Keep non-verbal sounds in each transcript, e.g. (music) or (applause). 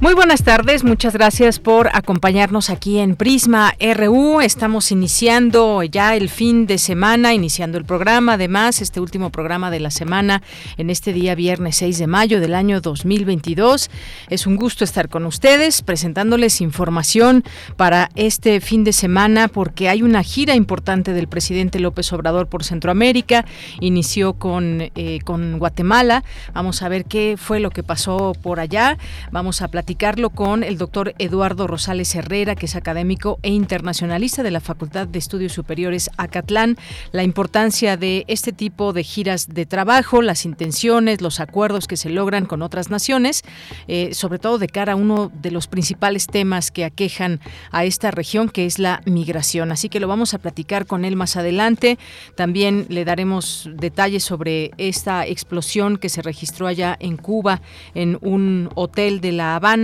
Muy buenas tardes, muchas gracias por acompañarnos aquí en Prisma RU. Estamos iniciando ya el fin de semana, iniciando el programa, además, este último programa de la semana en este día viernes 6 de mayo del año 2022. Es un gusto estar con ustedes presentándoles información para este fin de semana porque hay una gira importante del presidente López Obrador por Centroamérica. Inició con, eh, con Guatemala. Vamos a ver qué fue lo que pasó por allá. Vamos a platicar con el doctor Eduardo Rosales Herrera, que es académico e internacionalista de la Facultad de Estudios Superiores Acatlán, la importancia de este tipo de giras de trabajo, las intenciones, los acuerdos que se logran con otras naciones, eh, sobre todo de cara a uno de los principales temas que aquejan a esta región, que es la migración. Así que lo vamos a platicar con él más adelante. También le daremos detalles sobre esta explosión que se registró allá en Cuba, en un hotel de La Habana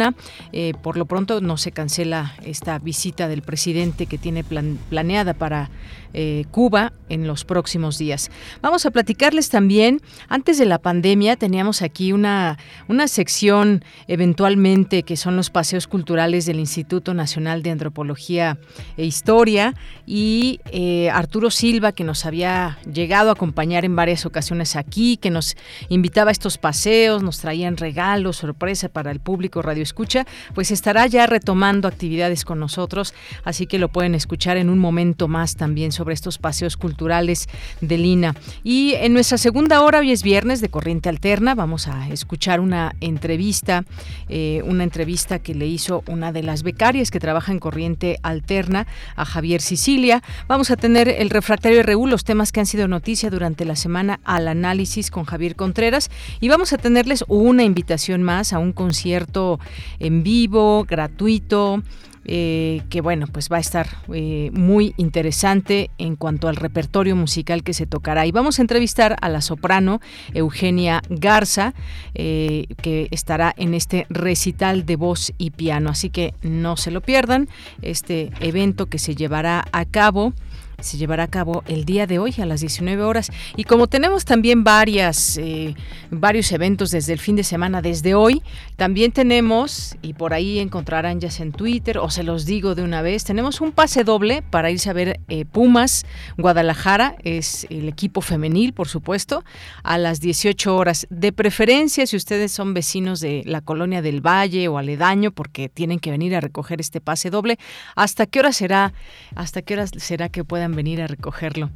eh, por lo pronto no se cancela esta visita del presidente que tiene planeada para eh, Cuba en los próximos días. Vamos a platicarles también, antes de la pandemia teníamos aquí una, una sección eventualmente que son los paseos culturales del Instituto Nacional de Antropología e Historia y eh, Arturo Silva que nos había llegado a acompañar en varias ocasiones aquí, que nos invitaba a estos paseos, nos traían regalos, sorpresa para el público radio escucha, pues estará ya retomando actividades con nosotros, así que lo pueden escuchar en un momento más también sobre estos paseos culturales de Lina. Y en nuestra segunda hora, hoy es viernes de Corriente Alterna, vamos a escuchar una entrevista, eh, una entrevista que le hizo una de las becarias que trabaja en Corriente Alterna a Javier Sicilia. Vamos a tener el refractario Reú, los temas que han sido noticia durante la semana al análisis con Javier Contreras y vamos a tenerles una invitación más a un concierto en vivo, gratuito. Eh, que bueno, pues va a estar eh, muy interesante en cuanto al repertorio musical que se tocará. Y vamos a entrevistar a la soprano Eugenia Garza, eh, que estará en este recital de voz y piano. Así que no se lo pierdan, este evento que se llevará a cabo se llevará a cabo el día de hoy a las 19 horas. Y como tenemos también eh, varios eventos desde el fin de semana, desde hoy, también tenemos, y por ahí encontrarán ya en Twitter, o se los digo de una vez, tenemos un pase doble para irse a ver eh, Pumas, Guadalajara, es el equipo femenil, por supuesto, a las 18 horas. De preferencia, si ustedes son vecinos de la colonia del Valle o aledaño, porque tienen que venir a recoger este pase doble, ¿hasta qué hora será? ¿Hasta qué hora será que puedan venir a recogerlo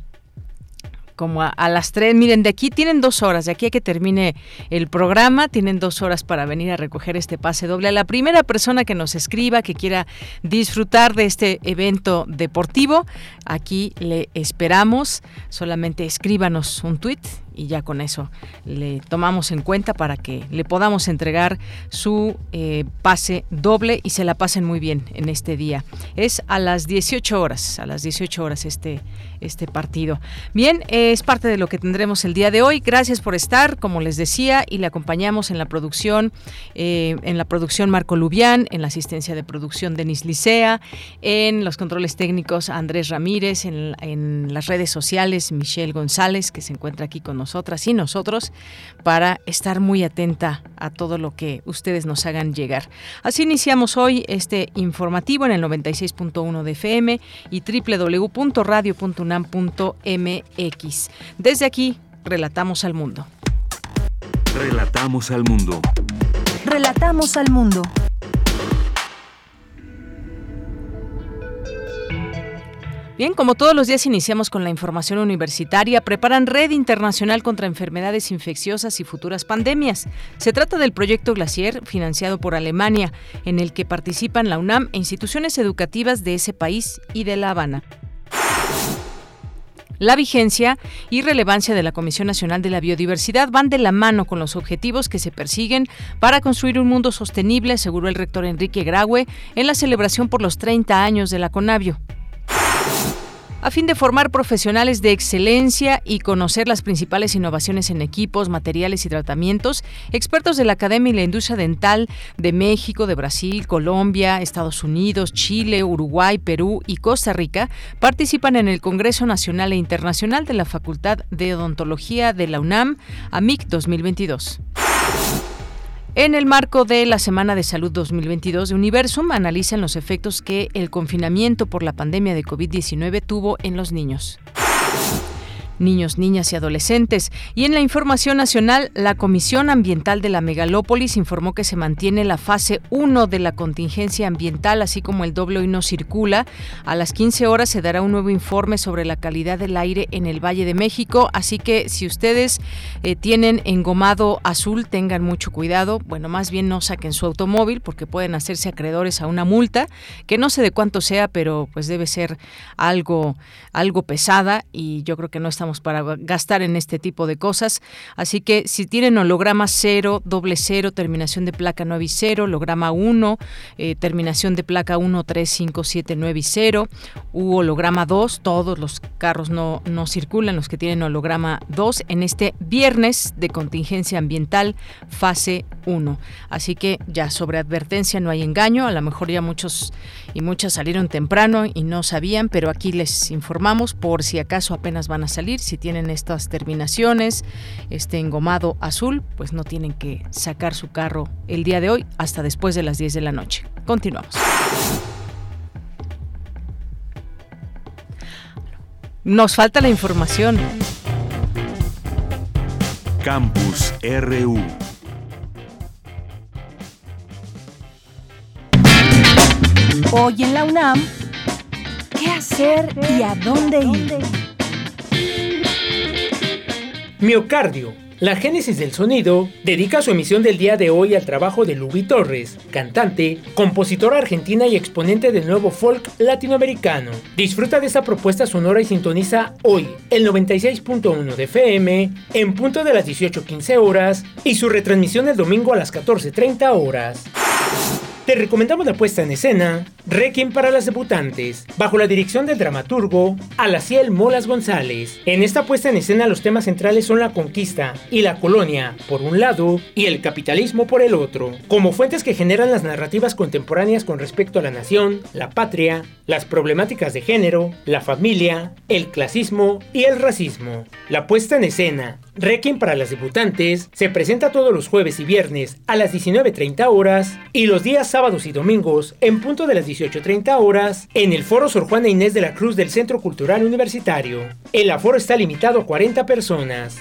como a, las tres. Miren, de aquí tienen dos horas, de aquí a que termine el programa, tienen dos horas para venir a recoger este pase doble. A la primera persona que nos escriba, que quiera disfrutar de este evento deportivo, aquí le esperamos. Solamente escríbanos un tweet y ya con eso le tomamos en cuenta para que le podamos entregar su eh, pase doble y se la pasen muy bien en este día. Es a las 18 horas, a las 18 horas este, este partido. Bien, es parte de lo que tendremos el día de hoy. Gracias por estar, como les decía, y le acompañamos en la producción, eh, en la producción Marco Lubián, en la asistencia de producción Denis Licea, en los controles técnicos Andrés Ramírez, en, en las redes sociales Michelle González, que se encuentra aquí con nosotros nosotras y nosotros para estar muy atenta a todo lo que ustedes nos hagan llegar. Así iniciamos hoy este informativo en el 96.1 de FM y www.radio.unam.mx. Desde aquí, relatamos al mundo. Relatamos al mundo. Relatamos al mundo. Bien, como todos los días iniciamos con la información universitaria, preparan Red Internacional contra Enfermedades Infecciosas y Futuras Pandemias. Se trata del proyecto Glacier, financiado por Alemania, en el que participan la UNAM e instituciones educativas de ese país y de La Habana. La vigencia y relevancia de la Comisión Nacional de la Biodiversidad van de la mano con los objetivos que se persiguen para construir un mundo sostenible, aseguró el rector Enrique Graue en la celebración por los 30 años de la CONABIO a fin de formar profesionales de excelencia y conocer las principales innovaciones en equipos, materiales y tratamientos, expertos de la Academia y la Industria Dental de México, de Brasil, Colombia, Estados Unidos, Chile, Uruguay, Perú y Costa Rica participan en el Congreso Nacional e Internacional de la Facultad de Odontología de la UNAM, AMIC 2022. En el marco de la Semana de Salud 2022 de Universum, analizan los efectos que el confinamiento por la pandemia de COVID-19 tuvo en los niños niños, niñas y adolescentes. Y en la información nacional, la Comisión Ambiental de la Megalópolis informó que se mantiene la fase 1 de la contingencia ambiental, así como el doble hoy no circula. A las 15 horas se dará un nuevo informe sobre la calidad del aire en el Valle de México, así que si ustedes eh, tienen engomado azul, tengan mucho cuidado. Bueno, más bien no saquen su automóvil porque pueden hacerse acreedores a una multa, que no sé de cuánto sea, pero pues debe ser algo, algo pesada y yo creo que no estamos para gastar en este tipo de cosas. Así que si tienen holograma 0, doble 0, terminación de placa 9 y 0, holograma 1, eh, terminación de placa 1, 3, 5, 7, 9 y 0, u holograma 2, todos los carros no, no circulan, los que tienen holograma 2, en este viernes de contingencia ambiental fase 1. Así que ya sobre advertencia no hay engaño, a lo mejor ya muchos y muchas salieron temprano y no sabían, pero aquí les informamos por si acaso apenas van a salir, si tienen estas terminaciones, este engomado azul, pues no tienen que sacar su carro el día de hoy hasta después de las 10 de la noche. Continuamos. Nos falta la información. Campus RU. Hoy en la UNAM, ¿qué hacer y a dónde ir? Miocardio, la génesis del sonido, dedica su emisión del día de hoy al trabajo de Luby Torres, cantante, compositora argentina y exponente del nuevo folk latinoamericano. Disfruta de esta propuesta sonora y sintoniza hoy el 96.1 de FM en punto de las 18.15 horas y su retransmisión el domingo a las 14.30 horas. Te recomendamos la puesta en escena Requiem para las debutantes, bajo la dirección del dramaturgo Alaciel Molas González. En esta puesta en escena los temas centrales son la conquista y la colonia, por un lado, y el capitalismo por el otro, como fuentes que generan las narrativas contemporáneas con respecto a la nación, la patria, las problemáticas de género, la familia, el clasismo y el racismo. La puesta en escena Requiem para las debutantes se presenta todos los jueves y viernes a las 19.30 horas y los días sábados y domingos en punto de las 18.30 horas en el Foro Sor Juana Inés de la Cruz del Centro Cultural Universitario. El aforo está limitado a 40 personas.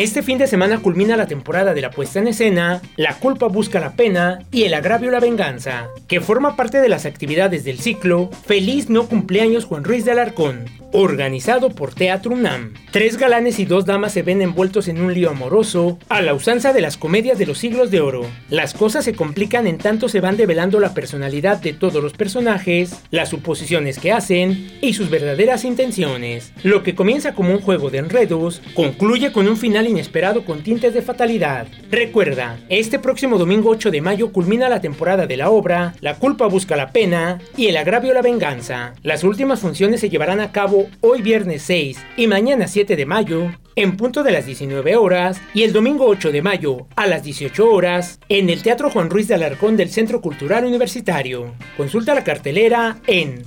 Este fin de semana culmina la temporada de la puesta en escena La culpa busca la pena y El agravio la venganza, que forma parte de las actividades del ciclo Feliz no cumpleaños Juan Ruiz de Alarcón, organizado por Teatro UNAM. Tres galanes y dos damas se ven envueltos en un lío amoroso, a la usanza de las comedias de los siglos de oro. Las cosas se complican en tanto se van develando la personalidad de todos los personajes, las suposiciones que hacen y sus verdaderas intenciones. Lo que comienza como un juego de enredos, concluye con un final inesperado con tintes de fatalidad. Recuerda, este próximo domingo 8 de mayo culmina la temporada de la obra La culpa busca la pena y El agravio la venganza. Las últimas funciones se llevarán a cabo hoy viernes 6 y mañana 7 de mayo en punto de las 19 horas y el domingo 8 de mayo a las 18 horas en el Teatro Juan Ruiz de Alarcón del Centro Cultural Universitario. Consulta la cartelera en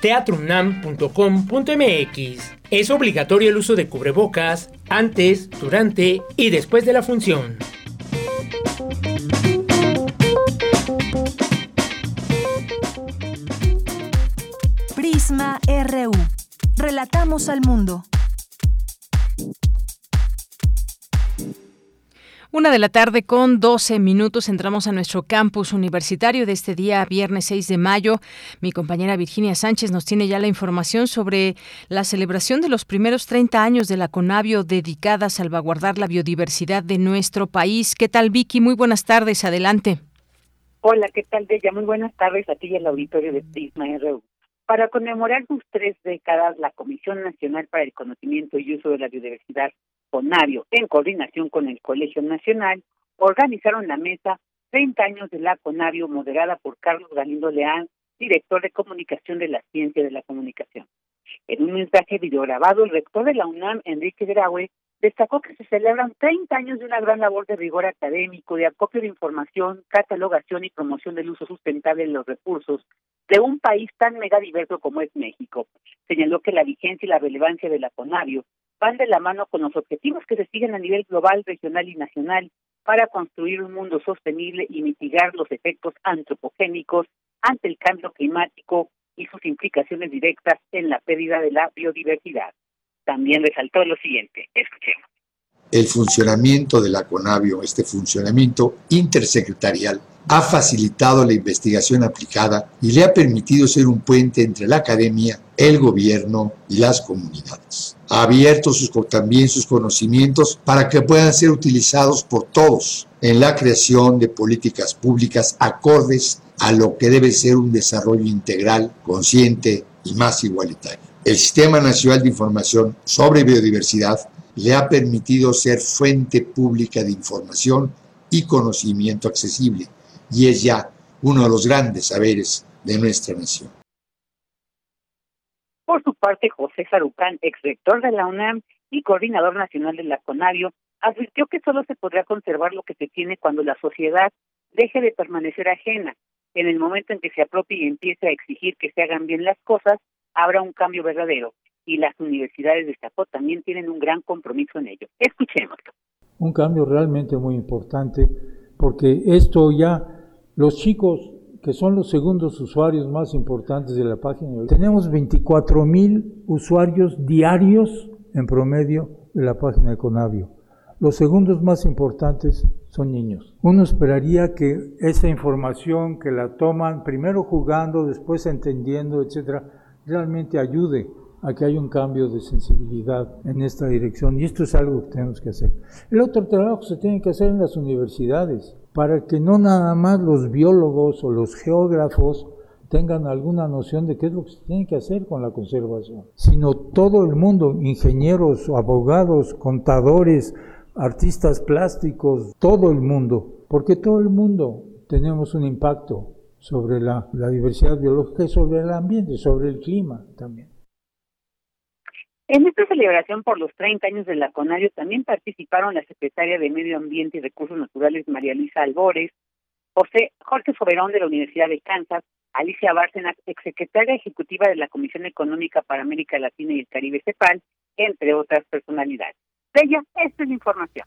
teatrunam.com.mx. Es obligatorio el uso de cubrebocas antes, durante y después de la función. Prisma RU. Relatamos al mundo. Una de la tarde con 12 minutos entramos a nuestro campus universitario de este día, viernes 6 de mayo. Mi compañera Virginia Sánchez nos tiene ya la información sobre la celebración de los primeros 30 años de la CONAVIO dedicada a salvaguardar la biodiversidad de nuestro país. ¿Qué tal, Vicky? Muy buenas tardes, adelante. Hola, ¿qué tal, Bella? Muy buenas tardes a ti y al auditorio de Prisma RU. Para conmemorar sus tres décadas, la Comisión Nacional para el Conocimiento y Uso de la Biodiversidad CONAVIO, en coordinación con el Colegio Nacional, organizaron la mesa 30 años de la CONAVIO, moderada por Carlos Galindo Leán, director de comunicación de la ciencia de la comunicación. En un mensaje videograbado, el rector de la UNAM, Enrique Graue, destacó que se celebran 30 años de una gran labor de rigor académico, de acopio de información, catalogación y promoción del uso sustentable de los recursos de un país tan megadiverso como es México. Señaló que la vigencia y la relevancia de la CONAVIO van de la mano con los objetivos que se siguen a nivel global, regional y nacional para construir un mundo sostenible y mitigar los efectos antropogénicos ante el cambio climático y sus implicaciones directas en la pérdida de la biodiversidad. También resaltó lo siguiente. Escuchemos el funcionamiento de la CONAVIO, este funcionamiento intersecretarial, ha facilitado la investigación aplicada y le ha permitido ser un puente entre la academia, el gobierno y las comunidades. Ha abierto también sus conocimientos para que puedan ser utilizados por todos en la creación de políticas públicas acordes a lo que debe ser un desarrollo integral, consciente y más igualitario. El Sistema Nacional de Información sobre Biodiversidad le ha permitido ser fuente pública de información y conocimiento accesible y es ya uno de los grandes saberes de nuestra nación. Por su parte, José Sarucán, exrector de la UNAM y coordinador nacional de la advirtió que solo se podrá conservar lo que se tiene cuando la sociedad deje de permanecer ajena. En el momento en que se apropie y empiece a exigir que se hagan bien las cosas, habrá un cambio verdadero y las universidades de Chapó también tienen un gran compromiso en ello. Escuchémoslo. Un cambio realmente muy importante porque esto ya los chicos que son los segundos usuarios más importantes de la página. Tenemos 24 mil usuarios diarios en promedio de la página de Conavio. Los segundos más importantes son niños. Uno esperaría que esa información que la toman primero jugando, después entendiendo, etcétera, realmente ayude a que haya un cambio de sensibilidad en esta dirección y esto es algo que tenemos que hacer. El otro trabajo se tiene que hacer en las universidades para que no nada más los biólogos o los geógrafos tengan alguna noción de qué es lo que se tiene que hacer con la conservación, sino todo el mundo, ingenieros, abogados, contadores, artistas plásticos, todo el mundo, porque todo el mundo tenemos un impacto sobre la, la diversidad biológica y sobre el ambiente, sobre el clima también. En esta celebración por los 30 años de la CONARIO también participaron la secretaria de Medio Ambiente y Recursos Naturales María Luisa Albores, José Jorge Soberón de la Universidad de Kansas, Alicia Bárcena, exsecretaria ejecutiva de la Comisión Económica para América Latina y el Caribe CEPAL, entre otras personalidades. Bella, esta es la información.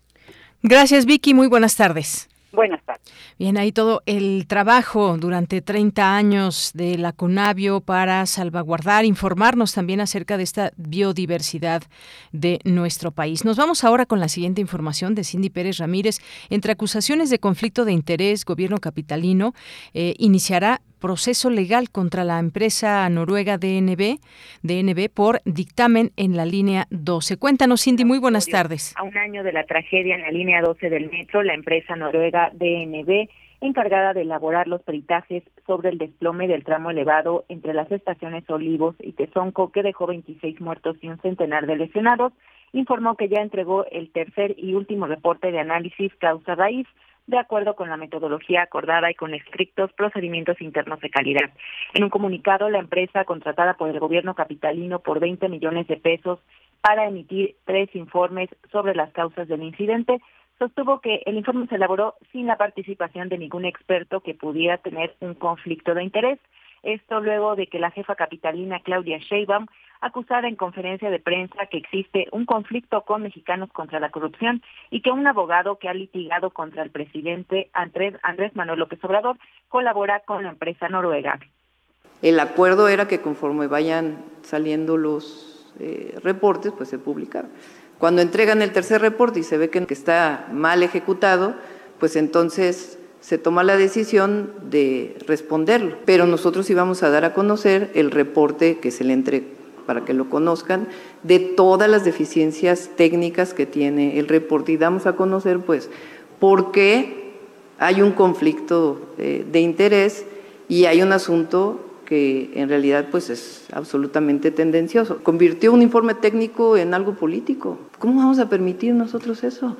Gracias, Vicky. Muy buenas tardes. Buenas tardes. Bien, ahí todo el trabajo durante 30 años de la CONAVIO para salvaguardar, informarnos también acerca de esta biodiversidad de nuestro país. Nos vamos ahora con la siguiente información de Cindy Pérez Ramírez. Entre acusaciones de conflicto de interés, gobierno capitalino eh, iniciará proceso legal contra la empresa noruega DNB, DNB por dictamen en la línea 12. Cuéntanos, Cindy, muy buenas tardes. A un año de la tragedia en la línea 12 del metro, la empresa noruega DNB encargada de elaborar los peritajes sobre el desplome del tramo elevado entre las estaciones Olivos y Tezonco, que dejó 26 muertos y un centenar de lesionados, informó que ya entregó el tercer y último reporte de análisis causa raíz de acuerdo con la metodología acordada y con estrictos procedimientos internos de calidad. En un comunicado, la empresa contratada por el gobierno capitalino por 20 millones de pesos para emitir tres informes sobre las causas del incidente, sostuvo que el informe se elaboró sin la participación de ningún experto que pudiera tener un conflicto de interés. Esto luego de que la jefa capitalina Claudia Sheinbaum acusada en conferencia de prensa que existe un conflicto con mexicanos contra la corrupción y que un abogado que ha litigado contra el presidente Andrés, Manuel López Obrador colabora con la empresa noruega. El acuerdo era que conforme vayan saliendo los eh, reportes, pues se publicara. Cuando entregan el tercer reporte y se ve que está mal ejecutado, pues entonces se toma la decisión de responderlo. Pero nosotros íbamos a dar a conocer el reporte que se le entrega para que lo conozcan, de todas las deficiencias técnicas que tiene el reporte y damos a conocer pues por qué hay un conflicto de, de interés y hay un asunto que en realidad pues es absolutamente tendencioso. Convirtió un informe técnico en algo político. ¿Cómo vamos a permitir nosotros eso?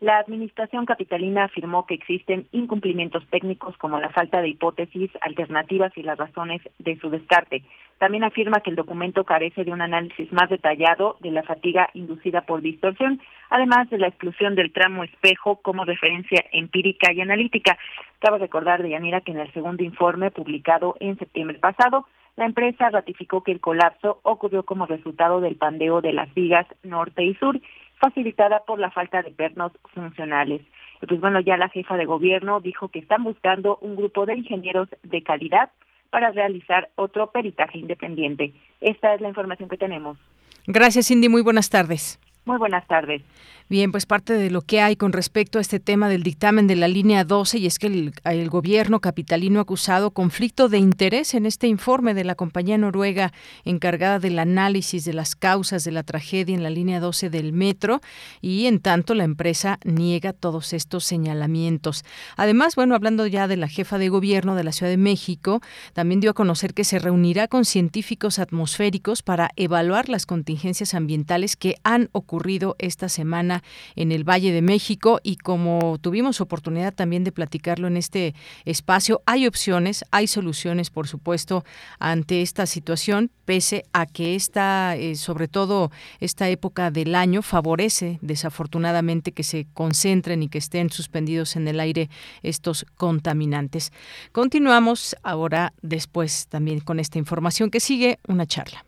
La Administración Capitalina afirmó que existen incumplimientos técnicos como la falta de hipótesis, alternativas y las razones de su descarte. También afirma que el documento carece de un análisis más detallado de la fatiga inducida por distorsión, además de la exclusión del tramo espejo como referencia empírica y analítica. Cabe recordar, Deyanira, que en el segundo informe publicado en septiembre pasado, la empresa ratificó que el colapso ocurrió como resultado del pandeo de las vigas norte y sur facilitada por la falta de pernos funcionales. Pues bueno, ya la jefa de gobierno dijo que están buscando un grupo de ingenieros de calidad para realizar otro peritaje independiente. Esta es la información que tenemos. Gracias, Cindy. Muy buenas tardes. Muy buenas tardes. Bien, pues parte de lo que hay con respecto a este tema del dictamen de la línea 12 y es que el, gobierno capitalino ha acusado conflicto de interés en este informe de la compañía noruega encargada del análisis de las causas de la tragedia en la línea 12 del metro y en tanto la empresa niega todos estos señalamientos. Además, bueno, hablando ya de la jefa de gobierno de la Ciudad de México, también dio a conocer que se reunirá con científicos atmosféricos para evaluar las contingencias ambientales que han ocurrido esta semana en el Valle de México y como tuvimos oportunidad también de platicarlo en este espacio, hay opciones, hay soluciones, por supuesto, ante esta situación, pese a que esta, eh, sobre todo esta época del año, favorece desafortunadamente que se concentren y que estén suspendidos en el aire estos contaminantes. Continuamos ahora después también con esta información que sigue una charla.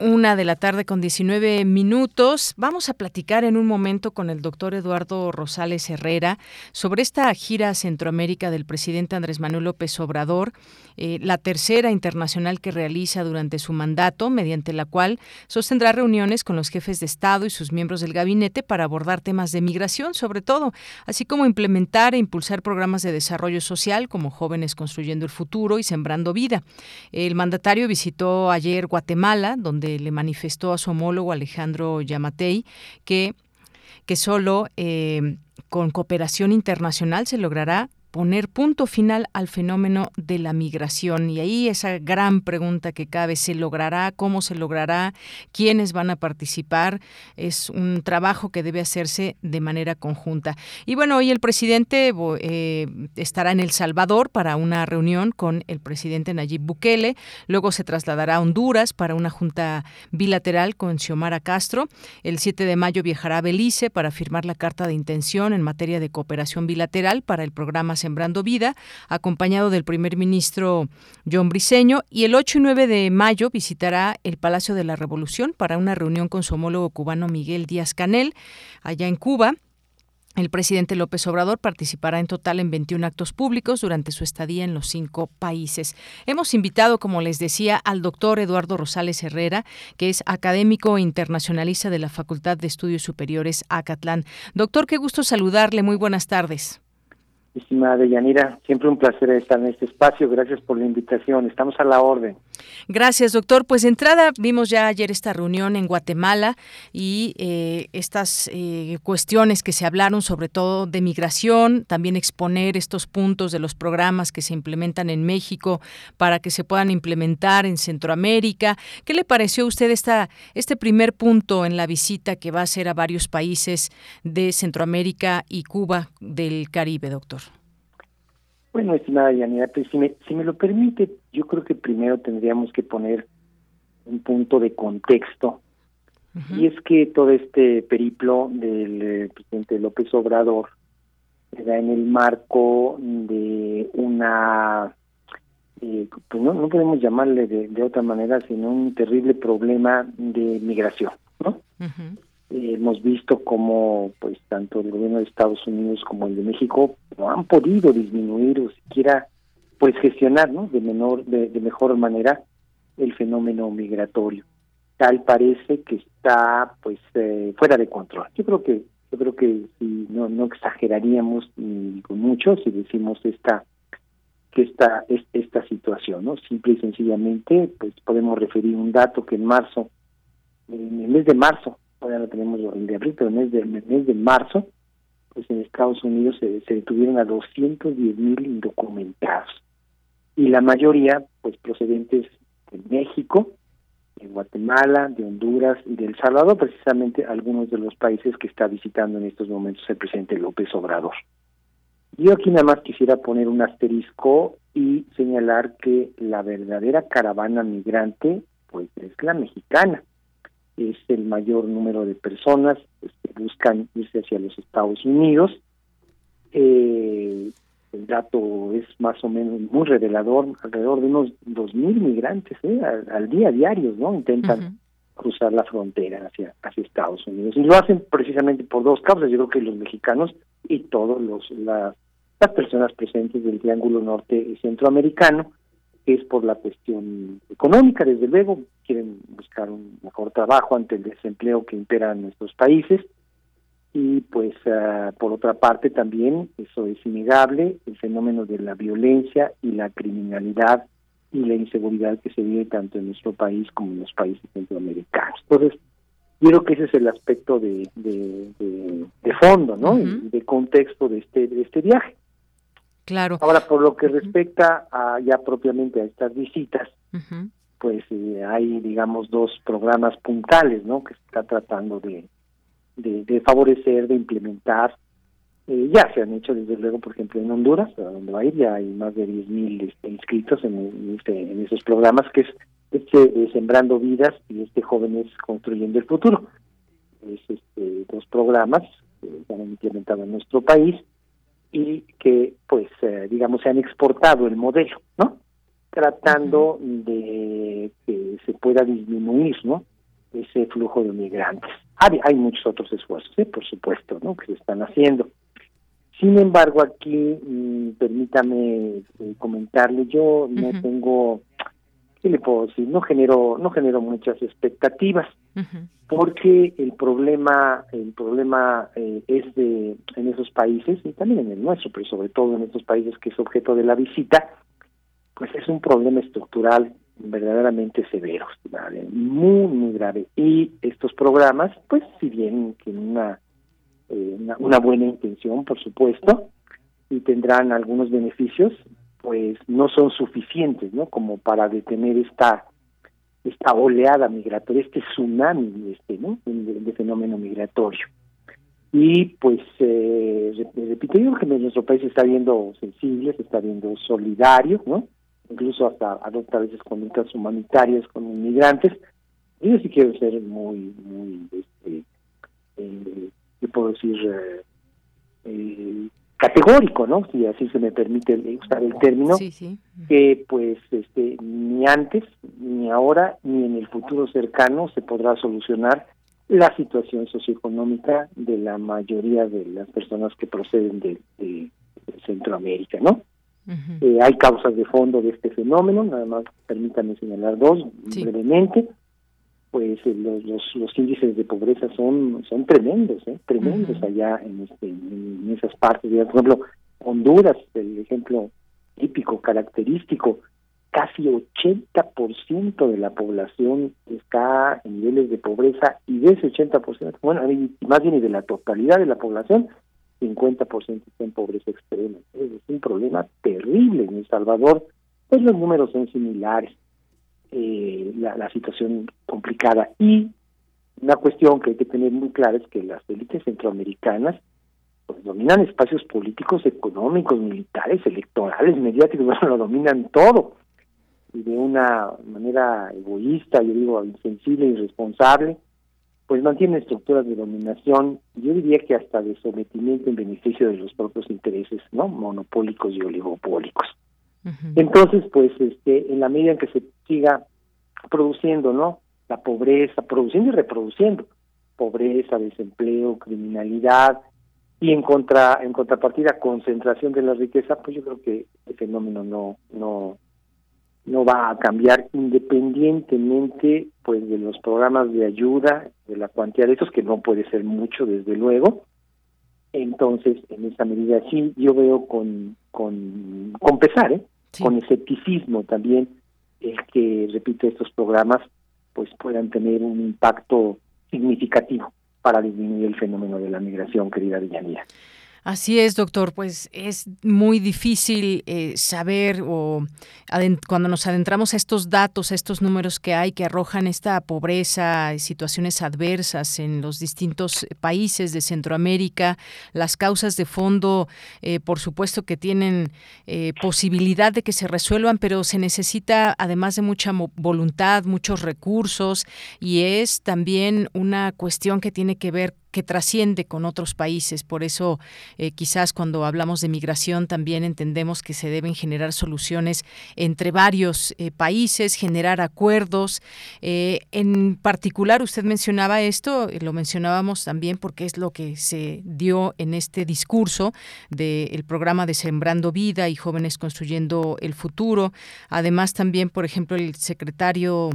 una de la tarde con 19 minutos. Vamos a platicar en un momento con el doctor Eduardo Rosales Herrera sobre esta gira a Centroamérica del presidente Andrés Manuel López Obrador, eh, la tercera internacional que realiza durante su mandato, mediante la cual sostendrá reuniones con los jefes de Estado y sus miembros del gabinete para abordar temas de migración, sobre todo, así como implementar e impulsar programas de desarrollo social como Jóvenes Construyendo el Futuro y Sembrando Vida. El mandatario visitó ayer Guatemala, donde le manifestó a su homólogo Alejandro Yamatei que, que solo eh, con cooperación internacional se logrará poner punto final al fenómeno de la migración. Y ahí esa gran pregunta que cabe, ¿se logrará? ¿Cómo se logrará? ¿Quiénes van a participar? Es un trabajo que debe hacerse de manera conjunta. Y bueno, hoy el presidente eh, estará en El Salvador para una reunión con el presidente Nayib Bukele. Luego se trasladará a Honduras para una junta bilateral con Xiomara Castro. El 7 de mayo viajará a Belice para firmar la carta de intención en materia de cooperación bilateral para el programa Sembrando Vida, acompañado del primer ministro John Briceño, y el 8 y 9 de mayo visitará el Palacio de la Revolución para una reunión con su homólogo cubano Miguel Díaz Canel, allá en Cuba. El presidente López Obrador participará en total en 21 actos públicos durante su estadía en los cinco países. Hemos invitado, como les decía, al doctor Eduardo Rosales Herrera, que es académico e internacionalista de la Facultad de Estudios Superiores Acatlán. Doctor, qué gusto saludarle. Muy buenas tardes. Estimada Yanira, siempre un placer estar en este espacio. Gracias por la invitación. Estamos a la orden. Gracias, doctor. Pues de entrada vimos ya ayer esta reunión en Guatemala y eh, estas eh, cuestiones que se hablaron, sobre todo de migración, también exponer estos puntos de los programas que se implementan en México para que se puedan implementar en Centroamérica. ¿Qué le pareció a usted esta, este primer punto en la visita que va a hacer a varios países de Centroamérica y Cuba del Caribe, doctor? Bueno, estimada Yanira, pues, si me, si me lo permite, yo creo que primero tendríamos que poner un punto de contexto. Y es que todo este periplo del eh, presidente López Obrador se da en el marco de una eh, pues no, no podemos llamarle de, otra manera, sino un terrible problema de migración, ¿no? Eh, hemos visto como, pues, tanto el gobierno de Estados Unidos como el de México no han podido disminuir o siquiera, pues, gestionar, ¿no? De menor, de, mejor manera el fenómeno migratorio. Tal parece que está, pues, eh, fuera de control. Yo creo que, yo creo que si no, no exageraríamos ni con mucho si decimos esta que esta, esta situación, ¿no? Simple y sencillamente, pues podemos referir un dato que en marzo, en el mes de marzo, ahora no tenemos el de abril, pero en el mes de, mes de marzo, pues en Estados Unidos se, se detuvieron a 210 mil indocumentados. Y la mayoría, pues procedentes de México, de Guatemala, de Honduras y de El Salvador, precisamente algunos de los países que está visitando en estos momentos el presidente López Obrador. Yo aquí nada más quisiera poner un asterisco y señalar que la verdadera caravana migrante pues es la mexicana. Es el mayor número de personas que buscan irse hacia los Estados Unidos. Eh, el dato es más o menos muy revelador, alrededor de unos dos mil migrantes ¿eh? al, día diarios, ¿no? Intentan cruzar la frontera hacia, hacia Estados Unidos. Y lo hacen precisamente por dos causas. Yo creo que los mexicanos y todos los las, las personas presentes del Triángulo Norte y Centroamericano, es por la cuestión económica, desde luego, quieren buscar un mejor trabajo ante el desempleo que impera en nuestros países. Y pues ah, por otra parte también, eso es innegable, el fenómeno de la violencia y la criminalidad y la inseguridad que se vive tanto en nuestro país como en los países centroamericanos. Entonces, yo creo que ese es el aspecto de, de, fondo, ¿no? De contexto de este, de este viaje. Claro. Ahora, por lo que respecta a ya propiamente a estas visitas, pues eh, hay, digamos, dos programas puntales, ¿no? Que se está tratando de, de, favorecer, de implementar. Eh, ya se han hecho, desde luego, por ejemplo, en Honduras, a donde va a ir, ya hay más de 10.000 este, inscritos en, este, en esos programas, que es este Sembrando Vidas y este Jóvenes Construyendo el Futuro. Es este, dos programas que se han implementado en nuestro país y que, pues, eh, digamos, se han exportado el modelo, ¿no? Tratando de que se pueda disminuir, ¿no? Ese flujo de migrantes. Hay, hay muchos otros esfuerzos, ¿eh? por supuesto, ¿no? Que se están haciendo. Sin embargo, aquí, mm, permítame eh, comentarle, yo no tengo ¿qué le puedo decir? No genero, no genero muchas expectativas, porque el problema, el problema eh, es de en esos países y también en el nuestro, pero sobre todo en estos países que es objeto de la visita, pues es un problema estructural verdaderamente severo, muy muy grave. Y estos programas, pues si bien tienen una, eh, una, una buena intención, por supuesto, y tendrán algunos beneficios, pues no son suficientes, ¿no? Como para detener esta esta oleada migratoria, este tsunami, este, ¿no? De, fenómeno migratorio. Y pues, eh, repito, yo que nuestro país está viendo sensible, se está viendo solidario, ¿no? Incluso hasta adopta a veces conductas humanitarias con inmigrantes. Yo sí quiero ser muy, muy, este, eh, ¿qué puedo decir? Eh, eh categórico, ¿no? Si así se me permite usar el término, que pues este ni antes, ni ahora, ni en el futuro cercano se podrá solucionar la situación socioeconómica de la mayoría de las personas que proceden de, Centroamérica, ¿no? Eh, hay causas de fondo de este fenómeno, nada más permítanme señalar dos brevemente pues eh, los, los, índices de pobreza son son tremendos, ¿eh? tremendos allá en, este, en esas partes. Por ejemplo, Honduras, el ejemplo típico, característico, casi 80% de la población está en niveles de pobreza y de ese 80%, bueno, más bien y de la totalidad de la población, 50% está en pobreza extrema. Es un problema terrible en El Salvador, pues los números son similares eh, la, situación complicada. Y una cuestión que hay que tener muy clara es que las élites centroamericanas pues, dominan espacios políticos, económicos, militares, electorales, mediáticos, (laughs) bueno, lo dominan todo. Y de una manera egoísta, yo digo, insensible, irresponsable, pues mantienen estructuras de dominación, yo diría que hasta de sometimiento en beneficio de los propios intereses, ¿no? Monopólicos y oligopólicos. Entonces, pues, este, en la medida en que se siga produciendo, ¿no? La pobreza, produciendo y reproduciendo pobreza, desempleo, criminalidad y en contra en contrapartida concentración de la riqueza, pues yo creo que el fenómeno no no no va a cambiar independientemente pues de los programas de ayuda, de la cuantía de esos que no puede ser mucho desde luego. Entonces, en esa medida sí yo veo con con con pesar, ¿eh? con escepticismo también el que repito estos programas pues puedan tener un impacto significativo para disminuir el fenómeno de la migración, querida Villanía. Así es, doctor. Pues es muy difícil eh, saber o cuando nos adentramos a estos datos, a estos números que hay que arrojan esta pobreza, situaciones adversas en los distintos países de Centroamérica, las causas de fondo, eh, por supuesto que tienen eh, posibilidad de que se resuelvan, pero se necesita además de mucha voluntad, muchos recursos y es también una cuestión que tiene que ver que trasciende con otros países. Por eso, eh, quizás cuando hablamos de migración también entendemos que se deben generar soluciones entre varios eh, países, generar acuerdos. Eh, en particular, usted mencionaba esto, lo mencionábamos también porque es lo que se dio en este discurso del programa de Sembrando Vida y Jóvenes Construyendo el Futuro. Además, también, por ejemplo, el secretario,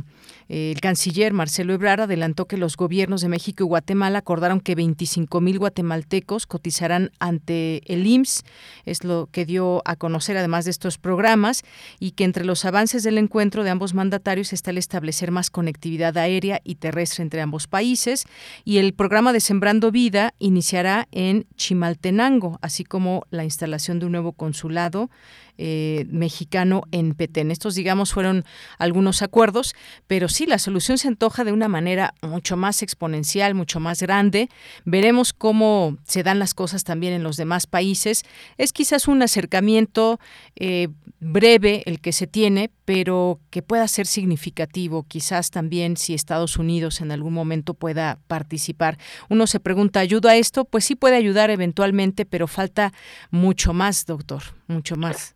el canciller Marcelo Ebrard adelantó que los gobiernos de México y Guatemala acordaron que 25 mil guatemaltecos cotizarán ante el IMSS, es lo que dio a conocer además de estos programas, y que entre los avances del encuentro de ambos mandatarios está el establecer más conectividad aérea y terrestre entre ambos países, y el programa de Sembrando Vida iniciará en Chimaltenango, así como la instalación de un nuevo consulado eh, mexicano en Petén. Estos, digamos, fueron algunos acuerdos, pero sí, la solución se antoja de una manera mucho más exponencial, mucho más grande. Veremos cómo se dan las cosas también en los demás países. Es quizás un acercamiento eh, breve el que se tiene, pero que pueda ser significativo. Quizás también si Estados Unidos en algún momento pueda participar. Uno se pregunta, ¿ayuda a esto? Pues sí puede ayudar eventualmente, pero falta mucho más, doctor, mucho más.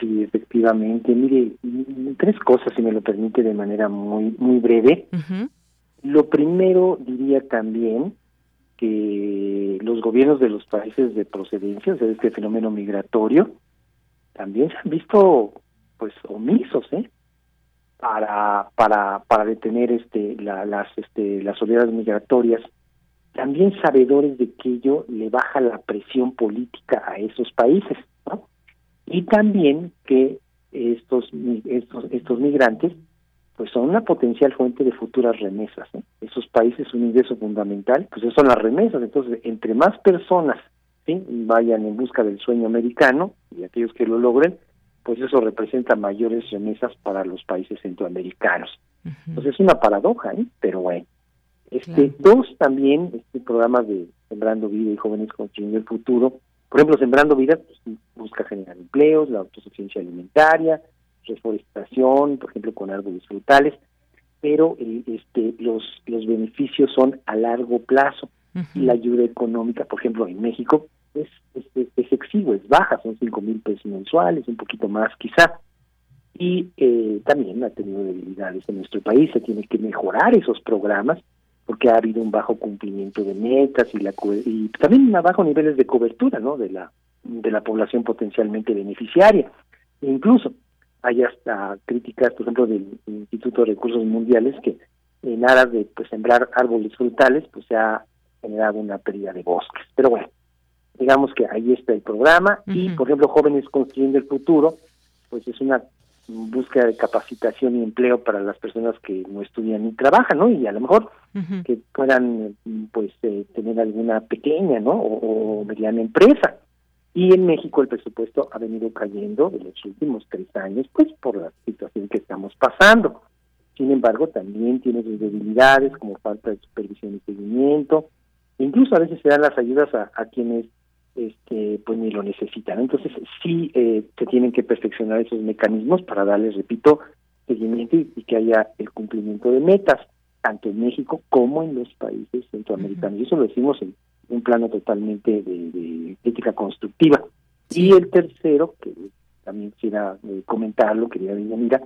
Sí, efectivamente. Mire, tres cosas, si me lo permite, de manera muy muy breve. Lo primero diría también que los gobiernos de los países de procedencia, o sea, este fenómeno migratorio, también se han visto pues omisos, ¿eh? para para para detener este la, las este las oleadas migratorias también sabedores de que ello le baja la presión política a esos países y también que estos estos estos migrantes pues son una potencial fuente de futuras remesas. Esos países un ingreso fundamental, pues son las remesas. Entonces, entre más personas ¿sí? vayan en busca del sueño americano y aquellos que lo logren, pues eso representa mayores remesas para los países centroamericanos. Entonces es una paradoja, ¿eh? pero bueno. Este, Dos, también, este programa de Sembrando Vida y Jóvenes Construyendo el Futuro, por ejemplo, Sembrando Vida pues, busca generar empleos, la autosuficiencia alimentaria, reforestación, por ejemplo, con árboles frutales, pero eh, este, los, los beneficios son a largo plazo. y La ayuda económica, por ejemplo, en México es, es, es exiguo, es baja, son cinco mil pesos mensuales, un poquito más quizá. Y eh, también ha tenido debilidades en nuestro país, se tiene que mejorar esos programas porque ha habido un bajo cumplimiento de metas y la y también a bajo niveles de cobertura no de la de la población potencialmente beneficiaria. E incluso hay hasta críticas por ejemplo del Instituto de Recursos Mundiales que en aras de pues, sembrar árboles frutales pues se ha generado una pérdida de bosques. Pero bueno digamos que ahí está el programa y por ejemplo jóvenes construyendo el futuro pues es una búsqueda de capacitación y empleo para las personas que no estudian ni trabajan, ¿no? Y a lo mejor que puedan, pues, eh, tener alguna pequeña, ¿no? O, mediana empresa. Y en México el presupuesto ha venido cayendo en los últimos tres años, pues, por la situación que estamos pasando. Sin embargo, también tiene sus debilidades como falta de supervisión y seguimiento. Incluso a veces se dan las ayudas a, a quienes este pues ni lo necesitan. Entonces sí eh, se tienen que perfeccionar esos mecanismos para darles, repito, seguimiento y, que haya el cumplimiento de metas, tanto en México como en los países centroamericanos. Y eso lo decimos en un plano totalmente de, de ética constructiva. Y el tercero, que también quisiera eh, comentarlo, quería decir, mira,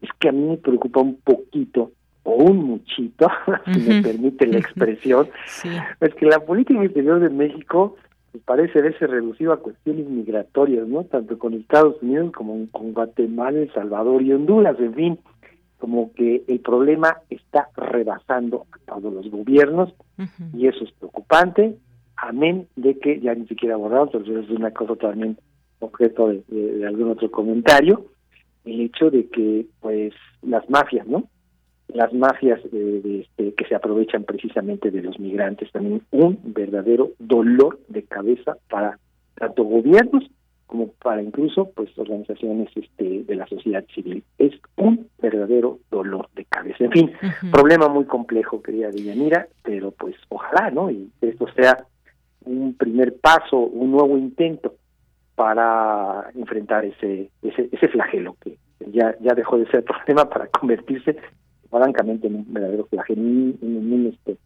es que a mí me preocupa un poquito o un muchito, (laughs) si me permite la (laughs) expresión, es que la política interior de México pues, parece verse reducido a cuestiones migratorias, ¿no? Tanto con Estados Unidos como con Guatemala, El Salvador y Honduras, en fin, como que el problema está rebasando a todos los gobiernos y eso es preocupante, amén de que ya ni siquiera abordado, pero eso es una cosa también objeto de, algún otro comentario, el hecho de que pues las mafias, ¿no? Las mafias de, este, que se aprovechan precisamente de los migrantes, también un verdadero dolor de cabeza para tanto gobiernos como para incluso pues organizaciones este de la sociedad civil. Es un verdadero dolor de cabeza. En fin problema muy complejo querida Villanira pero pues ojalá no y esto sea un primer paso un nuevo intento para enfrentar ese ese, ese flagelo que ya ya dejó de ser (laughs) problema para convertirse francamente en un verdadero flagelo en, un, este,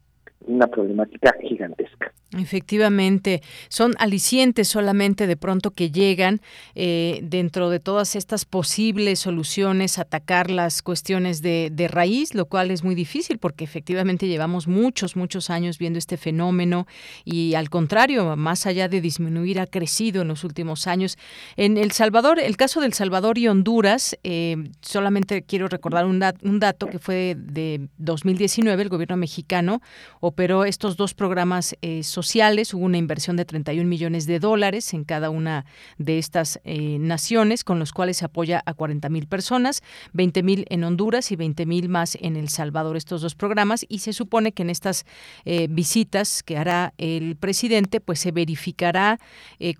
una problemática gigantesca Efectivamente, son alicientes solamente de pronto que llegan eh, dentro de todas estas posibles soluciones, atacar las cuestiones de, de, raíz, lo cual es muy difícil porque efectivamente llevamos muchos, muchos años viendo este fenómeno y al contrario, más allá de disminuir, ha crecido en los últimos años. En El Salvador, el caso del Salvador y Honduras, eh, solamente quiero recordar un, un dato que fue de 2019, el gobierno mexicano operó estos dos programas eh, sociales. Hubo una inversión de 31 millones de dólares en cada una de estas eh, naciones, con los cuales se apoya a 40 mil personas, 20 mil en Honduras y 20 mil más en El Salvador, estos dos programas. Y se supone que en estas eh, visitas que hará el presidente, pues se verificará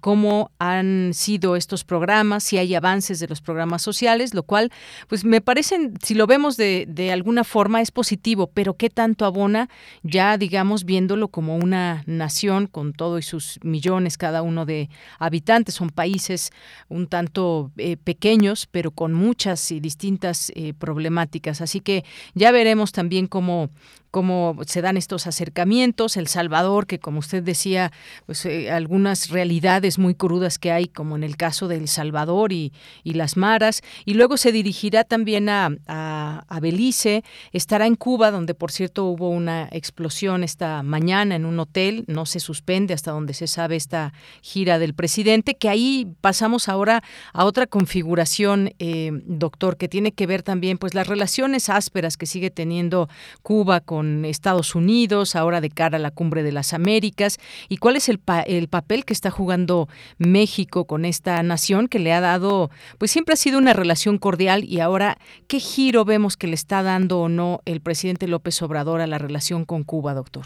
cómo han sido estos programas, si hay avances de los programas sociales, lo cual, pues me parece, si lo vemos de alguna forma, es positivo, pero ¿qué tanto abona ya, digamos, viéndolo como una nación? con todo y sus millones cada uno de habitantes. Son países un tanto eh, pequeños, pero con muchas y distintas eh, problemáticas. Así que ya veremos también cómo cómo se dan estos acercamientos, El Salvador, que como usted decía, pues eh, algunas realidades muy crudas que hay, como en el caso de El Salvador y, y las maras, y luego se dirigirá también a, a, Belice, estará en Cuba, donde por cierto hubo una explosión esta mañana en un hotel, no se suspende hasta donde se sabe esta gira del presidente, que ahí pasamos ahora a otra configuración, eh, doctor, que tiene que ver también pues las relaciones ásperas que sigue teniendo Cuba con con Estados Unidos, ahora de cara a la cumbre de las Américas, y cuál es el, el papel que está jugando México con esta nación que le ha dado, pues siempre ha sido una relación cordial y ahora, ¿qué giro vemos que le está dando o no el presidente López Obrador a la relación con Cuba, doctor?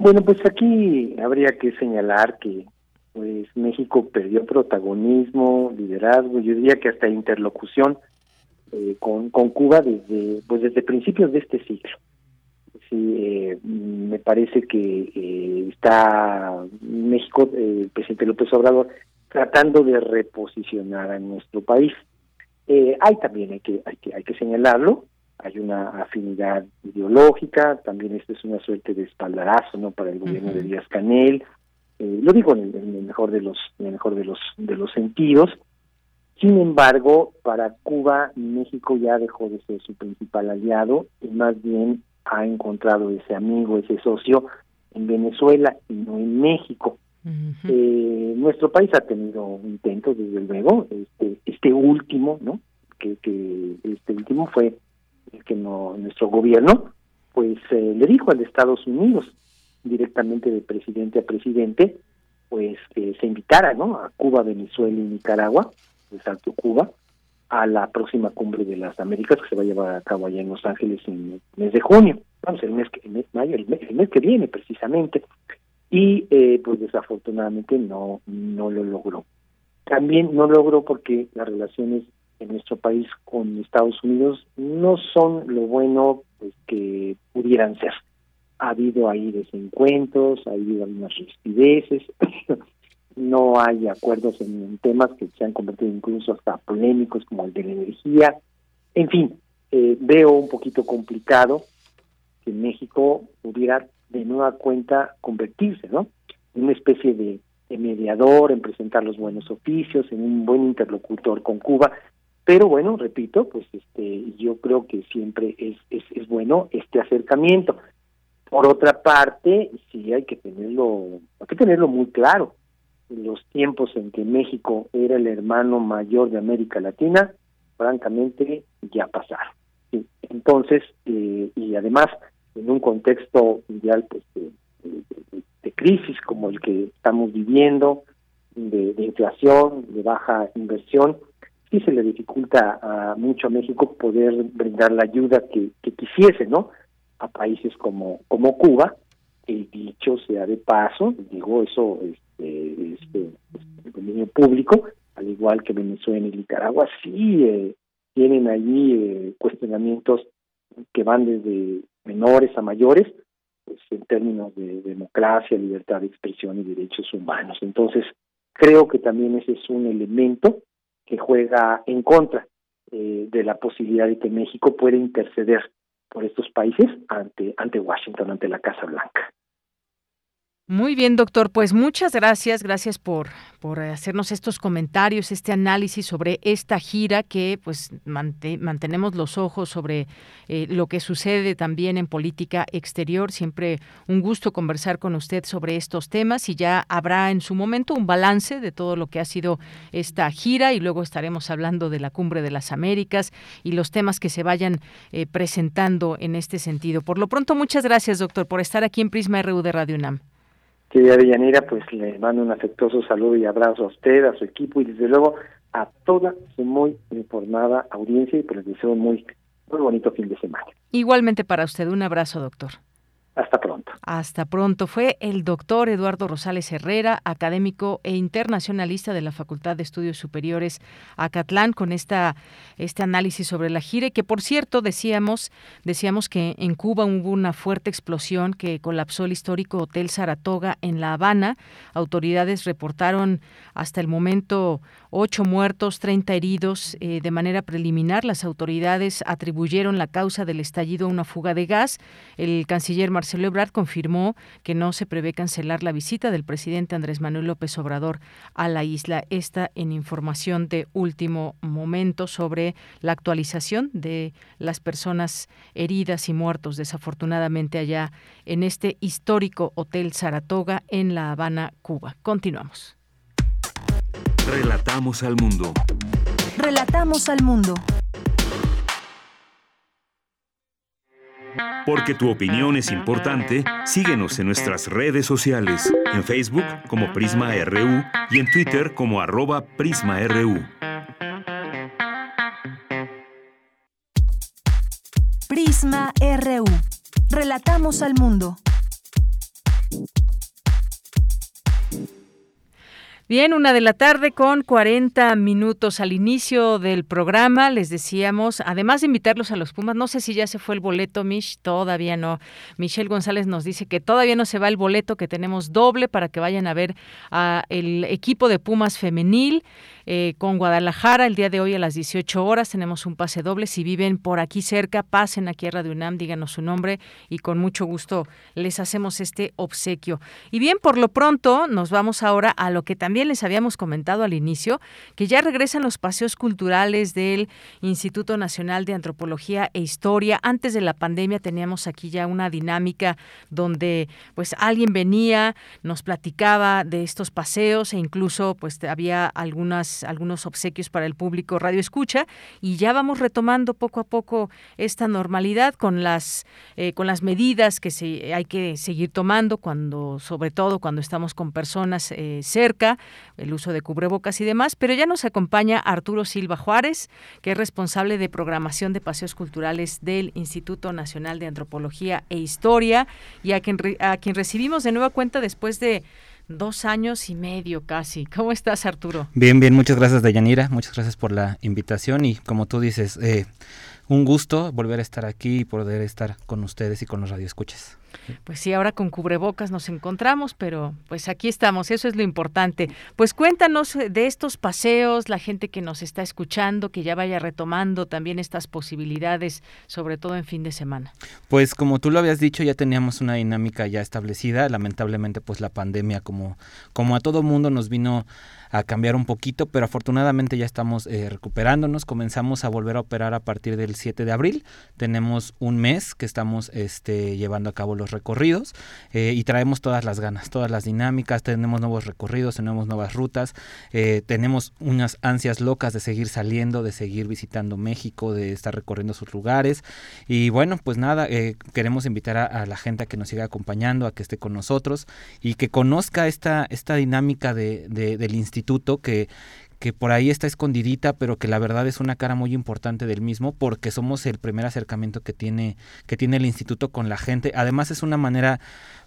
Bueno, pues aquí habría que señalar que pues México perdió protagonismo, liderazgo, yo diría que hasta interlocución eh, con, con Cuba desde pues desde principios de este ciclo sí, eh, me parece que eh, está México, eh, el presidente López Obrador, tratando de reposicionar a nuestro país. hay también, hay que, hay que, hay que señalarlo, hay una afinidad ideológica, también esto es una suerte de espaldarazo, ¿no? Para el gobierno de Díaz Canel, lo digo en el, mejor de los, en el mejor de los, de los sentidos. Sin embargo, para Cuba, México ya dejó de ser su principal aliado y más bien ha encontrado ese amigo, ese socio en Venezuela y no en México. eh, nuestro país ha tenido intentos, desde luego, este, este último, ¿no? Que, que este último fue el que no, nuestro gobierno, pues eh, le dijo al Estados Unidos directamente de presidente a presidente, pues que se invitara, ¿no? A Cuba, Venezuela y Nicaragua, exacto Cuba, a la próxima cumbre de las Américas que se va a llevar a cabo allá en Los Ángeles en el mes de junio, vamos, el mes que, el mes, mayo, el mes, que viene precisamente, y eh, pues desafortunadamente no, no lo logró. También no logró porque las relaciones en nuestro país con Estados Unidos no son lo bueno pues que pudieran ser. Ha habido ahí desencuentros, ha habido algunas rispideces, (clears throat) no hay acuerdos en, temas que se han convertido incluso hasta polémicos como el de la energía. En fin, eh, veo un poquito complicado que México pudiera de nueva cuenta convertirse, ¿no? En una especie de mediador, en presentar los buenos oficios, en un buen interlocutor con Cuba. Pero bueno, repito, pues este, yo creo que siempre es, es, es bueno este acercamiento. Por otra parte, sí hay que tenerlo, hay que tenerlo muy claro. Los tiempos en que México era el hermano mayor de América Latina, francamente, ya pasaron. Entonces, eh, y además, en un contexto mundial pues, de, crisis como el que estamos viviendo, de, inflación, de baja inversión, sí se le dificulta a mucho a México poder brindar la ayuda que, que quisiese, ¿no? A países como, como Cuba, el dicho sea de paso, digo eso este, este, el dominio público, al igual que Venezuela y Nicaragua, sí eh, tienen allí eh, cuestionamientos que van desde menores a mayores, pues en términos de democracia, libertad de expresión y derechos humanos. Entonces, creo que también ese es un elemento que juega en contra eh, de la posibilidad de que México pueda interceder por estos países ante ante Washington, ante la Casa Blanca. Muy bien, doctor. Pues muchas gracias. Gracias por, por hacernos estos comentarios, este análisis sobre esta gira que pues mantenemos los ojos sobre eh, lo que sucede también en política exterior. Siempre un gusto conversar con usted sobre estos temas y ya habrá en su momento un balance de todo lo que ha sido esta gira y luego estaremos hablando de la Cumbre de las Américas y los temas que se vayan eh, presentando en este sentido. Por lo pronto, muchas gracias, doctor, por estar aquí en Prisma RU de Radio UNAM. Querida Villanera, pues le mando un afectuoso saludo y abrazo a usted, a su equipo y desde luego a toda su muy informada audiencia y pues les deseo un muy, muy bonito fin de semana. Igualmente para usted, un abrazo, doctor. Hasta pronto. Hasta pronto. Fue el doctor Eduardo Rosales Herrera, académico e internacionalista de la Facultad de Estudios Superiores Acatlán, con esta, este análisis sobre la gire, que por cierto decíamos, decíamos que en Cuba hubo una fuerte explosión que colapsó el histórico Hotel Saratoga en La Habana. Autoridades reportaron hasta el momento ocho muertos, 30 heridos. Eh, de manera preliminar, las autoridades atribuyeron la causa del estallido a una fuga de gas. El canciller Marcelo Ebrard confirmó que no se prevé cancelar la visita del presidente Andrés Manuel López Obrador a la isla. Esta en información de último momento sobre la actualización de las personas heridas y muertos desafortunadamente allá en este histórico Hotel Saratoga en La Habana, Cuba. Continuamos. Relatamos al mundo. Relatamos al mundo. Porque tu opinión es importante, síguenos en nuestras redes sociales, en Facebook como Prisma RU y en Twitter como arroba PrismaRU. Prisma RU. Relatamos al mundo. Bien, una de la tarde con 40 minutos al inicio del programa. Les decíamos, además de invitarlos a los Pumas, no sé si ya se fue el boleto, Mish, todavía no. Michelle González nos dice que todavía no se va el boleto, que tenemos doble para que vayan a ver a el equipo de Pumas femenil. Eh, con Guadalajara. El día de hoy a las 18 horas tenemos un pase doble. Si viven por aquí cerca, pasen aquí a Radio UNAM, díganos su nombre y con mucho gusto les hacemos este obsequio. Y bien, por lo pronto nos vamos ahora a lo que también les habíamos comentado al inicio, que ya regresan los paseos culturales del Instituto Nacional de Antropología e Historia. Antes de la pandemia teníamos aquí ya una dinámica donde pues alguien venía, nos platicaba de estos paseos e incluso pues había algunas algunos obsequios para el público Radio Escucha. Y ya vamos retomando poco a poco esta normalidad con las eh, con las medidas que se, hay que seguir tomando cuando sobre todo cuando estamos con personas eh, cerca, el uso de cubrebocas y demás, pero ya nos acompaña Arturo Silva Juárez, que es responsable de programación de paseos culturales del Instituto Nacional de Antropología e Historia y a quien, a quien recibimos de nueva cuenta después de dos años y medio casi. ¿Cómo estás, Arturo? Bien, bien, muchas gracias, Dayanira. Muchas gracias por la invitación y como tú dices, eh, un gusto volver a estar aquí y poder estar con ustedes y con los radioescuchas. Pues sí, ahora con cubrebocas nos encontramos, pero pues aquí estamos, eso es lo importante. Pues cuéntanos de estos paseos, la gente que nos está escuchando, que ya vaya retomando también estas posibilidades, sobre todo en fin de semana. Pues como tú lo habías dicho, ya teníamos una dinámica ya establecida, lamentablemente pues la pandemia como, como a todo mundo nos vino a cambiar un poquito, pero afortunadamente ya estamos eh, recuperándonos. Comenzamos a volver a operar a partir del 7 de abril. Tenemos un mes que estamos este, llevando a cabo los recorridos eh, y traemos todas las ganas, todas las dinámicas. Tenemos nuevos recorridos, tenemos nuevas rutas, eh, tenemos unas ansias locas de seguir saliendo, de seguir visitando México, de estar recorriendo sus lugares. Y bueno, pues nada, queremos invitar a, la gente a que nos siga acompañando, a que esté con nosotros y que conozca esta, esta dinámica de, del instituto que, que por ahí está escondidita, pero que la verdad es una cara muy importante del mismo, porque somos el primer acercamiento que tiene, que tiene el instituto con la gente. Además es una manera,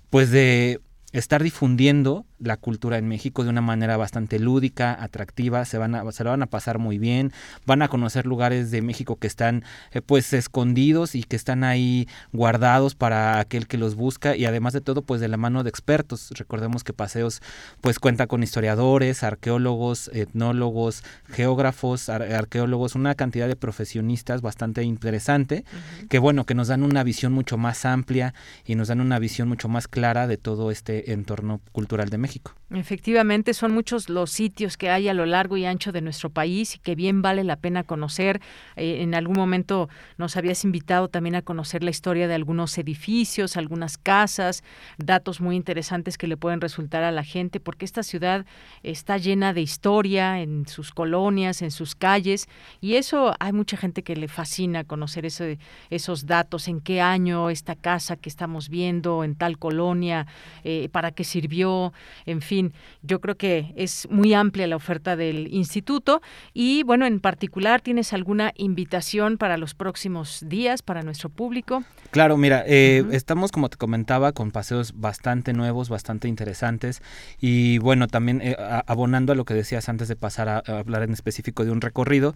pues, de estar difundiendo la cultura en México de una manera bastante lúdica, atractiva, se van a, se lo van a pasar muy bien, van a conocer lugares de México que están eh, pues escondidos y que están ahí guardados para aquel que los busca y además de todo pues de la mano de expertos. Recordemos que Paseos pues cuenta con historiadores, arqueólogos, etnólogos, geógrafos, arqueólogos, una cantidad de profesionistas bastante interesante que bueno, que nos dan una visión mucho más amplia y nos dan una visión mucho más clara de todo este entorno cultural de México. Efectivamente, son muchos los sitios que hay a lo largo y ancho de nuestro país y que bien vale la pena conocer. Eh, en algún momento nos habías invitado también a conocer la historia de algunos edificios, algunas casas, datos muy interesantes que le pueden resultar a la gente, porque esta ciudad está llena de historia en sus colonias, en sus calles, y eso hay mucha gente que le fascina conocer ese, esos datos, en qué año esta casa que estamos viendo, en tal colonia, eh, para qué sirvió, en fin, yo creo que es muy amplia la oferta del instituto y bueno, en particular, ¿tienes alguna invitación para los próximos días para nuestro público? Claro, mira, eh, estamos, como te comentaba, con paseos bastante nuevos, bastante interesantes y bueno, también eh, abonando a lo que decías antes de pasar a, hablar en específico de un recorrido,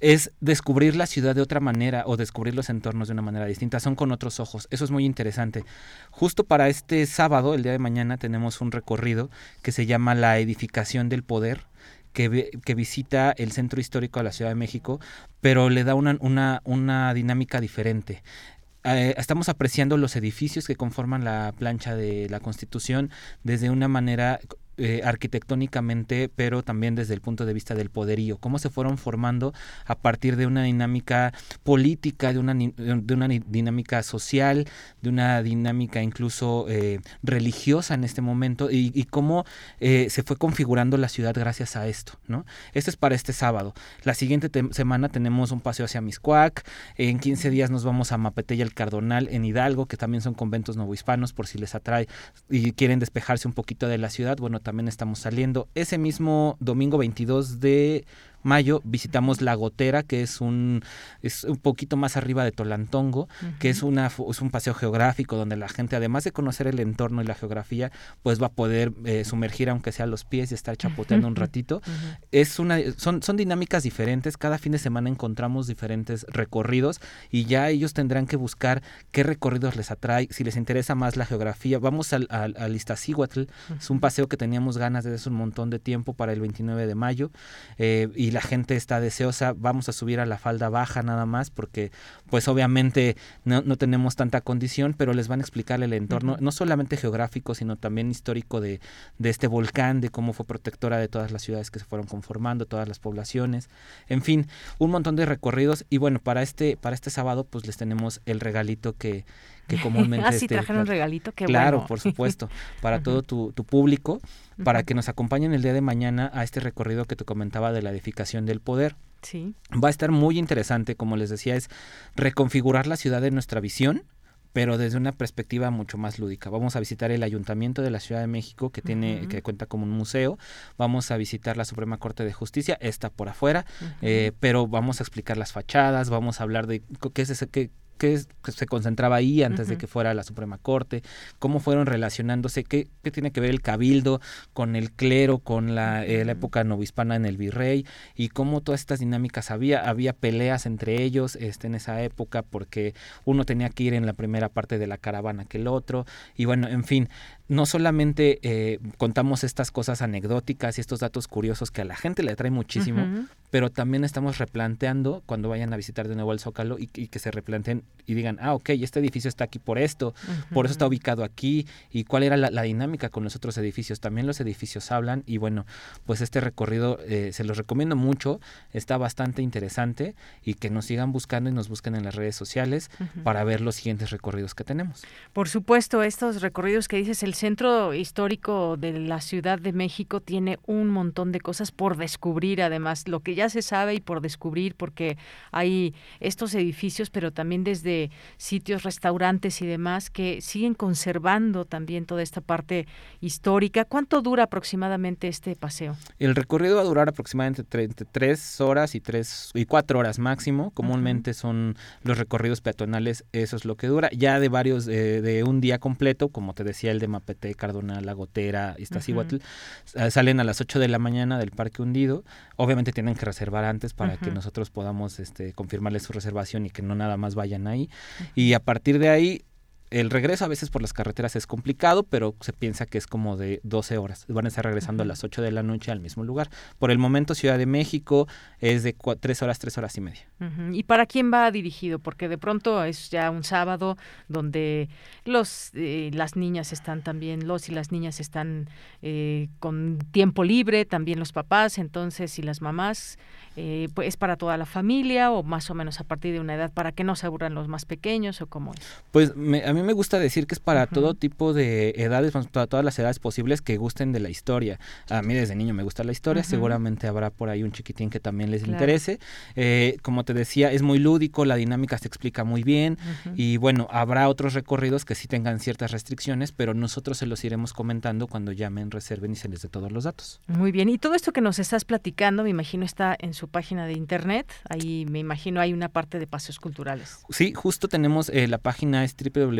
es descubrir la ciudad de otra manera o descubrir los entornos de una manera distinta, son con otros ojos, eso es muy interesante. Justo para este sábado, el día de mañana, tenemos un recorrido que se llama La Edificación del Poder. Que, que, visita el centro histórico de la Ciudad de México, pero le da una, una, una dinámica diferente. Eh, estamos apreciando los edificios que conforman la plancha de la Constitución desde una manera eh, arquitectónicamente, pero también desde el punto de vista del poderío, cómo se fueron formando a partir de una dinámica política, de una, dinámica social, de una dinámica incluso eh, religiosa en este momento, y, cómo eh, se fue configurando la ciudad gracias a esto. ¿no? Esto es para este sábado. La siguiente semana tenemos un paseo hacia Miscuac, en 15 días nos vamos a Mapete y el Cardonal en Hidalgo, que también son conventos novohispanos, por si les atrae y quieren despejarse un poquito de la ciudad, bueno, también estamos saliendo. Ese mismo domingo 22 de mayo visitamos La Gotera, que es un, es un poquito más arriba de Tolantongo, que es, una, es un paseo geográfico donde la gente, además de conocer el entorno y la geografía, pues va a poder eh, sumergir, aunque sea los pies y estar chapoteando un ratito. es una, son, son dinámicas diferentes, cada fin de semana encontramos diferentes recorridos y ya ellos tendrán que buscar qué recorridos les atrae, si les interesa más la geografía. Vamos al, al, al Iztaccíhuatl, es un paseo que teníamos ganas desde hace un montón de tiempo para el 29 de mayo eh, y la gente está deseosa, vamos a subir a la falda baja nada más porque pues obviamente no, tenemos tanta condición, pero les van a explicar el entorno, no solamente geográfico, sino también histórico de, de este volcán, de cómo fue protectora de todas las ciudades que se fueron conformando, todas las poblaciones, en fin, un montón de recorridos. Y bueno, para este, para este sábado pues les tenemos el regalito que, que (laughs) comúnmente... ah, sí, este, trajeron un regalito, qué Claro, por supuesto, (laughs) para todo tu, tu público, para que nos acompañen el día de mañana a este recorrido que te comentaba de la edificación del poder. Sí. Va a estar muy interesante, como les decía, es reconfigurar la ciudad en nuestra visión, pero desde una perspectiva mucho más lúdica. Vamos a visitar el Ayuntamiento de la Ciudad de México, que tiene, que cuenta como un museo. Vamos a visitar la Suprema Corte de Justicia, está por afuera, eh, pero vamos a explicar las fachadas, vamos a hablar de qué es ese, qué, qué, se concentraba ahí antes de que fuera la Suprema Corte, cómo fueron relacionándose, qué, qué tiene que ver el cabildo con el clero, con la, eh, la época novohispana en el virrey y cómo todas estas dinámicas había, había peleas entre ellos este, en esa época porque uno tenía que ir en la primera parte de la caravana que el otro y bueno, en fin, no solamente eh, contamos estas cosas anecdóticas y estos datos curiosos que a la gente le atrae muchísimo, pero también estamos replanteando cuando vayan a visitar de nuevo el Zócalo y, que se replanteen y digan, ah, ok, este edificio está aquí por esto, por eso está ubicado aquí y cuál era la, dinámica con los otros edificios. También los edificios hablan y bueno, pues este recorrido eh, se los recomiendo mucho, está bastante interesante y que nos sigan buscando y nos busquen en las redes sociales para ver los siguientes recorridos que tenemos. Por supuesto, estos recorridos que dices el centro histórico de la Ciudad de México tiene un montón de cosas por descubrir, además, lo que ya se sabe y por descubrir, porque hay estos edificios, pero también desde sitios, restaurantes y demás que siguen conservando también toda esta parte histórica. ¿Cuánto dura aproximadamente este paseo? El recorrido va a durar aproximadamente entre tres horas y tres y cuatro horas máximo. Comúnmente son los recorridos peatonales, eso es lo que dura. Ya de varios, de un día completo, como te decía, el de Mapete, Cardona, La Gotera, Iztaccíhuatl, salen a las 8 de la mañana del Parque Hundido. Obviamente tienen que reservar antes para que nosotros podamos este, confirmarles su reservación y que no nada más vayan ahí. Y a partir de ahí el regreso a veces por las carreteras es complicado, pero se piensa que es como de 12 horas. Van a estar regresando a las 8 de la noche al mismo lugar. Por el momento, Ciudad de México es de 3 horas, 3 horas y media. ¿Y para quién va dirigido? Porque de pronto es ya un sábado donde los eh, las niñas están también, los y las niñas están eh, con tiempo libre, también los papás, entonces, y las mamás eh, pues, es para toda la familia o más o menos a partir de una edad para que no se aburran los más pequeños o cómo es? Pues a mí me gusta decir que es para todo tipo de edades, para todas las edades posibles que gusten de la historia. A mí desde niño me gusta la historia, seguramente habrá por ahí un chiquitín que también les interese. Eh, como te decía, es muy lúdico, la dinámica se explica muy bien y bueno, habrá otros recorridos que sí tengan ciertas restricciones, pero nosotros se los iremos comentando cuando llamen, reserven y se les dé todos los datos. Muy bien, y todo esto que nos estás platicando, me imagino está en su página de internet. Ahí me imagino hay una parte de paseos culturales. Sí, justo tenemos eh, la página es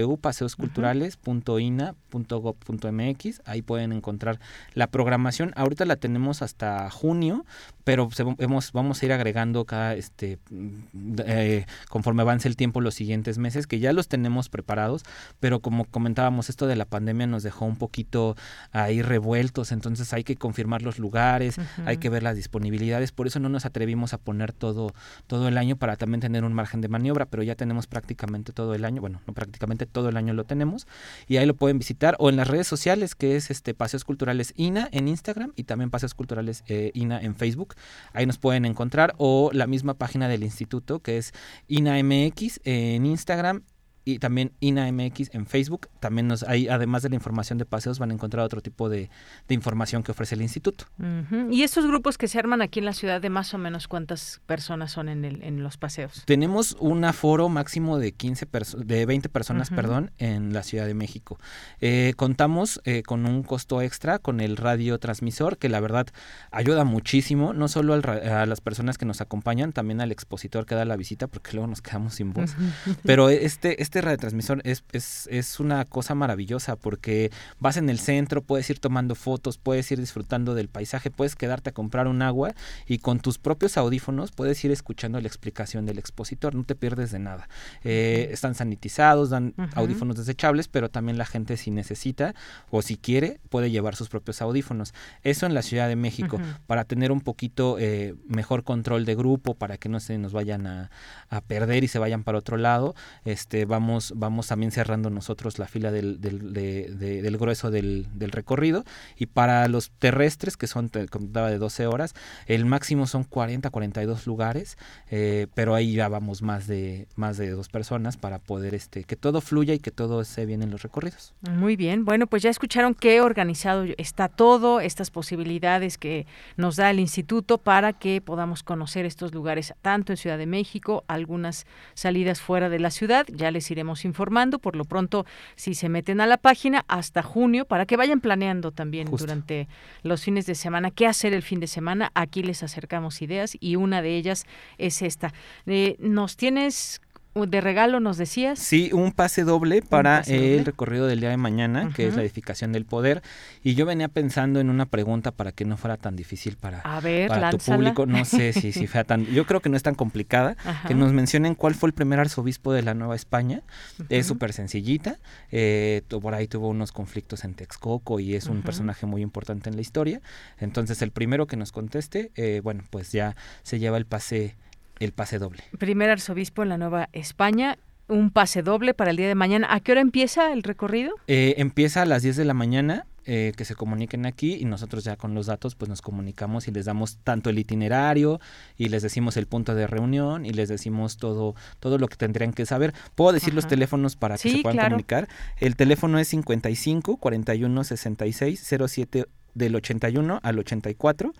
www.paseosculturales.ina.gov.mx. Ahí pueden encontrar la programación. Ahorita la tenemos hasta junio, pero vamos, vamos a ir agregando cada, este, mm, eh, conforme avance el tiempo los siguientes meses, que ya los tenemos preparados, pero como comentábamos, esto de la pandemia nos dejó un poquito ahí revueltos, entonces hay que confirmar los lugares, hay que ver las disponibilidades, por eso no nos atrevimos a poner todo, todo el año para también tener un margen de maniobra, pero ya tenemos prácticamente todo el año, bueno, no prácticamente todo el año lo tenemos, y ahí lo pueden visitar, o en las redes sociales, que es este Paseos Culturales INA en Instagram y también Paseos Culturales eh, INA en Facebook ahí nos pueden encontrar, o la misma página del instituto que es INAMX en Instagram y también INAMX en Facebook. También nos hay, además de la información de paseos, van a encontrar otro tipo de, información que ofrece el instituto. ¿Y estos grupos que se arman aquí en la ciudad, de más o menos cuántas personas son en, el, en los paseos? Tenemos un aforo máximo de 15 de 20 personas, perdón, en la Ciudad de México. Eh, contamos eh, con un costo extra con el radiotransmisor, que la verdad ayuda muchísimo, no solo a las personas que nos acompañan, también al expositor que da la visita, porque luego nos quedamos sin voz. Pero este, este de retransmisión es, es, es, una cosa maravillosa porque vas en el centro, puedes ir tomando fotos, puedes ir disfrutando del paisaje, puedes quedarte a comprar un agua y con tus propios audífonos puedes ir escuchando la explicación del expositor, no te pierdes de nada. Eh, están sanitizados, dan audífonos desechables, pero también la gente si necesita o si quiere puede llevar sus propios audífonos. Eso en la Ciudad de México, para tener un poquito eh, mejor control de grupo, para que no se nos vayan a, a perder y se vayan para otro lado, este vamos vamos, también cerrando nosotros la fila del, del, grueso del, recorrido. Y para los terrestres, que son, contaba de 12 horas, el máximo son 40, 42 lugares, eh, pero ahí ya vamos más de, más de dos personas para poder este, que todo fluya y que todo se bien en los recorridos. Muy bien, bueno, pues ya escucharon qué organizado está todo, estas posibilidades que nos da el instituto para que podamos conocer estos lugares, tanto en Ciudad de México, algunas salidas fuera de la ciudad, ya les iremos informando. Por lo pronto, si se meten a la página hasta junio, para que vayan planeando también durante los fines de semana qué hacer el fin de semana, aquí les acercamos ideas y una de ellas es esta. Eh, nos tienes de regalo nos decías. Sí, un pase doble para el recorrido del día de mañana, que es la edificación del poder. Y yo venía pensando en una pregunta para que no fuera tan difícil para, para tu público. No sé si, si (laughs) fue tan... Yo creo que no es tan complicada. Que nos mencionen cuál fue el primer arzobispo de la Nueva España. Es súper sencillita. Eh, por ahí tuvo unos conflictos en Texcoco y es un personaje muy importante en la historia. Entonces, el primero que nos conteste, eh, bueno, pues ya se lleva el pase el pase doble. Primer arzobispo en la Nueva España un pase doble para el día de mañana. ¿A qué hora empieza el recorrido? Eh, empieza a las 10 de la mañana. Eh, que se comuniquen aquí y nosotros ya con los datos pues nos comunicamos y les damos tanto el itinerario y les decimos el punto de reunión y les decimos todo todo lo que tendrían que saber. Puedo decir los teléfonos para que se puedan comunicar. El teléfono es 55 41 66 07 del 81 al 84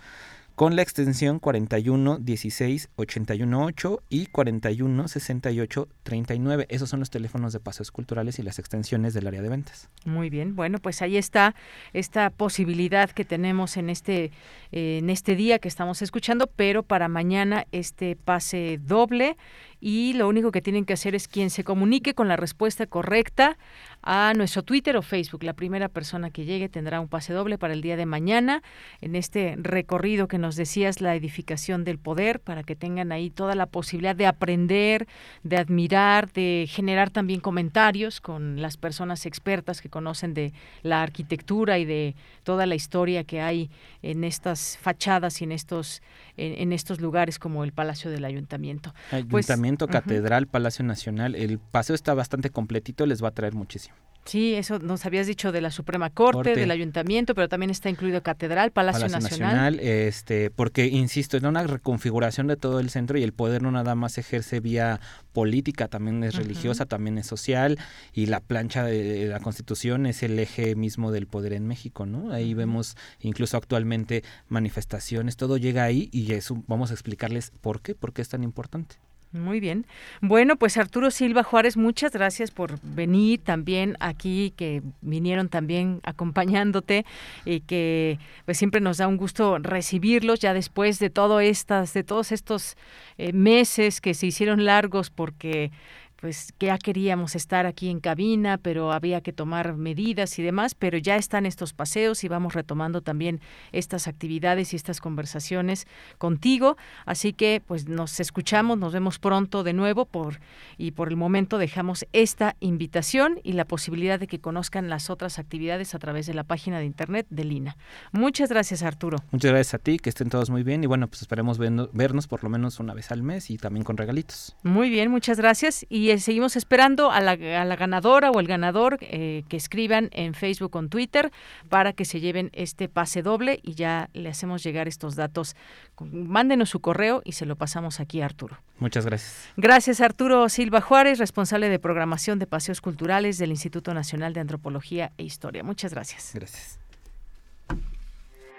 con la extensión 41 16 81 8 y 41 68 39. Esos son los teléfonos de paseos culturales y las extensiones del área de ventas. Muy bien, bueno, pues ahí está esta posibilidad que tenemos en este eh, en este día que estamos escuchando, pero para mañana este pase doble y lo único que tienen que hacer es quien se comunique con la respuesta correcta a nuestro Twitter o Facebook. La primera persona que llegue tendrá un pase doble para el día de mañana en este recorrido que nos decías, la edificación del poder, para que tengan ahí toda la posibilidad de aprender, de admirar, de generar también comentarios con las personas expertas que conocen de la arquitectura y de toda la historia que hay en estas fachadas y en estos en, estos lugares como el Palacio del Ayuntamiento. Pues, Ayuntamiento, Catedral, Palacio Nacional, el paseo está bastante completito, les va a traer muchísimo. Sí, eso nos habías dicho de la Suprema Corte, del Ayuntamiento, pero también está incluido Catedral, Palacio, Nacional. este, porque insisto, es una reconfiguración de todo el centro y el poder no nada más ejerce vía política, también es religiosa, también es social y la plancha de, la Constitución es el eje mismo del poder en México, ¿no? Ahí vemos incluso actualmente manifestaciones, todo llega ahí y eso vamos a explicarles por qué, por qué es tan importante. Muy bien. Bueno, pues Arturo Silva Juárez, muchas gracias por venir también aquí, que vinieron también acompañándote y que pues siempre nos da un gusto recibirlos ya después de todo estas, de todos estos eh, meses que se hicieron largos porque pues que ya queríamos estar aquí en cabina, pero había que tomar medidas y demás, pero ya están estos paseos y vamos retomando también estas actividades y estas conversaciones contigo, así que pues nos escuchamos, nos vemos pronto de nuevo por y por el momento dejamos esta invitación y la posibilidad de que conozcan las otras actividades a través de la página de internet de Lina. Muchas gracias, Arturo. Muchas gracias a ti, que estén todos muy bien y bueno, pues esperemos vernos por lo menos una vez al mes y también con regalitos. Muy bien, muchas gracias y y seguimos esperando a la, ganadora o el ganador eh, que escriban en Facebook o en Twitter para que se lleven este pase doble y ya le hacemos llegar estos datos. Mándenos su correo y se lo pasamos aquí a Arturo. Muchas gracias. Gracias Arturo Silva Juárez, responsable de programación de paseos culturales del Instituto Nacional de Antropología e Historia. Muchas gracias. Gracias.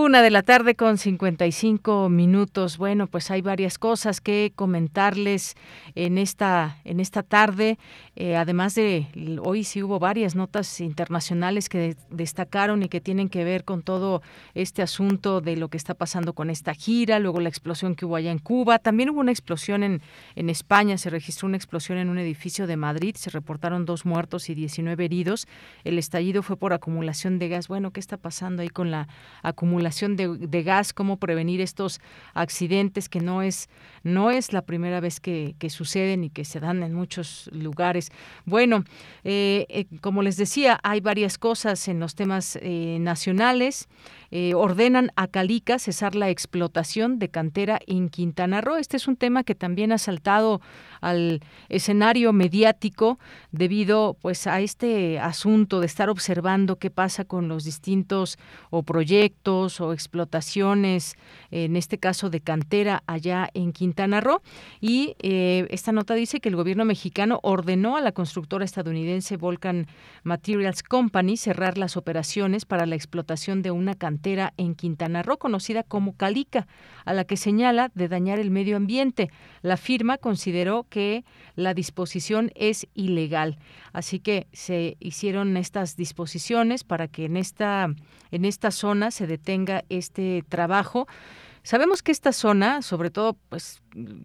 Una de la tarde con 55 minutos. Bueno, pues hay varias cosas que comentarles en esta, en esta tarde. Eh, además de hoy sí hubo varias notas internacionales que destacaron y que tienen que ver con todo este asunto de lo que está pasando con esta gira, luego la explosión que hubo allá en Cuba. También hubo una explosión en, en España, se registró una explosión en un edificio de Madrid, se reportaron dos muertos y 19 heridos. El estallido fue por acumulación de gas. Bueno, ¿qué está pasando ahí con la acumulación? De, gas, cómo prevenir estos accidentes que no es, no es la primera vez que, suceden y que se dan en muchos lugares. Bueno, eh, eh, como les decía, hay varias cosas en los temas eh, nacionales. Ordenan a Calica cesar la explotación de cantera en Quintana Roo. Este es un tema que también ha saltado al escenario mediático debido pues a este asunto de estar observando qué pasa con los distintos o proyectos o explotaciones, en este caso de cantera allá en Quintana Roo. Y eh, esta nota dice que el gobierno mexicano ordenó a la constructora estadounidense Volcan Materials Company cerrar las operaciones para la explotación de una cantera En Quintana Roo, conocida como Calica, a la que señala de dañar el medio ambiente. La firma consideró que la disposición es ilegal, así que se hicieron estas disposiciones para que en esta en esta zona se detenga este trabajo. Sabemos que esta zona, sobre todo pues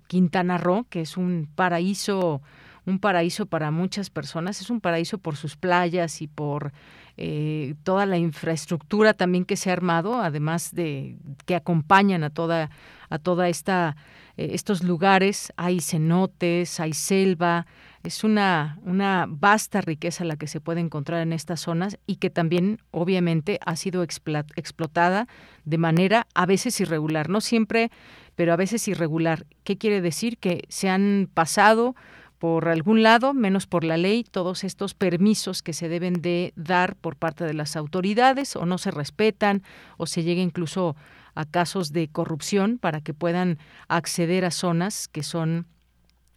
Quintana Roo, que es un paraíso un paraíso para muchas personas, es un paraíso por sus playas y por eh, toda la infraestructura también que se ha armado, además de que acompañan a toda a toda esta eh, estos lugares, hay cenotes, hay selva, es una, una vasta riqueza la que se puede encontrar en estas zonas y que también obviamente ha sido explotada de manera a veces irregular, no siempre, pero a veces irregular. ¿Qué quiere decir? Que se han pasado por algún lado, menos por la ley, todos estos permisos que se deben de dar por parte de las autoridades o no se respetan o se llega incluso a casos de corrupción para que puedan acceder a zonas que son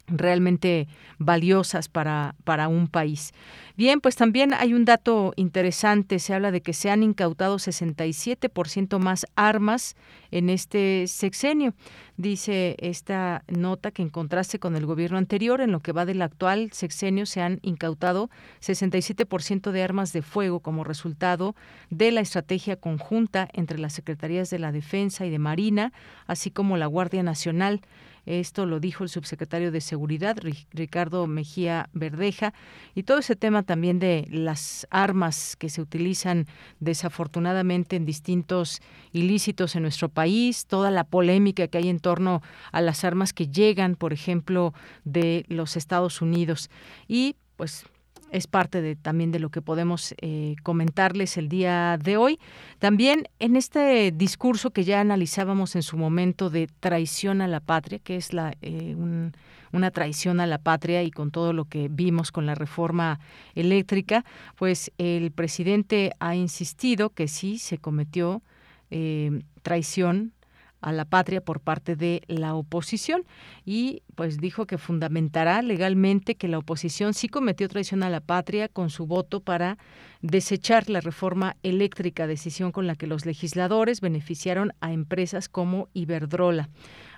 realmente valiosas para, para un país. Bien, pues también hay un dato interesante, se habla de que se han incautado 67% más armas en este sexenio. Dice esta nota que en contraste con el gobierno anterior, en lo que va del actual sexenio se han incautado 67% de armas de fuego como resultado de la estrategia conjunta entre las Secretarías de la Defensa y de Marina, así como la Guardia Nacional. Esto lo dijo el subsecretario de Seguridad, Ricardo Mejía Verdeja, y todo ese tema también de las armas que se utilizan desafortunadamente en distintos ilícitos en nuestro país, toda la polémica que hay en torno a las armas que llegan, por ejemplo, de los Estados Unidos. Y pues es parte de, también de lo que podemos eh, comentarles el día de hoy. También en este discurso que ya analizábamos en su momento de traición a la patria, que es la, eh, una traición a la patria y con todo lo que vimos con la reforma eléctrica, pues el presidente ha insistido que sí se cometió eh, traición a la patria por parte de la oposición y pues dijo que fundamentará legalmente que la oposición sí cometió traición a la patria con su voto para desechar la reforma eléctrica, decisión con la que los legisladores beneficiaron a empresas como Iberdrola.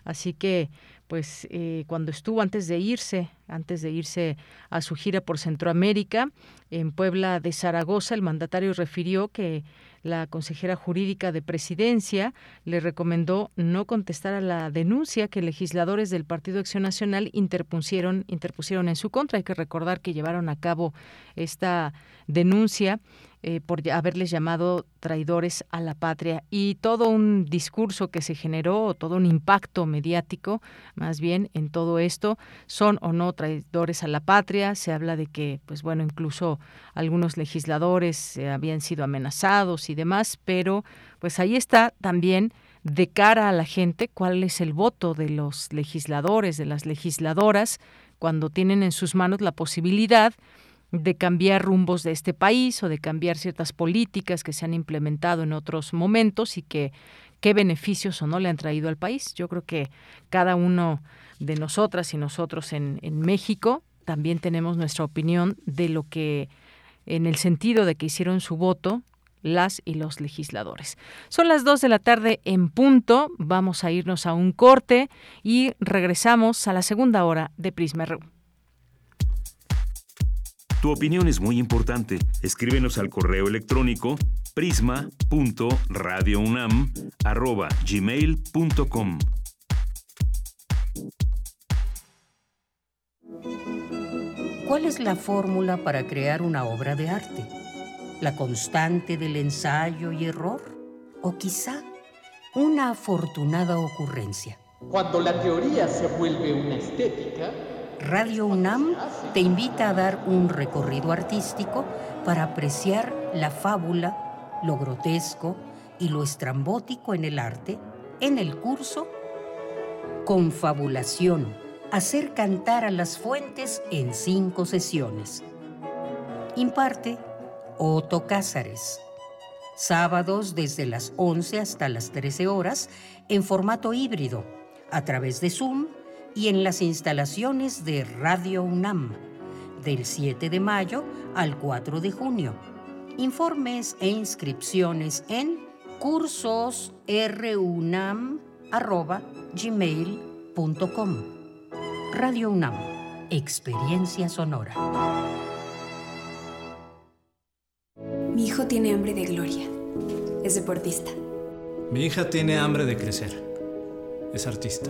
Así que pues eh, cuando estuvo antes de irse, antes de irse a su gira por Centroamérica, en Puebla de Zaragoza, el mandatario refirió que la consejera jurídica de presidencia le recomendó no contestar a la denuncia que legisladores del Partido Acción Nacional interpusieron, interpusieron en su contra. Hay que recordar que llevaron a cabo esta denuncia eh, por haberles llamado traidores a la patria y todo un discurso que se generó, todo un impacto mediático, más bien en todo esto, son o no traidores a la patria. Se habla de que, pues bueno, incluso algunos legisladores eh, habían sido amenazados y demás, pero pues ahí está también de cara a la gente cuál es el voto de los legisladores, de las legisladoras, cuando tienen en sus manos la posibilidad cambiar rumbos de este país o de cambiar ciertas políticas que se han implementado en otros momentos y que qué beneficios o no le han traído al país. Yo creo que cada uno de nosotras y nosotros en, México también tenemos nuestra opinión de lo que, en el sentido de que hicieron su voto las y los legisladores. Son las dos de la tarde en punto. Vamos a irnos a un corte y regresamos a la segunda hora de Prisma. Tu opinión es muy importante. Escríbenos al correo electrónico prisma.radiounam@gmail.com. ¿Cuál es la fórmula para crear una obra de arte? ¿La constante del ensayo y error? ¿O quizá una afortunada ocurrencia? Cuando la teoría se vuelve una estética, Radio UNAM te invita a dar un recorrido artístico para apreciar la fábula, lo grotesco y lo estrambótico en el arte en el curso Confabulación, hacer cantar a las fuentes en cinco sesiones. Imparte Otto Cázares. Sábados desde las 11 hasta las 13 horas en formato híbrido, a través de Zoom y en las instalaciones de Radio UNAM, del 7 de mayo al 4 de junio. Informes e inscripciones en cursosrunam.gmail.com Radio UNAM, Experiencia Sonora. Mi hijo tiene hambre de gloria. Es deportista. Mi hija tiene hambre de crecer. Es artista.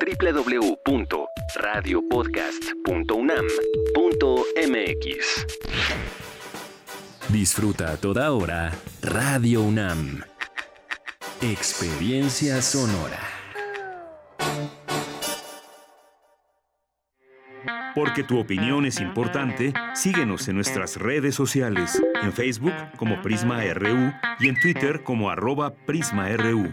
www.radiopodcast.unam.mx. Disfruta a toda hora Radio UNAM. Experiencia sonora. Porque tu opinión es importante, síguenos en nuestras redes sociales, en Facebook como Prisma RU y en Twitter como arroba PrismaRU.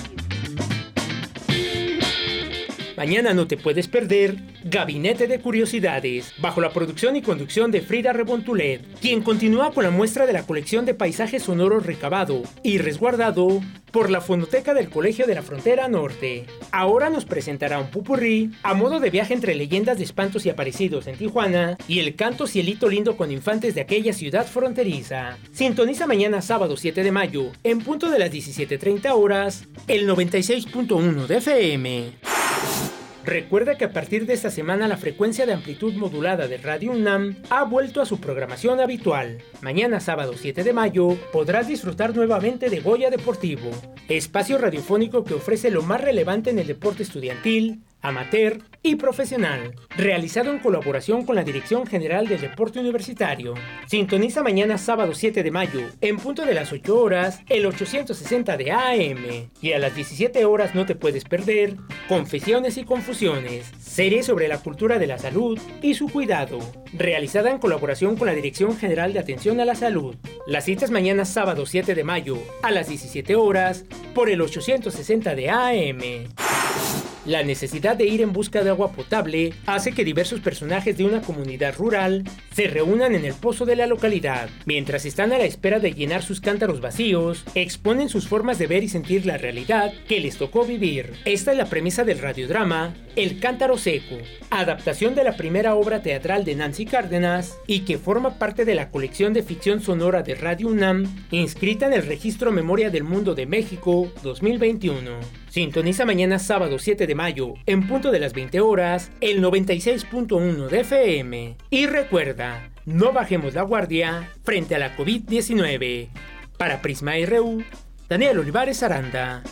Mañana no te puedes perder Gabinete de Curiosidades, bajo la producción y conducción de Frida Rebontulet, quien continúa con la muestra de la colección de paisajes sonoros recabado y resguardado por la Fonoteca del Colegio de la Frontera Norte. Ahora nos presentará un pupurrí a modo de viaje entre leyendas de espantos y aparecidos en Tijuana y el canto Cielito Lindo con infantes de aquella ciudad fronteriza. Sintoniza mañana sábado 7 de mayo, en punto de las 17.30 horas, el 96.1 de FM. Recuerda que a partir de esta semana la frecuencia de amplitud modulada de Radio UNAM ha vuelto a su programación habitual. Mañana sábado 7 de mayo podrás disfrutar nuevamente de Goya Deportivo, espacio radiofónico que ofrece lo más relevante en el deporte estudiantil, amateur y profesional, realizado en colaboración con la Dirección General del Deporte Universitario. Sintoniza mañana sábado 7 de mayo, en punto de las 8 horas, el 860 de AM. Y a las 17 horas no te puedes perder Confesiones y Confusiones, serie sobre la cultura de la salud y su cuidado, realizada en colaboración con la Dirección General de Atención a la Salud. Las citas mañana sábado 7 de mayo, a las 17 horas, por el 860 de AM. La necesidad de ir en busca de agua potable hace que diversos personajes de una comunidad rural se reúnan en el pozo de la localidad. Mientras están a la espera de llenar sus cántaros vacíos, exponen sus formas de ver y sentir la realidad que les tocó vivir. Esta es la premisa del radiodrama El Cántaro Seco, adaptación de la primera obra teatral de Nancy Cárdenas y que forma parte de la colección de ficción sonora de Radio UNAM, inscrita en el Registro Memoria del Mundo de México 2021. Sintoniza mañana sábado 7 de mayo, en punto de las 20 horas, el 96.1 de FM. Y recuerda, no bajemos la guardia frente a la COVID-19. Para Prisma RU, Daniel Olivares Aranda.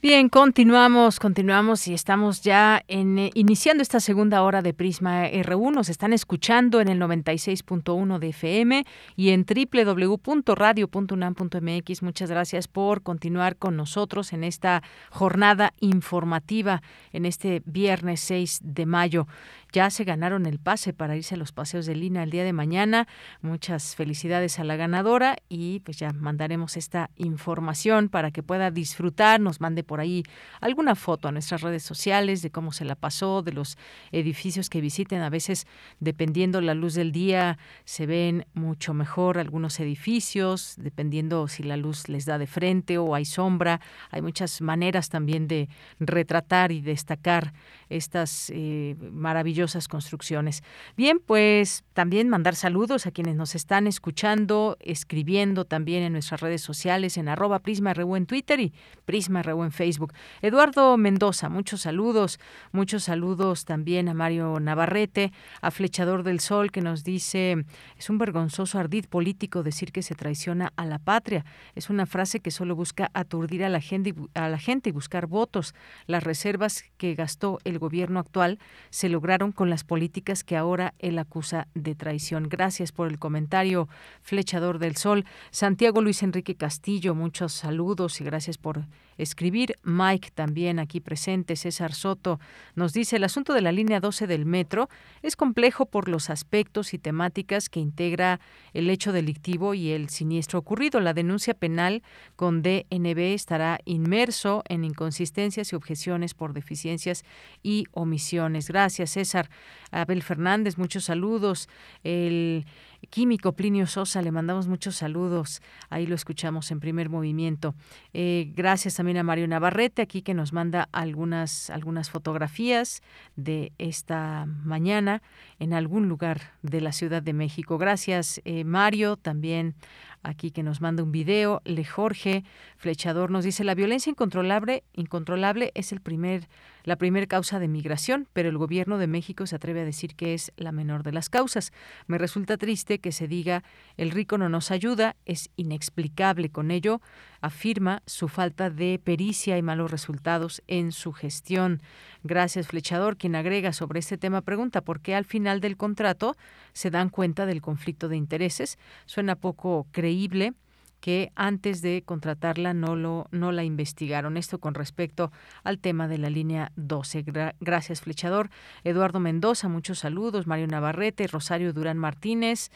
Bien, continuamos, continuamos y estamos ya en, eh, iniciando esta segunda hora de Prisma R1. Nos están escuchando en el 96.1 de FM y en www.radio.unam.mx. Muchas gracias por continuar con nosotros en esta jornada informativa en este viernes 6 de mayo ya se ganaron el pase para irse a los paseos de Lina el día de mañana. Muchas felicidades a la ganadora y pues ya mandaremos esta información para que pueda disfrutar, nos mande por ahí alguna foto a nuestras redes sociales de cómo se la pasó, de los edificios que visiten. A veces, dependiendo la luz del día, se ven mucho mejor algunos edificios, dependiendo si la luz les da de frente o hay sombra. Hay muchas maneras también de retratar y destacar estas eh, maravillosas construcciones. Bien, pues también mandar saludos a quienes nos están escuchando, escribiendo también en nuestras redes sociales, en arroba Prisma en Twitter y Prisma en Facebook. Eduardo Mendoza, muchos saludos, muchos saludos también a Mario Navarrete, a Flechador del Sol, que nos dice, es un vergonzoso ardid político decir que se traiciona a la patria. Es una frase que solo busca aturdir a la gente, a la gente y buscar votos. Las reservas que gastó el gobierno actual se lograron con las políticas que ahora él acusa de traición. Gracias por el comentario, Flechador del Sol. Santiago Luis Enrique Castillo, muchos saludos y gracias por escribir. Mike también aquí presente, César Soto, nos dice el asunto de la línea 12 del metro es complejo por los aspectos y temáticas que integra el hecho delictivo y el siniestro ocurrido. La denuncia penal con DNB estará inmerso en inconsistencias y objeciones por deficiencias y omisiones. Gracias, César. Abel Fernández, muchos saludos. El químico Plinio Sosa, le mandamos muchos saludos. Ahí lo escuchamos en primer movimiento. Eh, gracias también a Mario Navarrete, aquí que nos manda algunas, algunas fotografías de esta mañana en algún lugar de la Ciudad de México. Gracias, eh, Mario, también aquí que nos manda un video. Le Jorge Flechador nos dice la violencia incontrolable, incontrolable es el primer la primera causa de migración, pero el gobierno de México se atreve a decir que es la menor de las causas. Me resulta triste que se diga el rico no nos ayuda, es inexplicable con ello, afirma su falta de pericia y malos resultados en su gestión. Gracias, Flechador, quien agrega sobre este tema pregunta por qué al final del contrato se dan cuenta del conflicto de intereses. Suena poco creíble que antes de contratarla no lo no la investigaron. Esto con respecto al tema de la línea 12. gracias, flechador. Eduardo Mendoza, muchos saludos. Mario Navarrete, Rosario Durán Martínez.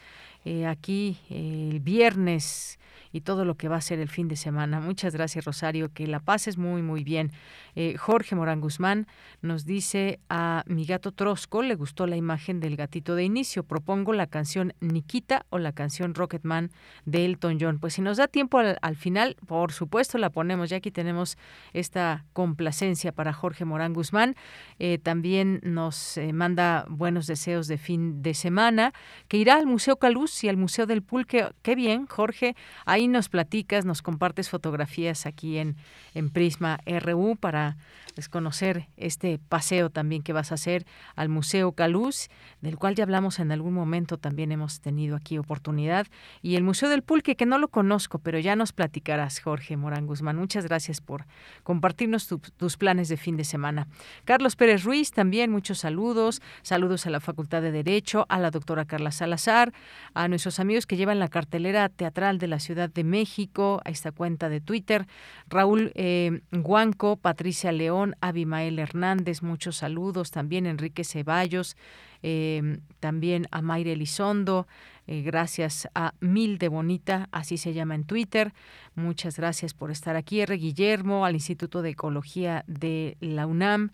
Eh, aquí el viernes y todo lo que va a ser el fin de semana. Muchas gracias, Rosario. Que la pases muy, muy bien. Eh, Jorge Morán Guzmán nos dice a mi gato Trosco le gustó la imagen del gatito de inicio. Propongo la canción Nikita o la canción Rocketman de Elton John. Pues si nos da tiempo al, final, por supuesto la ponemos. Ya aquí tenemos esta complacencia para Jorge Morán Guzmán. Eh, también nos eh, manda buenos deseos de fin de semana, que irá al Museo Caluz y al Museo del Pulque. Qué bien, Jorge. Ahí nos platicas, nos compartes fotografías aquí en, en Prisma RU para pues, conocer este paseo también que vas a hacer al Museo Caluz, del cual ya hablamos en algún momento, también hemos tenido aquí oportunidad, y el Museo del Pulque, que no lo conozco, pero ya nos platicarás, Jorge Morán Guzmán. Muchas gracias por compartirnos tus planes de fin de semana. Carlos Pérez Ruiz, también muchos saludos, saludos a la Facultad de Derecho, a la doctora Carla Salazar, a nuestros amigos que llevan la cartelera teatral de la Ciudad de México, a esta cuenta de Twitter, Raúl eh, Guanco, Patricia León, Abimael Hernández, muchos saludos, también Enrique Ceballos, em, también a Mayre Elizondo, eh, gracias a Milde Bonita, así se llama en Twitter, muchas gracias por estar aquí, R. Guillermo, al Instituto de Ecología de la UNAM,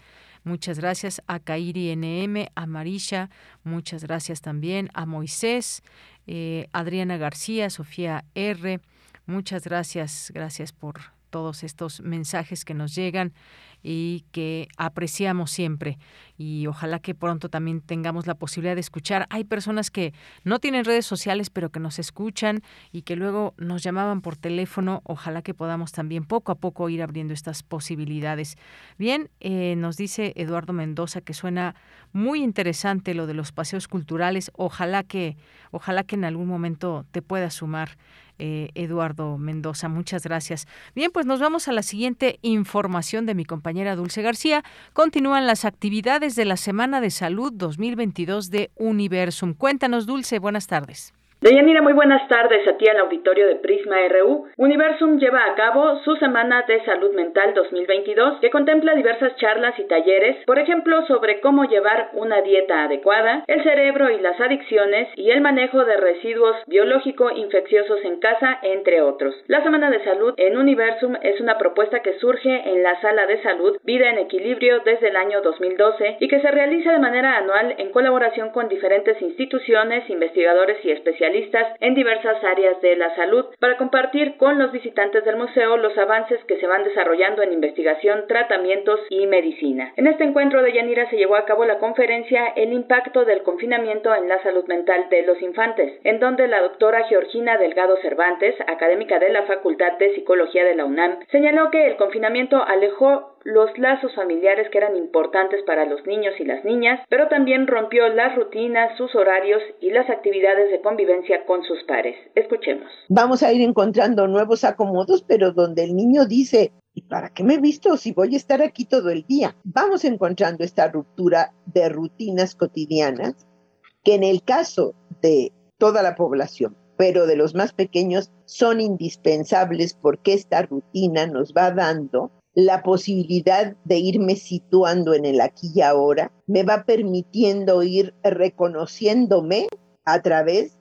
Muchas gracias a Kairi NM, a Marisha, muchas gracias también a Moisés, eh, Adriana García, Sofía R. Muchas gracias, gracias por todos estos mensajes que nos llegan y que apreciamos siempre y ojalá que pronto también tengamos la posibilidad de escuchar. Hay personas que no tienen redes sociales pero que nos escuchan y que luego nos llamaban por teléfono. Ojalá que podamos también poco a poco ir abriendo estas posibilidades. Bien, eh, nos dice Eduardo Mendoza que suena muy interesante lo de los paseos culturales. Ojalá que, ojalá que en algún momento te puedas sumar eh, Eduardo Mendoza. Muchas gracias. Bien, pues nos vamos a la siguiente información de mi compañera Dulce García. Continúan las actividades de la Semana de Salud 2022 de Universum. Cuéntanos, Dulce, buenas tardes. Deyanira, muy buenas tardes a ti al auditorio de Prisma RU. Universum lleva a cabo su Semana de Salud Mental 2022 que contempla diversas charlas y talleres, por ejemplo, sobre cómo llevar una dieta adecuada, el cerebro y las adicciones y el manejo de residuos biológico-infecciosos en casa, entre otros. La Semana de Salud en Universum es una propuesta que surge en la Sala de Salud Vida en Equilibrio desde el año 2012 y que se realiza de manera anual en colaboración con diferentes instituciones, investigadores y especialistas en diversas áreas de la salud para compartir con los visitantes del museo los avances que se van desarrollando en investigación, tratamientos y medicina. En este encuentro de Yanira se llevó a cabo la conferencia El impacto del confinamiento en la salud mental de los infantes, en donde la doctora Georgina Delgado Cervantes, académica de la Facultad de Psicología de la UNAM, señaló que el confinamiento alejó los lazos familiares que eran importantes para los niños y las niñas, pero también rompió las rutinas, sus horarios y las actividades de convivencia con sus pares. Escuchemos. Vamos a ir encontrando nuevos acomodos, pero donde el niño dice, ¿y para qué me he visto si voy a estar aquí todo el día? Vamos encontrando esta ruptura de rutinas cotidianas que en el caso de toda la población, pero de los más pequeños, son indispensables porque esta rutina nos va dando la posibilidad de irme situando en el aquí y ahora, me va permitiendo ir reconociéndome a través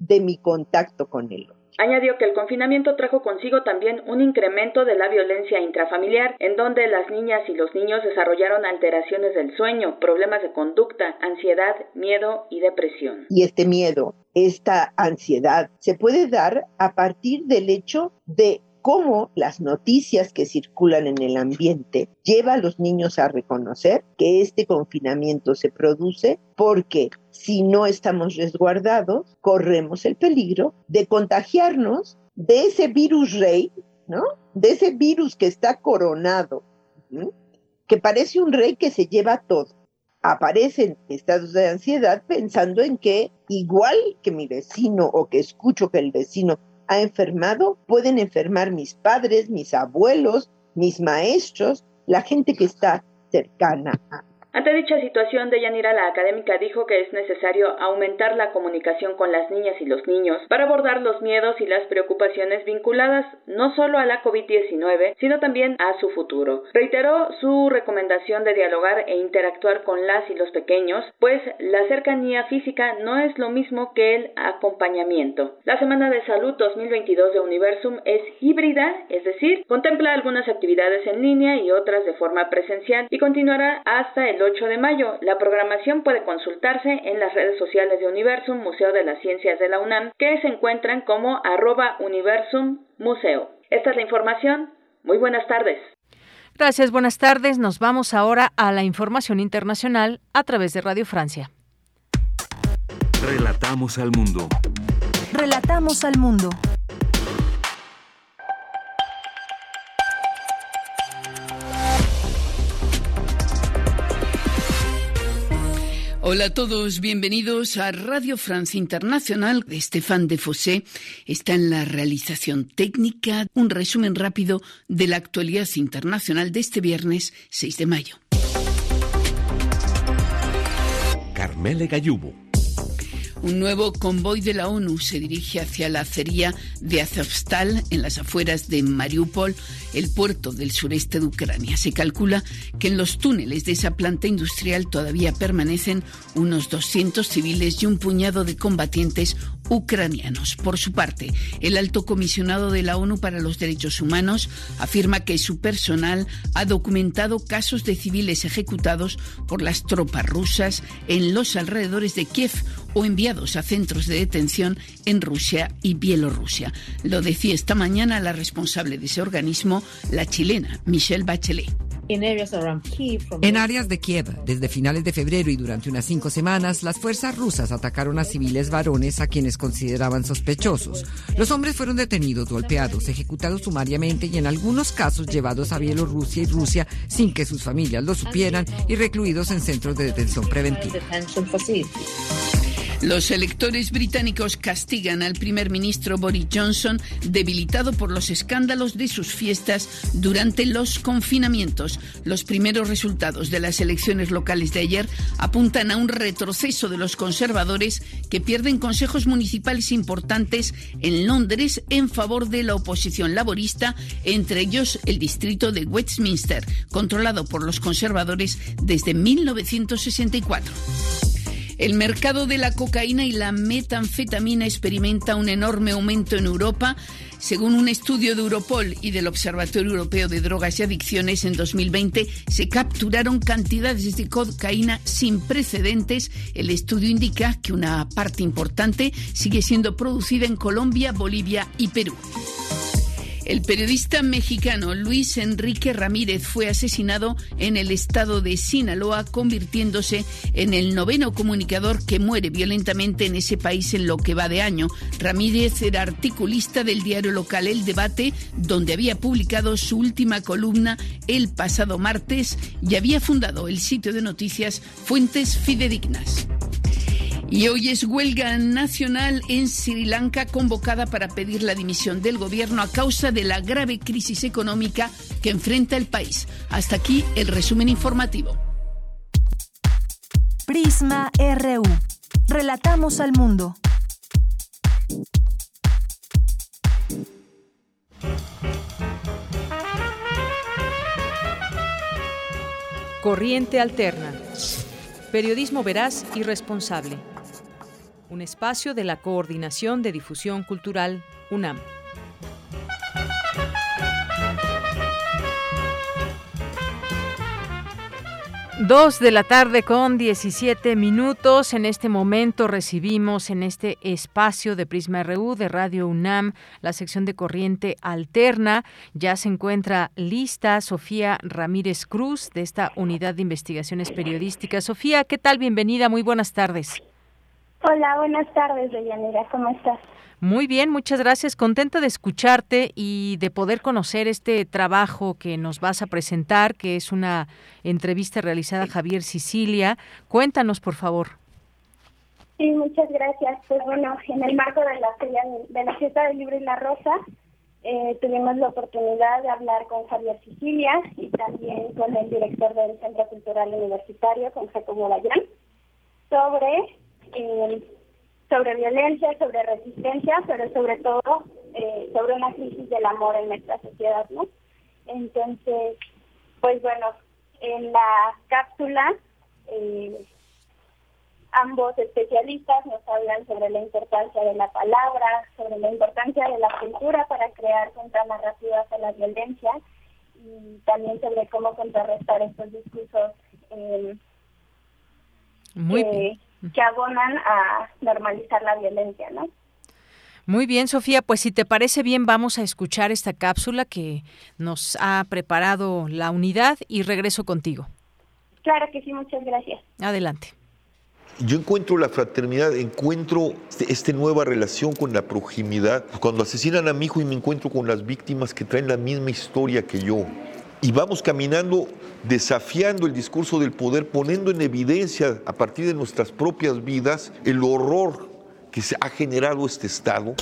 de mi contacto con él. Añadió que el confinamiento trajo consigo también un incremento de la violencia intrafamiliar, en donde las niñas y los niños desarrollaron alteraciones del sueño, problemas de conducta, ansiedad, miedo y depresión. Y este miedo, esta ansiedad, se puede dar a partir del hecho de cómo las noticias que circulan en el ambiente lleva a los niños a reconocer que este confinamiento se produce porque si no estamos resguardados, corremos el peligro de contagiarnos de ese virus rey, ¿no? De ese virus que está coronado, que parece un rey que se lleva todo. Aparecen estados de ansiedad pensando en que igual que mi vecino o que escucho que el vecino ha enfermado, pueden enfermar mis padres, mis abuelos, mis maestros, la gente que está cercana a ante dicha situación, Deyanira, la académica dijo que es necesario aumentar la comunicación con las niñas y los niños para abordar los miedos y las preocupaciones vinculadas no solo a la COVID-19, sino también a su futuro. Reiteró su recomendación de dialogar e interactuar con las y los pequeños, pues la cercanía física no es lo mismo que el acompañamiento. La Semana de Salud 2022 de Universum es híbrida, es decir, contempla algunas actividades en línea y otras de forma presencial y continuará hasta el 8 de mayo. La programación puede consultarse en las redes sociales de Universum, Museo de las Ciencias de la UNAM, que se encuentran como arroba Universum Museo. Esta es la información. Muy buenas tardes. Gracias, buenas tardes. Nos vamos ahora a la información internacional a través de Radio Francia. Relatamos al mundo. Relatamos al mundo. Hola a todos, bienvenidos a Radio France Internacional. Estefan de Fossé está en la realización técnica. Un resumen rápido de la actualidad internacional de este viernes 6 de mayo. Carmele Gallubo. Un nuevo convoy de la ONU se dirige hacia la acería de Azovstal, en las afueras de Mariupol, el puerto del sureste de Ucrania. Se calcula que en los túneles de esa planta industrial todavía permanecen unos 200 civiles y un puñado de combatientes ucranianos. Por su parte, el alto comisionado de la ONU para los Derechos Humanos afirma que su personal ha documentado casos de civiles ejecutados por las tropas rusas en los alrededores de Kiev o enviados a centros de detención en Rusia y Bielorrusia. Lo decía esta mañana la responsable de ese organismo, la chilena Michelle Bachelet. En áreas de Kiev, desde finales de febrero y durante unas cinco semanas, las fuerzas rusas atacaron a civiles varones a quienes consideraban sospechosos. Los hombres fueron detenidos, golpeados, ejecutados sumariamente y en algunos casos llevados a Bielorrusia y Rusia sin que sus familias lo supieran y recluidos en centros de detención preventiva. Los electores británicos castigan al primer ministro Boris Johnson, debilitado por los escándalos de sus fiestas durante los confinamientos. Los primeros resultados de las elecciones locales de ayer apuntan a un retroceso de los conservadores que pierden consejos municipales importantes en Londres en favor de la oposición laborista, entre ellos el distrito de Westminster, controlado por los conservadores desde 1964. El mercado de la cocaína y la metanfetamina experimenta un enorme aumento en Europa. Según un estudio de Europol y del Observatorio Europeo de Drogas y Adicciones, en 2020 se capturaron cantidades de cocaína sin precedentes. El estudio indica que una parte importante sigue siendo producida en Colombia, Bolivia y Perú. El periodista mexicano Luis Enrique Ramírez fue asesinado en el estado de Sinaloa, convirtiéndose en el noveno comunicador que muere violentamente en ese país en lo que va de año. Ramírez era articulista del diario local El Debate, donde había publicado su última columna el pasado martes y había fundado el sitio de noticias Fuentes Fidedignas. Y hoy es huelga nacional en Sri Lanka convocada para pedir la dimisión del gobierno a causa de la grave crisis económica que enfrenta el país. Hasta aquí el resumen informativo. Prisma RU. Relatamos al mundo. Corriente Alterna. Periodismo veraz y responsable un espacio de la Coordinación de Difusión Cultural UNAM. Dos de la tarde con 17 minutos. En este momento recibimos en este espacio de Prisma RU de Radio UNAM la sección de corriente alterna. Ya se encuentra lista Sofía Ramírez Cruz de esta unidad de investigaciones periodísticas. Sofía, ¿qué tal? Bienvenida, muy buenas tardes. Hola, buenas tardes, Deyanira, ¿cómo estás? Muy bien, muchas gracias. Contenta de escucharte y de poder conocer este trabajo que nos vas a presentar, que es una entrevista realizada a Javier Sicilia. Cuéntanos, por favor. Sí, muchas gracias. Pues bueno, en el marco de la, de la fiesta del libro y la rosa, eh, tuvimos la oportunidad de hablar con Javier Sicilia y también con el director del Centro Cultural Universitario, con Jacobo Dayán, sobre eh, sobre violencia, sobre resistencia, pero sobre todo eh, sobre una crisis del amor en nuestra sociedad, ¿no? Entonces, pues bueno, en la cápsula eh, ambos especialistas nos hablan sobre la importancia de la palabra, sobre la importancia de la cultura para crear contranarrativas a la violencia y también sobre cómo contrarrestar estos discursos eh, Muy bien que abonan a normalizar la violencia, ¿no? Muy bien, Sofía, pues si te parece bien, vamos a escuchar esta cápsula que nos ha preparado la unidad y regreso contigo. Claro que sí, muchas gracias. Adelante. Yo encuentro la fraternidad, encuentro esta nueva relación con la proximidad. Cuando asesinan a mi hijo y me encuentro con las víctimas que traen la misma historia que yo. Y vamos caminando desafiando el discurso del poder, poniendo en evidencia a partir de nuestras propias vidas el horror que se ha generado este Estado.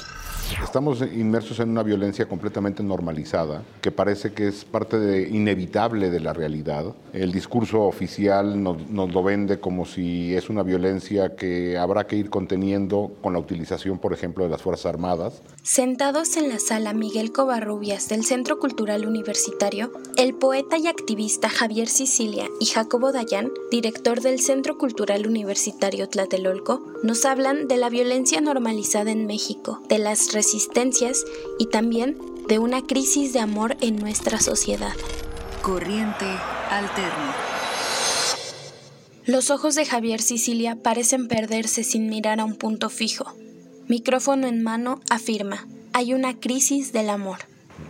Estamos inmersos en una violencia completamente normalizada, que parece que es parte de, inevitable de la realidad. El discurso oficial nos, nos, lo vende como si es una violencia que habrá que ir conteniendo con la utilización, por ejemplo, de las Fuerzas Armadas. Sentados en la sala Miguel Covarrubias del Centro Cultural Universitario, el poeta y activista Javier Sicilia y Jacobo Dayan, director del Centro Cultural Universitario Tlatelolco, nos hablan de la violencia normalizada en México, de las resistencias y también de una crisis de amor en nuestra sociedad. Corriente alterna. Los ojos de Javier Sicilia parecen perderse sin mirar a un punto fijo. Micrófono en mano afirma, hay una crisis del amor.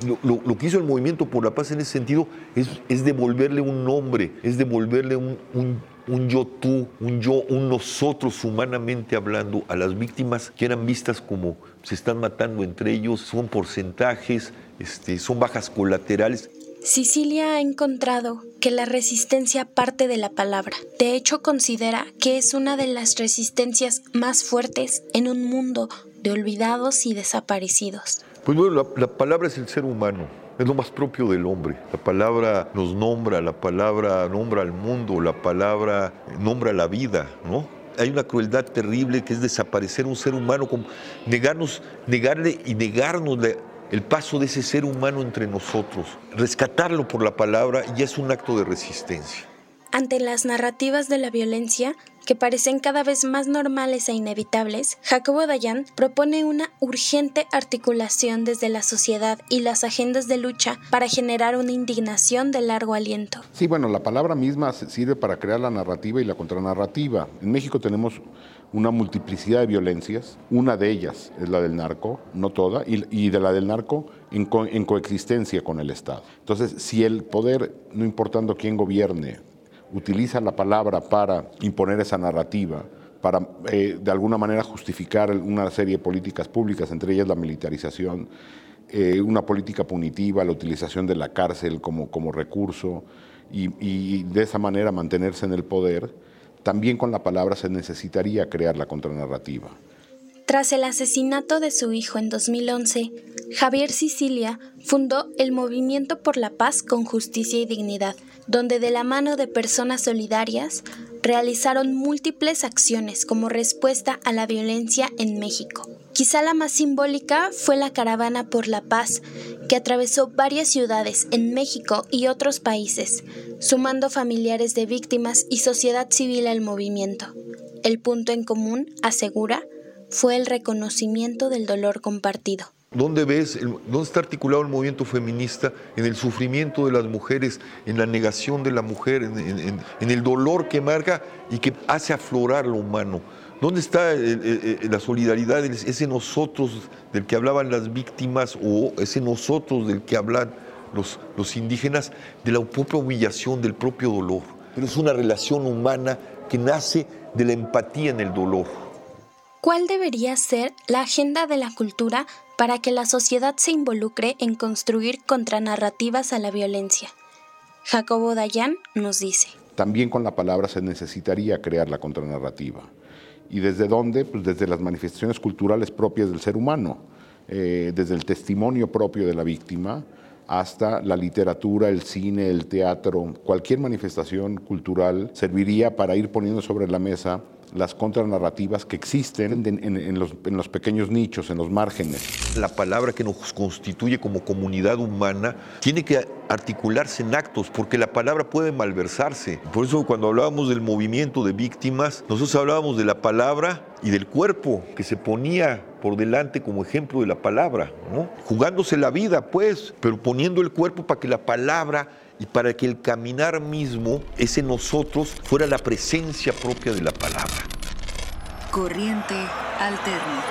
Lo, lo, lo, que hizo el movimiento por la paz en ese sentido es, es devolverle un nombre, es devolverle un, un, un, yo tú, un yo, un nosotros humanamente hablando a las víctimas que eran vistas como se están matando entre ellos, son porcentajes, este, son bajas colaterales. Sicilia ha encontrado que la resistencia parte de la palabra. De hecho, considera que es una de las resistencias más fuertes en un mundo de olvidados y desaparecidos. Pues bueno, la, palabra es el ser humano, es lo más propio del hombre. La palabra nos nombra, la palabra nombra al mundo, la palabra nombra la vida, ¿no? Hay una crueldad terrible que es desaparecer un ser humano, como negarnos, negarle y negarnos el paso de ese ser humano entre nosotros. Rescatarlo por la palabra ya es un acto de resistencia. Ante las narrativas de la violencia, que parecen cada vez más normales e inevitables, Jacobo Dayan propone una urgente articulación desde la sociedad y las agendas de lucha para generar una indignación de largo aliento. Sí, bueno, la palabra misma sirve para crear la narrativa y la contranarrativa. En México tenemos una multiplicidad de violencias, una de ellas es la del narco, no toda, y, de la del narco en, en coexistencia con el Estado. Entonces, si el poder, no importando quién gobierne, utiliza la palabra para imponer esa narrativa, para eh, de alguna manera justificar una serie de políticas públicas, entre ellas la militarización, eh, una política punitiva, la utilización de la cárcel como, como recurso y, y, de esa manera mantenerse en el poder, también con la palabra se necesitaría crear la contranarrativa. Tras el asesinato de su hijo en 2011, Javier Sicilia fundó el Movimiento por la Paz con Justicia y Dignidad, donde de la mano de personas solidarias realizaron múltiples acciones como respuesta a la violencia en México. Quizá la más simbólica fue la Caravana por la Paz, que atravesó varias ciudades en México y otros países, sumando familiares de víctimas y sociedad civil al movimiento. El punto en común, asegura, fue el reconocimiento del dolor compartido. ¿Dónde ves, dónde está articulado el movimiento feminista? En el sufrimiento de las mujeres, en la negación de la mujer, en, el dolor que marca y que hace aflorar lo humano. ¿Dónde está la solidaridad, ese nosotros del que hablaban las víctimas o ese nosotros del que hablan los, los indígenas, de la propia humillación, del propio dolor? Pero es una relación humana que nace de la empatía en el dolor. ¿Cuál debería ser la agenda de la cultura para que la sociedad se involucre en construir contranarrativas a la violencia? Jacobo Dayan nos dice. También con la palabra se necesitaría crear la contranarrativa. ¿Y desde dónde? Pues desde las manifestaciones culturales propias del ser humano, eh, desde el testimonio propio de la víctima hasta la literatura, el cine, el teatro, cualquier manifestación cultural serviría para ir poniendo sobre la mesa las contranarrativas que existen en, los, pequeños nichos, en los márgenes. La palabra que nos constituye como comunidad humana tiene que articularse en actos, porque la palabra puede malversarse. Por eso cuando hablábamos del movimiento de víctimas, nosotros hablábamos de la palabra y del cuerpo que se ponía por delante como ejemplo de la palabra, jugándose la vida, pues, pero poniendo el cuerpo para que la palabra y para que el caminar mismo, ese nosotros, fuera la presencia propia de la palabra. Corriente Alterna.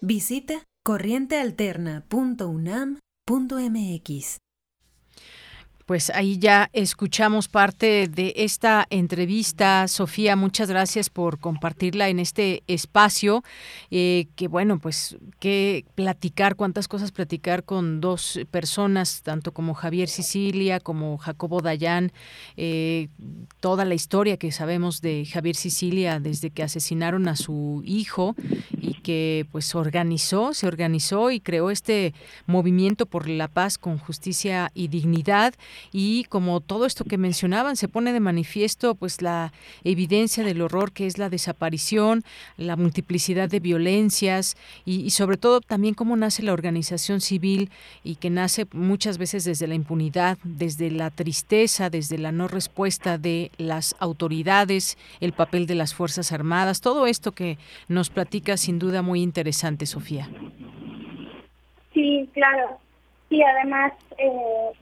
Visita corrientealterna.unam.mx. Pues ahí ya escuchamos parte de esta entrevista. Sofía, muchas gracias por compartirla en este espacio. Eh, que bueno, pues que platicar, cuántas cosas platicar con dos personas, tanto como Javier Sicilia, como Jacobo Dayan. Eh, toda la historia que sabemos de Javier Sicilia desde que asesinaron a su hijo y que pues organizó, se organizó y creó este movimiento por la paz con justicia y dignidad y como todo esto que mencionaban se pone de manifiesto pues la evidencia del horror que es la desaparición, la multiplicidad de violencias y, sobre todo también cómo nace la organización civil y que nace muchas veces desde la impunidad, desde la tristeza, desde la no respuesta de las autoridades, el papel de las Fuerzas Armadas, todo esto que nos platica sin duda muy interesante, Sofía. Sí, claro. Y además, eh,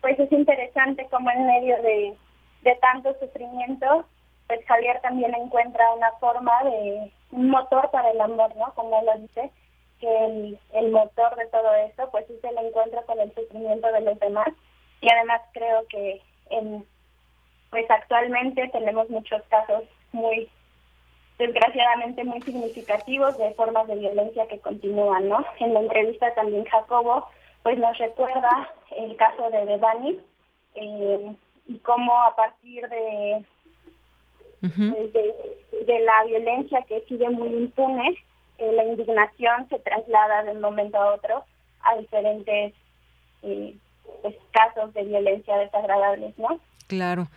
pues es interesante como en medio de, tanto sufrimiento, pues Javier también encuentra una forma de un motor para el amor, ¿no? Como lo dice, que el, motor de todo esto, pues es el encuentro con el sufrimiento de los demás. Y además creo que en, pues actualmente tenemos muchos casos muy, desgraciadamente muy significativos de formas de violencia que continúan, ¿no? En la entrevista también Jacobo pues nos recuerda el caso de Devani eh, y cómo a partir de, de, la violencia que sigue muy impune, eh, la indignación se traslada de un momento a otro a diferentes eh, pues, casos de violencia desagradables, ¿no? Claro.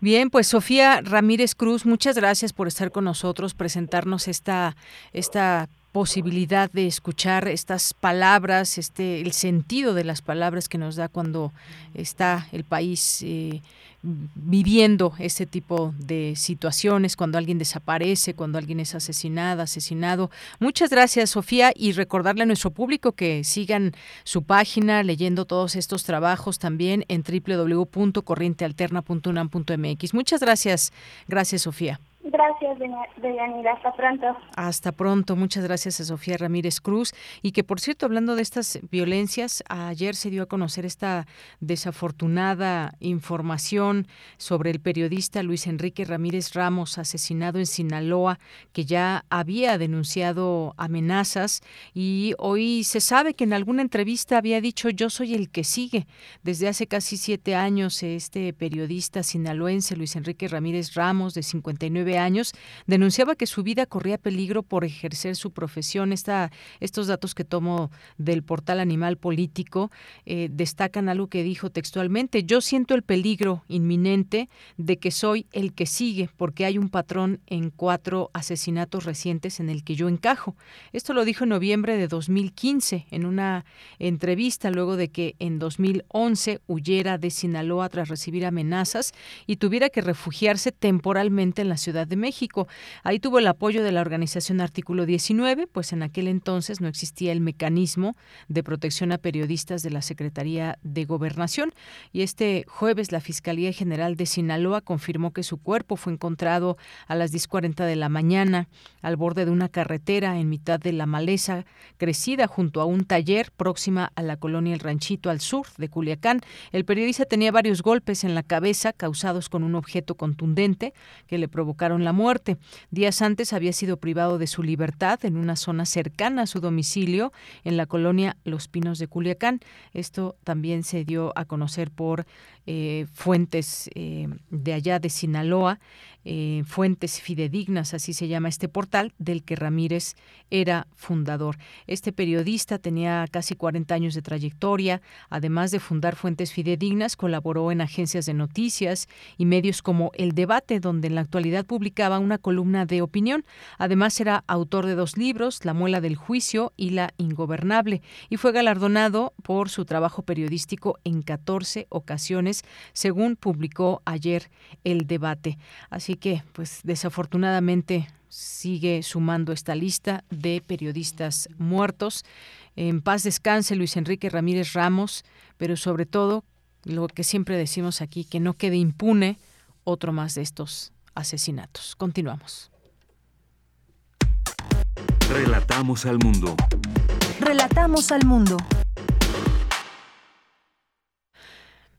Bien, pues Sofía Ramírez Cruz, muchas gracias por estar con nosotros, presentarnos esta, esta posibilidad de escuchar estas palabras, este, el sentido de las palabras que nos da cuando está el país eh, viviendo este tipo de situaciones, cuando alguien desaparece, cuando alguien es asesinada, asesinado. Muchas gracias, Sofía, y recordarle a nuestro público que sigan su página leyendo todos estos trabajos también en www.corrientealterna.unam.mx. Muchas gracias. Gracias, Sofía. Gracias, Deyanira. Hasta pronto. Hasta pronto. Muchas gracias a Sofía Ramírez Cruz. Y que, por cierto, hablando de estas violencias, ayer se dio a conocer esta desafortunada información sobre el periodista Luis Enrique Ramírez Ramos, asesinado en Sinaloa, que ya había denunciado amenazas y hoy se sabe que en alguna entrevista había dicho yo soy el que sigue. Desde hace casi siete años, este periodista sinaloense Luis Enrique Ramírez Ramos, de 59 años, denunciaba que su vida corría peligro por ejercer su profesión. Estos datos que tomo del portal Animal Político eh, destacan algo que dijo textualmente. Yo siento el peligro inminente de que soy el que sigue porque hay un patrón en cuatro asesinatos recientes en el que yo encajo. Esto lo dijo en noviembre de 2015 en una entrevista luego de que en 2011 huyera de Sinaloa tras recibir amenazas y tuviera que refugiarse temporalmente en la ciudad de México. Ahí tuvo el apoyo de la organización Artículo 19, pues en aquel entonces no existía el mecanismo de protección a periodistas de la Secretaría de Gobernación. Y este jueves la Fiscalía General de Sinaloa confirmó que su cuerpo fue encontrado a las 10.40 de la mañana al borde de una carretera en mitad de la maleza crecida junto a un taller próxima a la colonia El Ranchito al sur de Culiacán. El periodista tenía varios golpes en la cabeza causados con un objeto contundente que le provocaron la muerte. Días antes había sido privado de su libertad en una zona cercana a su domicilio, en la colonia Los Pinos de Culiacán. Esto también se dio a conocer por eh, fuentes eh, de allá de Sinaloa. Eh, fuentes fidedignas, así se llama este portal, del que Ramírez era fundador. Este periodista tenía casi 40 años de trayectoria, además de fundar fuentes fidedignas, colaboró en agencias de noticias y medios como El Debate, donde en la actualidad publicaba una columna de opinión. Además era autor de dos libros, La muela del juicio y La ingobernable, y fue galardonado por su trabajo periodístico en 14 ocasiones, según publicó ayer El Debate. Así que, pues desafortunadamente sigue sumando esta lista de periodistas muertos. En paz descanse Luis Enrique Ramírez Ramos, pero sobre todo lo que siempre decimos aquí, que no quede impune otro más de estos asesinatos. Continuamos. Relatamos al mundo. Relatamos al mundo.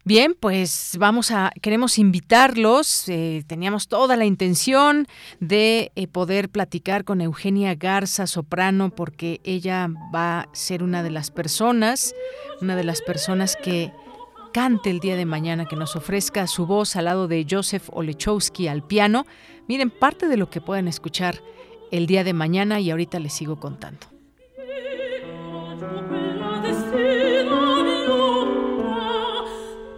Bien, pues vamos a, queremos invitarlos. Eh, teníamos toda la intención de eh, poder platicar con Eugenia Garza, soprano, porque ella va a ser una de las personas, una de las personas que cante el día de mañana, que nos ofrezca su voz al lado de Joseph Olechowski al piano. Miren, parte de lo que puedan escuchar el día de mañana y ahorita les sigo contando.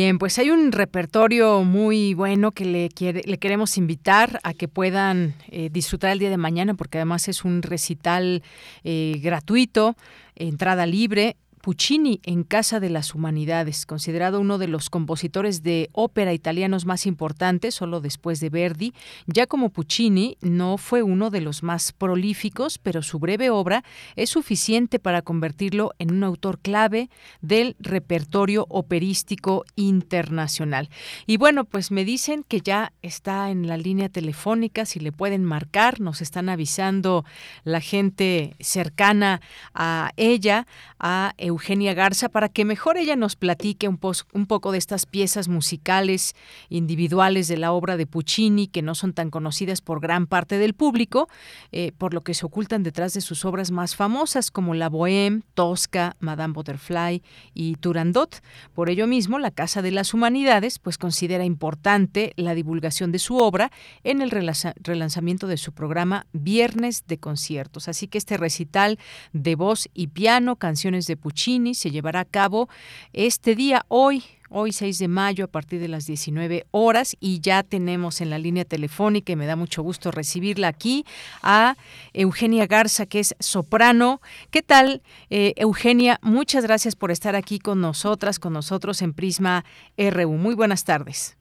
Bien, pues hay un repertorio muy bueno que le, quiere, le queremos invitar a que puedan eh, disfrutar el día de mañana, porque además es un recital eh, gratuito, entrada libre, Puccini en Casa de las Humanidades, considerado uno de los compositores de ópera italianos más importantes, solo después de Verdi. Ya como Puccini no fue uno de los más prolíficos, pero su breve obra es suficiente para convertirlo en un autor clave del repertorio operístico internacional. Y bueno, pues me dicen que ya está en la línea telefónica, si le pueden marcar, nos están avisando la gente cercana a ella, a Eugenia Garza para que mejor ella nos platique un, un, poco de estas piezas musicales individuales de la obra de Puccini que no son tan conocidas por gran parte del público, eh, por lo que se ocultan detrás de sus obras más famosas como La Bohème, Tosca, Madame Butterfly y Turandot. Por ello mismo, la Casa de las Humanidades pues considera importante la divulgación de su obra en el relanzamiento de su programa Viernes de Conciertos. Así que este recital de voz y piano, canciones de Puccini, se llevará a cabo este día, hoy, hoy 6 de mayo a partir de las 19 horas y ya tenemos en la línea telefónica y me da mucho gusto recibirla aquí a Eugenia Garza que es soprano. ¿Qué tal eh, Eugenia? Muchas gracias por estar aquí con nosotras, con nosotros en Prisma RU. Muy buenas tardes.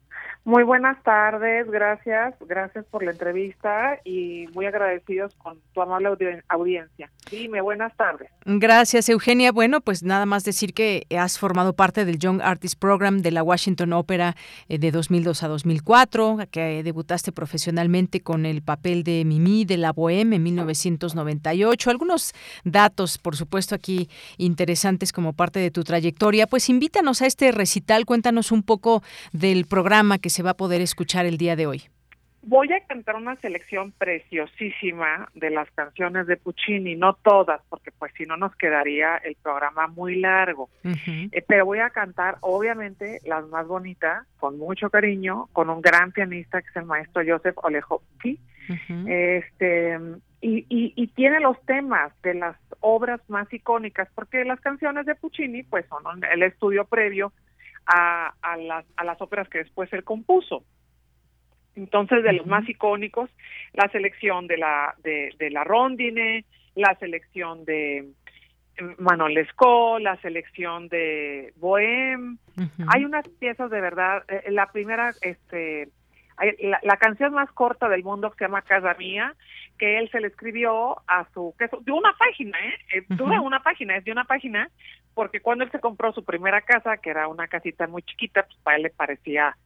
Muy buenas tardes, gracias, gracias por la entrevista y muy agradecidos con tu amable audiencia. Dime, buenas tardes. Gracias, Eugenia. Bueno, pues nada más decir que has formado parte del Young Artist Program de la Washington Opera eh, de 2002 a 2004, que debutaste profesionalmente con el papel de Mimi de la Bohème en 1998. Algunos datos, por supuesto, aquí interesantes como parte de tu trayectoria. Pues invítanos a este recital, cuéntanos un poco del programa que se va a poder escuchar el día de hoy? Voy a cantar una selección preciosísima de las canciones de Puccini, no todas, porque pues si no nos quedaría el programa muy largo. Eh, pero voy a cantar, obviamente, las más bonitas, con mucho cariño, con un gran pianista que es el maestro Joseph Olechowski. Este y, y, tiene los temas de las obras más icónicas, porque las canciones de Puccini, pues son el estudio previo a, a, las, a las óperas que después él compuso. Entonces, de los más icónicos, la selección de la, de, de la Rondine, la selección de Manon Lescaut, la selección de Bohème. Hay unas piezas de verdad. Eh, la primera, este, la, la, canción más corta del mundo que se llama Casa Mía, que él se le escribió a su, que de una página, ¿eh? dura una página, es de una página, porque cuando él se compró su primera casa, que era una casita muy chiquita, pues para él le parecía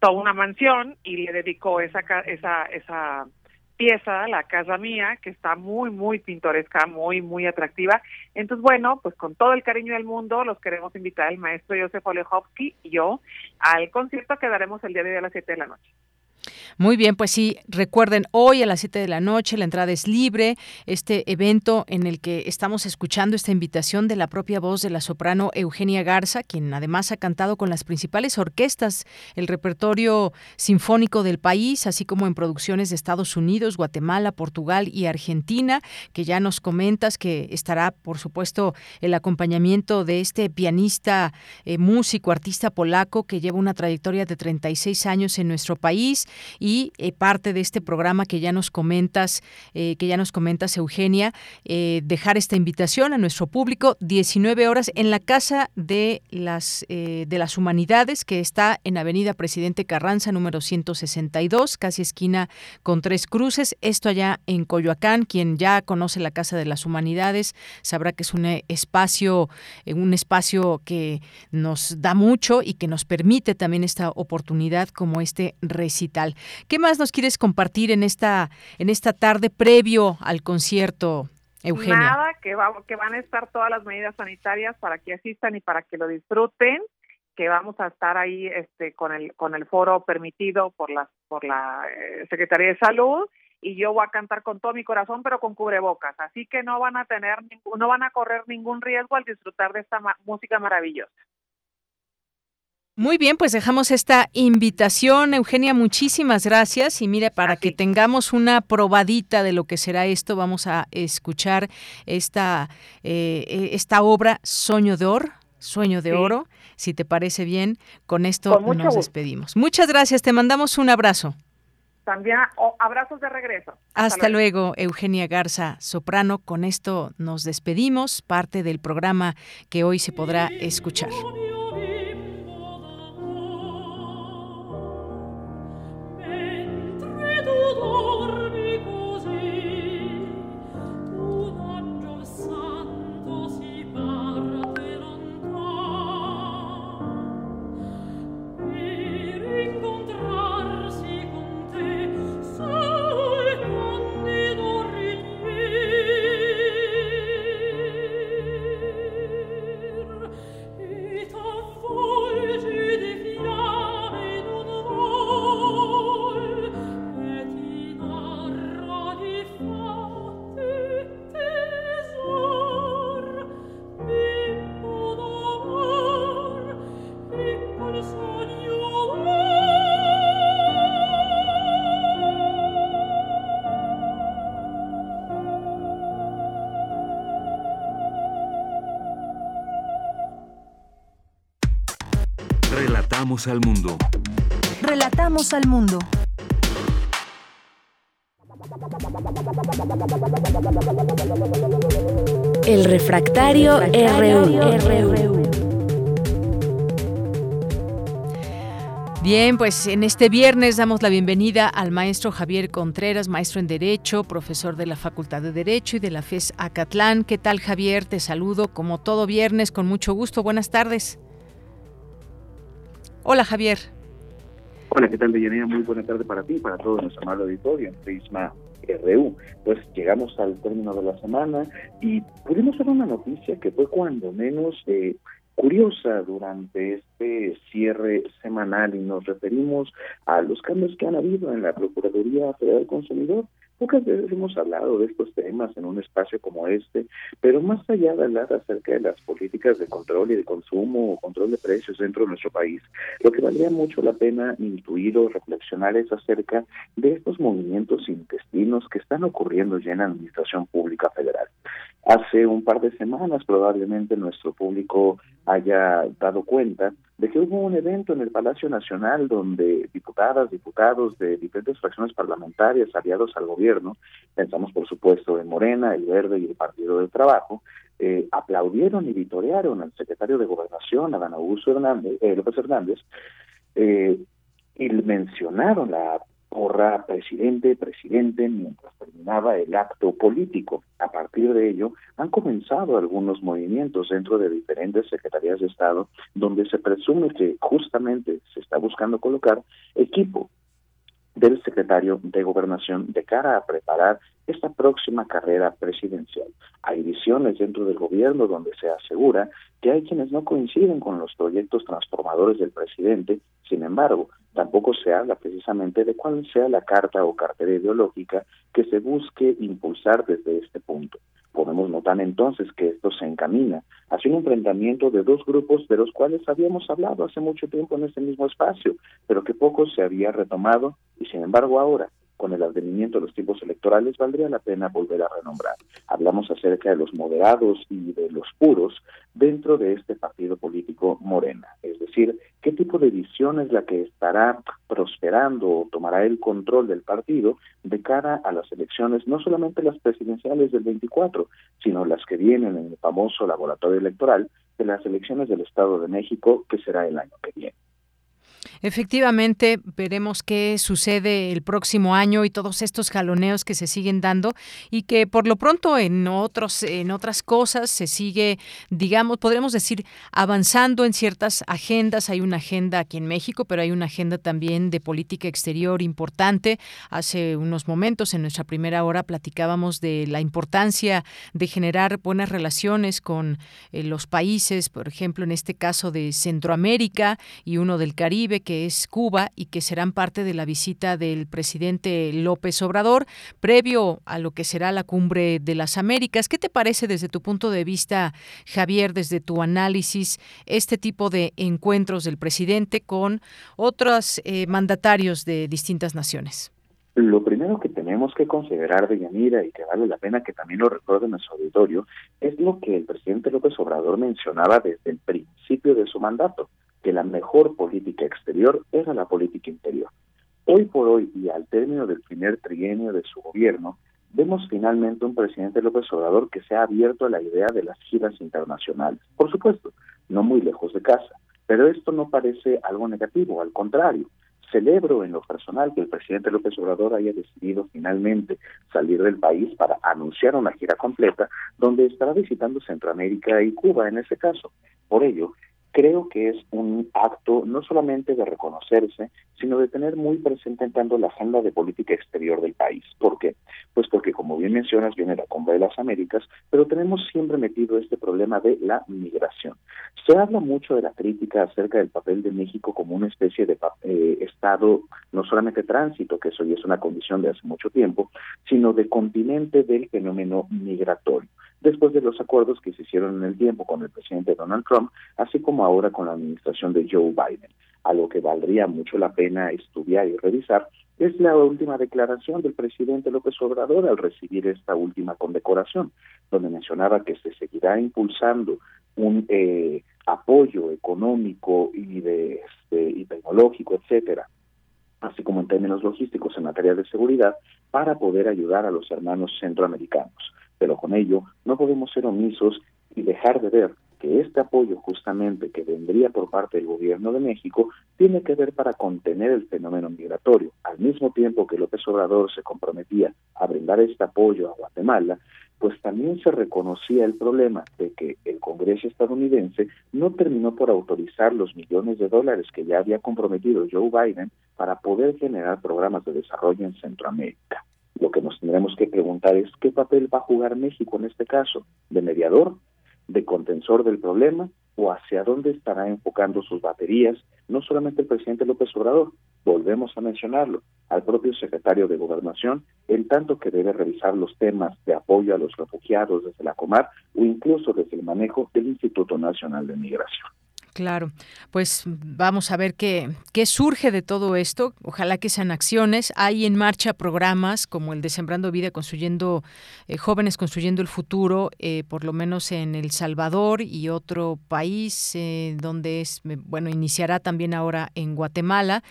toda una mansión y le dedicó esa esa esa pieza, la casa mía, que está muy muy pintoresca, muy muy atractiva. Entonces, bueno, pues con todo el cariño del mundo los queremos invitar el maestro Josef Olechowski y yo al concierto que daremos el día de hoy a las 7 de la noche. Muy bien, pues sí, recuerden, hoy a las 7 de la noche la entrada es libre, este evento en el que estamos escuchando esta invitación de la propia voz de la soprano Eugenia Garza, quien además ha cantado con las principales orquestas, el repertorio sinfónico del país, así como en producciones de Estados Unidos, Guatemala, Portugal y Argentina, que ya nos comentas que estará, por supuesto, el acompañamiento de este pianista, eh, músico, artista polaco que lleva una trayectoria de 36 años en nuestro país y eh, parte de este programa que ya nos comentas, eh, que ya nos comentas Eugenia, eh, dejar esta invitación a nuestro público 19 horas en la casa de las de las humanidades que está en Avenida Presidente Carranza número 162, casi esquina con tres cruces. Esto allá en Coyoacán, quien ya conoce la casa de las humanidades sabrá que es un espacio un espacio que nos da mucho y que nos permite también esta oportunidad como este recital ¿Qué más nos quieres compartir en esta, en esta tarde previo al concierto? Eugenia. Nada, que, que van a estar todas las medidas sanitarias para que asistan y para que lo disfruten, que vamos a estar ahí este, con, el, con el foro permitido por la, por la eh, Secretaría de Salud y yo voy a cantar con todo mi corazón, pero con cubrebocas. Así que no van a tener, no van a correr ningún riesgo al disfrutar de esta música maravillosa. Muy bien, pues dejamos esta invitación, Eugenia, muchísimas gracias. Y mire, para que tengamos una probadita de lo que será esto, vamos a escuchar esta, eh, esta obra, Sueño de Oro, Sueño de Oro, si te parece bien, con esto nos despedimos. Muchas gracias, te mandamos un abrazo. También abrazos de regreso. Hasta, luego. Eugenia Garza, soprano. Con esto nos despedimos, parte del programa que hoy se podrá escuchar. Al mundo. Relatamos al mundo. El refractario, RU. Bien, pues en este viernes damos la bienvenida al maestro Javier Contreras, maestro en Derecho, profesor de la Facultad de Derecho y de la FES Acatlán. ¿Qué tal, Javier? Te saludo como todo viernes con mucho gusto. Buenas tardes. Hola Javier. Hola, ¿qué tal, Deyanira? Muy buena tarde para ti y para todo nuestro amable auditorio en Prisma RU. Pues llegamos al término de la semana y pudimos ver una noticia que fue cuando menos eh, curiosa durante este cierre semanal y nos referimos a los cambios que han habido en la Procuraduría Federal del Consumidor Pocas veces hemos hablado de estos temas en un espacio como este, pero más allá de hablar acerca de las políticas de control y de consumo o control de precios dentro de nuestro país, lo que valía mucho la pena intuir o reflexionar es acerca de estos movimientos intestinos que están ocurriendo ya en la Administración Pública Federal. Hace un par de semanas probablemente nuestro público haya dado cuenta de que hubo un evento en el Palacio Nacional donde diputadas, diputados de diferentes fracciones parlamentarias aliados al gobierno, pensamos por supuesto en Morena, el Verde y el Partido del Trabajo, eh, aplaudieron y vitorearon al secretario de Gobernación, Adán Augusto Hernández, eh, López Hernández, eh, y mencionaron la porra presidente, presidente, mientras terminaba el acto político. A partir de ello, han comenzado algunos movimientos dentro de diferentes secretarías de Estado donde se presume que justamente se está buscando colocar equipo del secretario de Gobernación de cara a preparar esta próxima carrera presidencial. Hay visiones dentro del gobierno donde se asegura que hay quienes no coinciden con los proyectos transformadores del presidente, sin embargo, tampoco se habla precisamente de cuál sea la carta o cartera ideológica que se busque impulsar desde este punto. Podemos notar entonces que esto se encamina hacia un enfrentamiento de dos grupos de los cuales habíamos hablado hace mucho tiempo en este mismo espacio, pero que poco se había retomado y sin embargo ahora con el advenimiento de los tiempos electorales, valdría la pena volver a renombrar. Hablamos acerca de los moderados y de los puros dentro de este partido político Morena. Es decir, qué tipo de visión es la que estará prosperando o tomará el control del partido de cara a las elecciones, no solamente las presidenciales del 24, sino las que vienen en el famoso laboratorio electoral de las elecciones del Estado de México, que será el año que viene. Efectivamente, veremos qué sucede el próximo año y todos estos jaloneos que se siguen dando y que por lo pronto en otros en otras cosas se sigue, digamos, podremos decir avanzando en ciertas agendas. Hay una agenda aquí en México, pero hay una agenda también de política exterior importante. Hace unos momentos en nuestra primera hora platicábamos de la importancia de generar buenas relaciones con eh, los países, por ejemplo, en este caso de Centroamérica y uno del Caribe que es Cuba, y que serán parte de la visita del presidente López Obrador, previo a lo que será la cumbre de las Américas. ¿Qué te parece desde tu punto de vista, Javier, desde tu análisis, este tipo de encuentros del presidente con otros eh, mandatarios de distintas naciones? Lo primero que tenemos que considerar, de Yanira, y que vale la pena que también lo recuerden en su auditorio, es lo que el presidente López Obrador mencionaba desde el principio de su mandato, que la mejor política exterior era la política interior. Hoy por hoy y al término del primer trienio de su gobierno, vemos finalmente un presidente López Obrador que se ha abierto a la idea de las giras internacionales. Por supuesto, no muy lejos de casa, pero esto no parece algo negativo, al contrario. Celebro en lo personal que el presidente López Obrador haya decidido finalmente salir del país para anunciar una gira completa donde estará visitando Centroamérica y Cuba en ese caso. Por ello, creo que es un acto no solamente de reconocerse, sino de tener muy presente tanto la agenda de política exterior del país. ¿Por qué? Pues porque, como bien mencionas, viene la Cumbre de las Américas, pero tenemos siempre metido este problema de la migración. Se habla mucho de la crítica acerca del papel de México como una especie de eh, Estado, no solamente tránsito, que eso ya es una condición de hace mucho tiempo, sino de continente del fenómeno migratorio después de los acuerdos que se hicieron en el tiempo con el presidente Donald Trump, así como ahora con la administración de Joe Biden. A lo que valdría mucho la pena estudiar y revisar es la última declaración del presidente López Obrador al recibir esta última condecoración, donde mencionaba que se seguirá impulsando un eh, apoyo económico y, de, este, y tecnológico, etcétera, así como en términos logísticos en materia de seguridad, para poder ayudar a los hermanos centroamericanos pero con ello no podemos ser omisos y dejar de ver que este apoyo justamente que vendría por parte del gobierno de México tiene que ver para contener el fenómeno migratorio. Al mismo tiempo que López Obrador se comprometía a brindar este apoyo a Guatemala, pues también se reconocía el problema de que el Congreso estadounidense no terminó por autorizar los millones de dólares que ya había comprometido Joe Biden para poder generar programas de desarrollo en Centroamérica. Lo que nos tendremos que preguntar es qué papel va a jugar México en este caso, de mediador, de contensor del problema o hacia dónde estará enfocando sus baterías, no solamente el presidente López Obrador, volvemos a mencionarlo, al propio secretario de Gobernación, en tanto que debe revisar los temas de apoyo a los refugiados desde la Comar o incluso desde el manejo del Instituto Nacional de Migración. Claro, pues vamos a ver qué, qué surge de todo esto. Ojalá que sean acciones. Hay en marcha programas como el de Sembrando Vida, construyendo eh, jóvenes construyendo el futuro, eh, por lo menos en El Salvador y otro país eh, donde es bueno iniciará también ahora en Guatemala.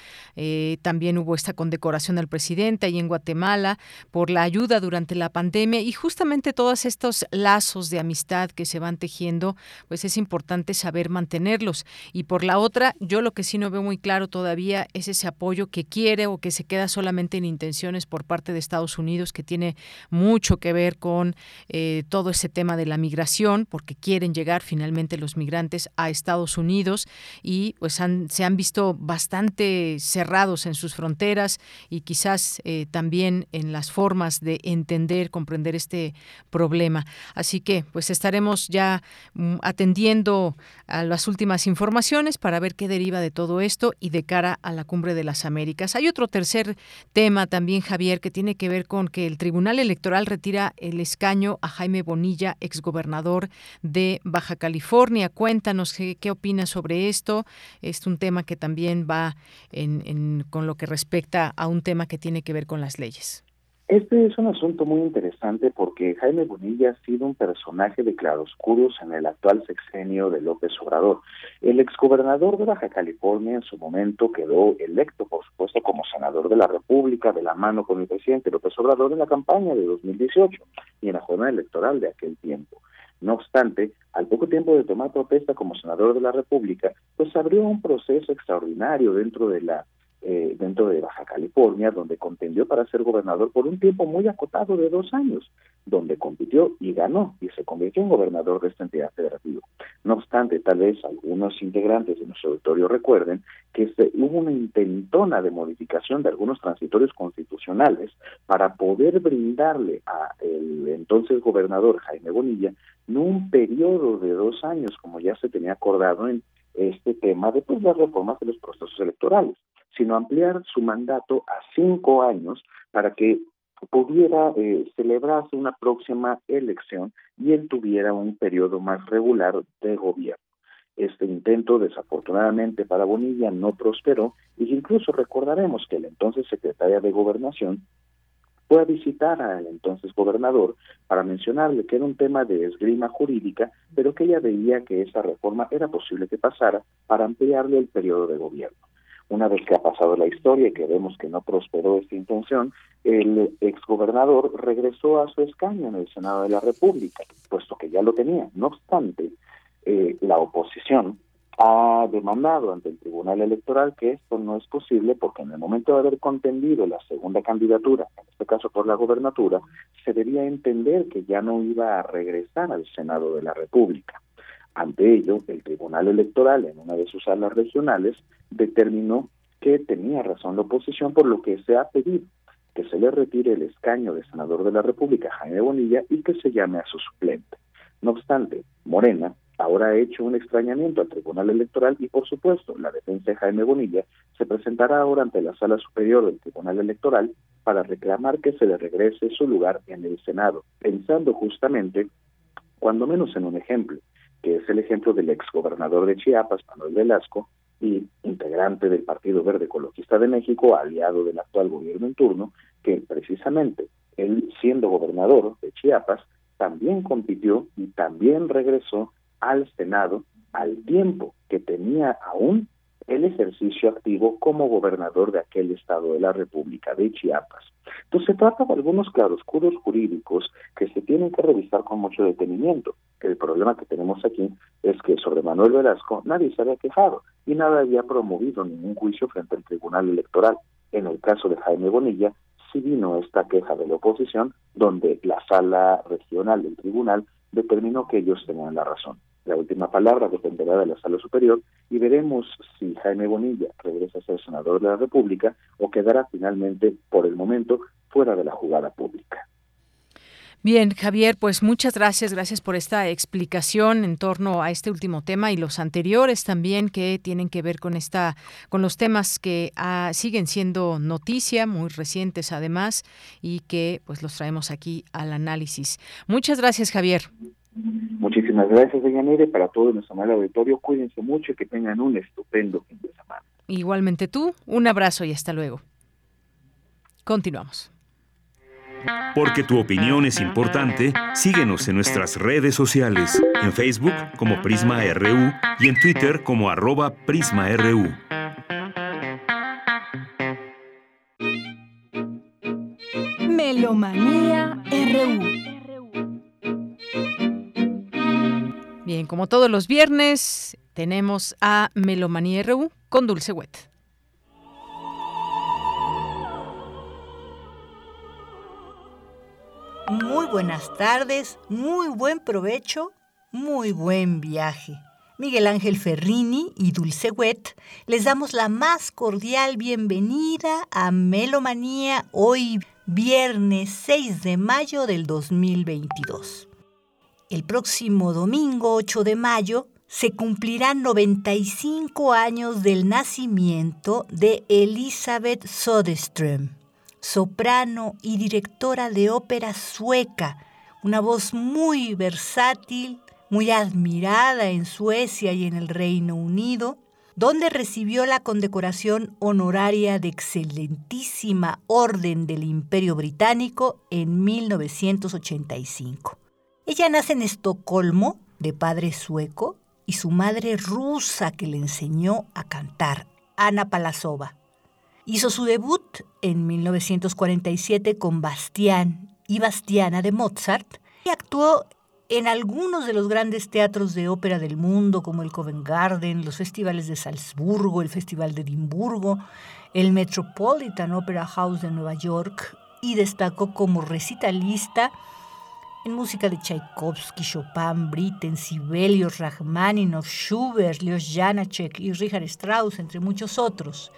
también hubo esta condecoración al presidente ahí en Guatemala por la ayuda durante la pandemia y justamente todos estos lazos de amistad que se van tejiendo, pues es importante saber mantenerlos y por la otra, yo lo que sí no veo muy claro todavía es ese apoyo que quiere o que se queda solamente en intenciones por parte de Estados Unidos, que tiene mucho que ver con eh, todo ese tema de la migración, porque quieren llegar finalmente los migrantes a Estados Unidos y pues se han visto bastante cerrados en sus fronteras y quizás eh, también en las formas de entender, comprender este problema. Así que pues estaremos ya mm, atendiendo a las últimas informaciones para ver qué deriva de todo esto y de cara a la cumbre de las Américas. Hay otro tercer tema también, Javier, que tiene que ver con que el Tribunal Electoral retira el escaño a Jaime Bonilla, exgobernador de Baja California. Cuéntanos qué, qué opinas sobre esto. Es un tema que también va en, con lo que respecta a un tema que tiene que ver con las leyes. Este es un asunto muy interesante porque Jaime Bonilla ha sido un personaje de claroscuros en el actual sexenio de López Obrador. El exgobernador de Baja California en su momento quedó electo, por supuesto, como senador de la República de la mano con el presidente López Obrador en la campaña de 2018 y en la jornada electoral de aquel tiempo. No obstante, al poco tiempo de tomar protesta como senador de la República, pues abrió un proceso extraordinario dentro de la eh, dentro de Baja California, donde contendió para ser gobernador por un tiempo muy acotado de dos años, donde compitió y ganó y se convirtió en gobernador de esta entidad federativa. No obstante, tal vez algunos integrantes de nuestro auditorio recuerden que se, hubo una intentona de modificación de algunos transitorios constitucionales para poder brindarle a el entonces gobernador Jaime Bonilla no un periodo de dos años como ya se tenía acordado en este tema de pues, las reformas de los procesos electorales sino ampliar su mandato a cinco años para que pudiera eh, celebrarse una próxima elección y él tuviera un periodo más regular de gobierno. Este intento, desafortunadamente para Bonilla, no prosperó y incluso recordaremos que la entonces secretaria de Gobernación fue a visitar al entonces gobernador para mencionarle que era un tema de esgrima jurídica, pero que ella veía que esa reforma era posible que pasara para ampliarle el periodo de gobierno. Una vez que ha pasado la historia y que vemos que no prosperó esta intención, el exgobernador regresó a su escaño en el Senado de la República, puesto que ya lo tenía. No obstante, eh, la oposición ha demandado ante el Tribunal Electoral que esto no es posible porque en el momento de haber contendido la segunda candidatura, en este caso por la gobernatura, se debía entender que ya no iba a regresar al Senado de la República. Ante ello, el Tribunal Electoral, en una de sus salas regionales, determinó que tenía razón la oposición, por lo que se ha pedido que se le retire el escaño de senador de la República, Jaime Bonilla, y que se llame a su suplente. No obstante, Morena ahora ha hecho un extrañamiento al Tribunal Electoral y, por supuesto, la defensa de Jaime Bonilla se presentará ahora ante la Sala Superior del Tribunal Electoral para reclamar que se le regrese su lugar en el Senado, pensando justamente, cuando menos en un ejemplo, que es el ejemplo del exgobernador de Chiapas, Manuel Velasco, y integrante del Partido Verde Ecologista de México, aliado del actual gobierno en turno, que precisamente él, siendo gobernador de Chiapas, también compitió y también regresó al Senado al tiempo que tenía aún el ejercicio activo como gobernador de aquel estado de la República de Chiapas. Entonces se trata de algunos claroscuros jurídicos que se tienen que revisar con mucho detenimiento. El problema que tenemos aquí es que sobre Manuel Velasco nadie se había quejado y nada había promovido ningún juicio frente al Tribunal Electoral. En el caso de Jaime Bonilla, sí vino esta queja de la oposición, donde la sala regional del tribunal determinó que ellos tenían la razón. La última palabra dependerá de la sala superior y veremos si Jaime Bonilla regresa a ser senador de la República o quedará finalmente, por el momento, fuera de la jugada pública. Bien, Javier, pues muchas gracias, gracias por esta explicación en torno a este último tema y los anteriores también que tienen que ver con esta, con los temas que ah, siguen siendo noticia, muy recientes además, y que pues los traemos aquí al análisis. Muchas gracias, Javier. Muchísimas gracias, doña Nere. Para todo nuestro amable auditorio, cuídense mucho y que tengan un estupendo fin de semana. Igualmente tú, un abrazo y hasta luego. Continuamos. Porque tu opinión es importante, síguenos en nuestras redes sociales, en Facebook como Prisma RU y en Twitter como arroba PrismaRU. Melomanía RU Bien, como todos los viernes, tenemos a Melomanía RU con Dulce Wet. Muy buenas tardes, muy buen provecho, muy buen viaje. Miguel Ángel Ferrini y Dulce Wet les damos la más cordial bienvenida a Melomanía hoy viernes 6 de mayo del 2022. El próximo domingo 8 de mayo se cumplirán 95 años del nacimiento de Elizabeth Soderström, soprano y directora de ópera sueca, una voz muy versátil, muy admirada en Suecia y en el Reino Unido, donde recibió la condecoración honoraria de Excelentísima Orden del Imperio Británico en 1985. Ella nace en Estocolmo, de padre sueco, y su madre rusa que le enseñó a cantar, Ana Palasova. Hizo su debut en 1947 con Bastián y Bastiana de Mozart y actuó en algunos de los grandes teatros de ópera del mundo, como el Covent Garden, los festivales de Salzburgo, el Festival de Edimburgo, el Metropolitan Opera House de Nueva York, y destacó como recitalista en música de Tchaikovsky, Chopin, Britten, Sibelius, Rachmaninoff, Schubert, Leos Janacek y Richard Strauss, entre muchos otros.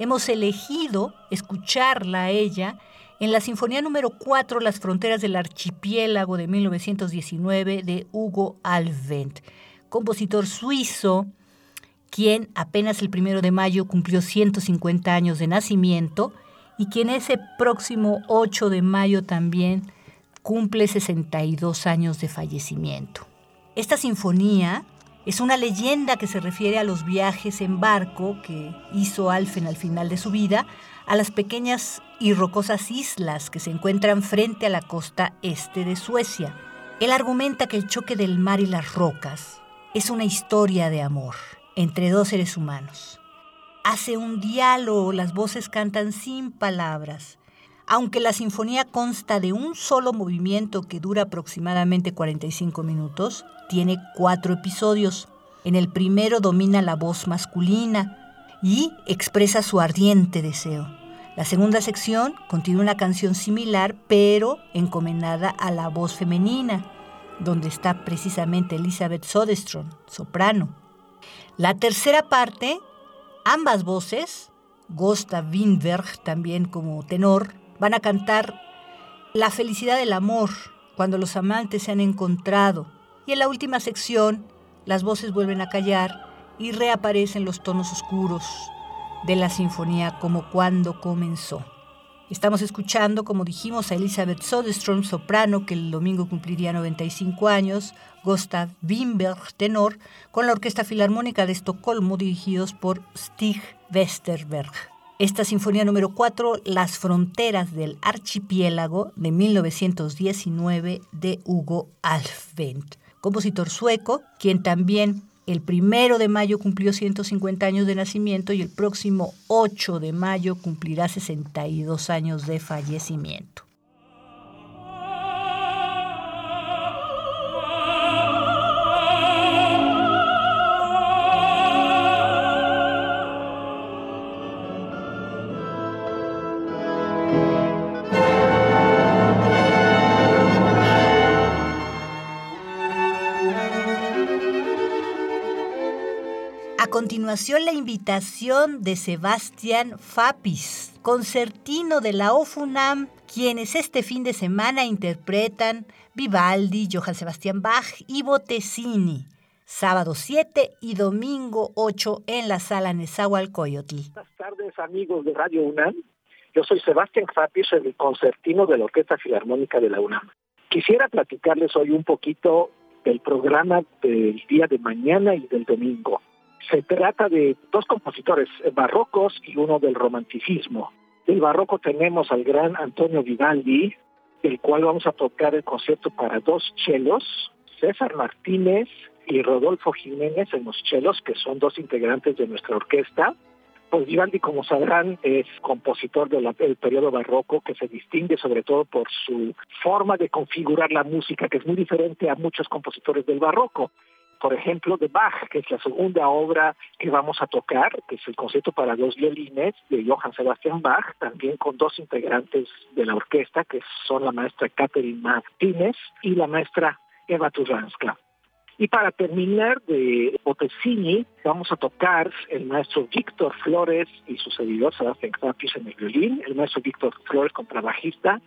Hemos elegido escucharla a ella en la Sinfonía número 4, Las fronteras del archipiélago de 1919 de Hugo Alvent, compositor suizo, quien apenas el primero de mayo cumplió 150 años de nacimiento y quien ese próximo 8 de mayo también cumple 62 años de fallecimiento. Esta sinfonía Es una leyenda que se refiere a los viajes en barco que hizo Alfen al final de su vida a las pequeñas y rocosas islas que se encuentran frente a la costa este de Suecia. Él argumenta que el choque del mar y las rocas es una historia de amor entre dos seres humanos. Hace un diálogo, las voces cantan sin palabras. Aunque la sinfonía consta de un solo movimiento que dura aproximadamente 45 minutos, tiene cuatro episodios. En el primero domina la voz masculina y expresa su ardiente deseo. La segunda sección contiene una canción similar, pero encomendada a la voz femenina, donde está precisamente Elizabeth Soderstrom, soprano. La tercera parte, ambas voces, Gustav Winberg también como tenor, van a cantar La felicidad del amor, cuando los amantes se han encontrado. Y en la última sección, las voces vuelven a callar y reaparecen los tonos oscuros, de la sinfonía como cuando comenzó. Estamos escuchando, como dijimos, a Elizabeth Soderstrom, soprano, que el domingo cumpliría 95 años, Gustav Wimberg, tenor, con la Orquesta Filarmónica de Estocolmo, dirigidos por Stig Westerberg. Esta sinfonía número 4, Las fronteras del archipiélago, de 1919, de Hugo Alfvén, compositor sueco, quien también el primero de mayo cumplió 150 años de nacimiento y el próximo 8 de mayo cumplirá 62 años de fallecimiento. Continuación la invitación de Sebastián Fapis, concertino de la OFUNAM, quienes este fin de semana interpretan Vivaldi, Johann Sebastian Bach y Bottesini. Sábado 7 y domingo 8 en la sala Nezahualcóyotl. Buenas tardes, amigos de Radio UNAM. Yo soy Sebastián Fapis, el concertino de la Orquesta Filarmónica de la UNAM. Quisiera platicarles hoy un poquito del programa del día de mañana y del domingo. Se trata de dos compositores barrocos y uno del romanticismo. Del barroco tenemos al gran Antonio Vivaldi, el cual vamos a tocar el concierto para dos chelos, César Martínez y Rodolfo Jiménez en los chelos, que son dos integrantes de nuestra orquesta. Pues Vivaldi, como sabrán, es compositor del periodo barroco que se distingue sobre todo por su forma de configurar la música, que es muy diferente a muchos compositores del barroco por ejemplo, de Bach, que es la segunda obra que vamos a tocar, que es el concierto para dos violines de Johann Sebastian Bach, también con dos integrantes de la orquesta, que son la maestra Catherine Martínez y la maestra Eva Turranska. Y para terminar de Bottesini, vamos a tocar el maestro Víctor Flores y su servidor Sebastián Knapis en el violín, el maestro Víctor Flores contrabajista,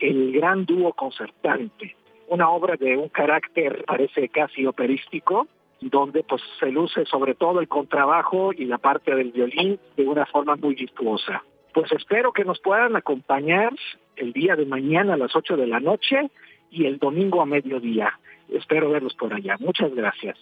el gran dúo concertante una obra de un carácter parece casi operístico, donde pues se luce sobre todo el contrabajo y la parte del violín de una forma muy virtuosa. Pues espero que nos puedan acompañar el día de mañana a las 8 de la noche y el domingo a mediodía. Espero verlos por allá. Muchas gracias.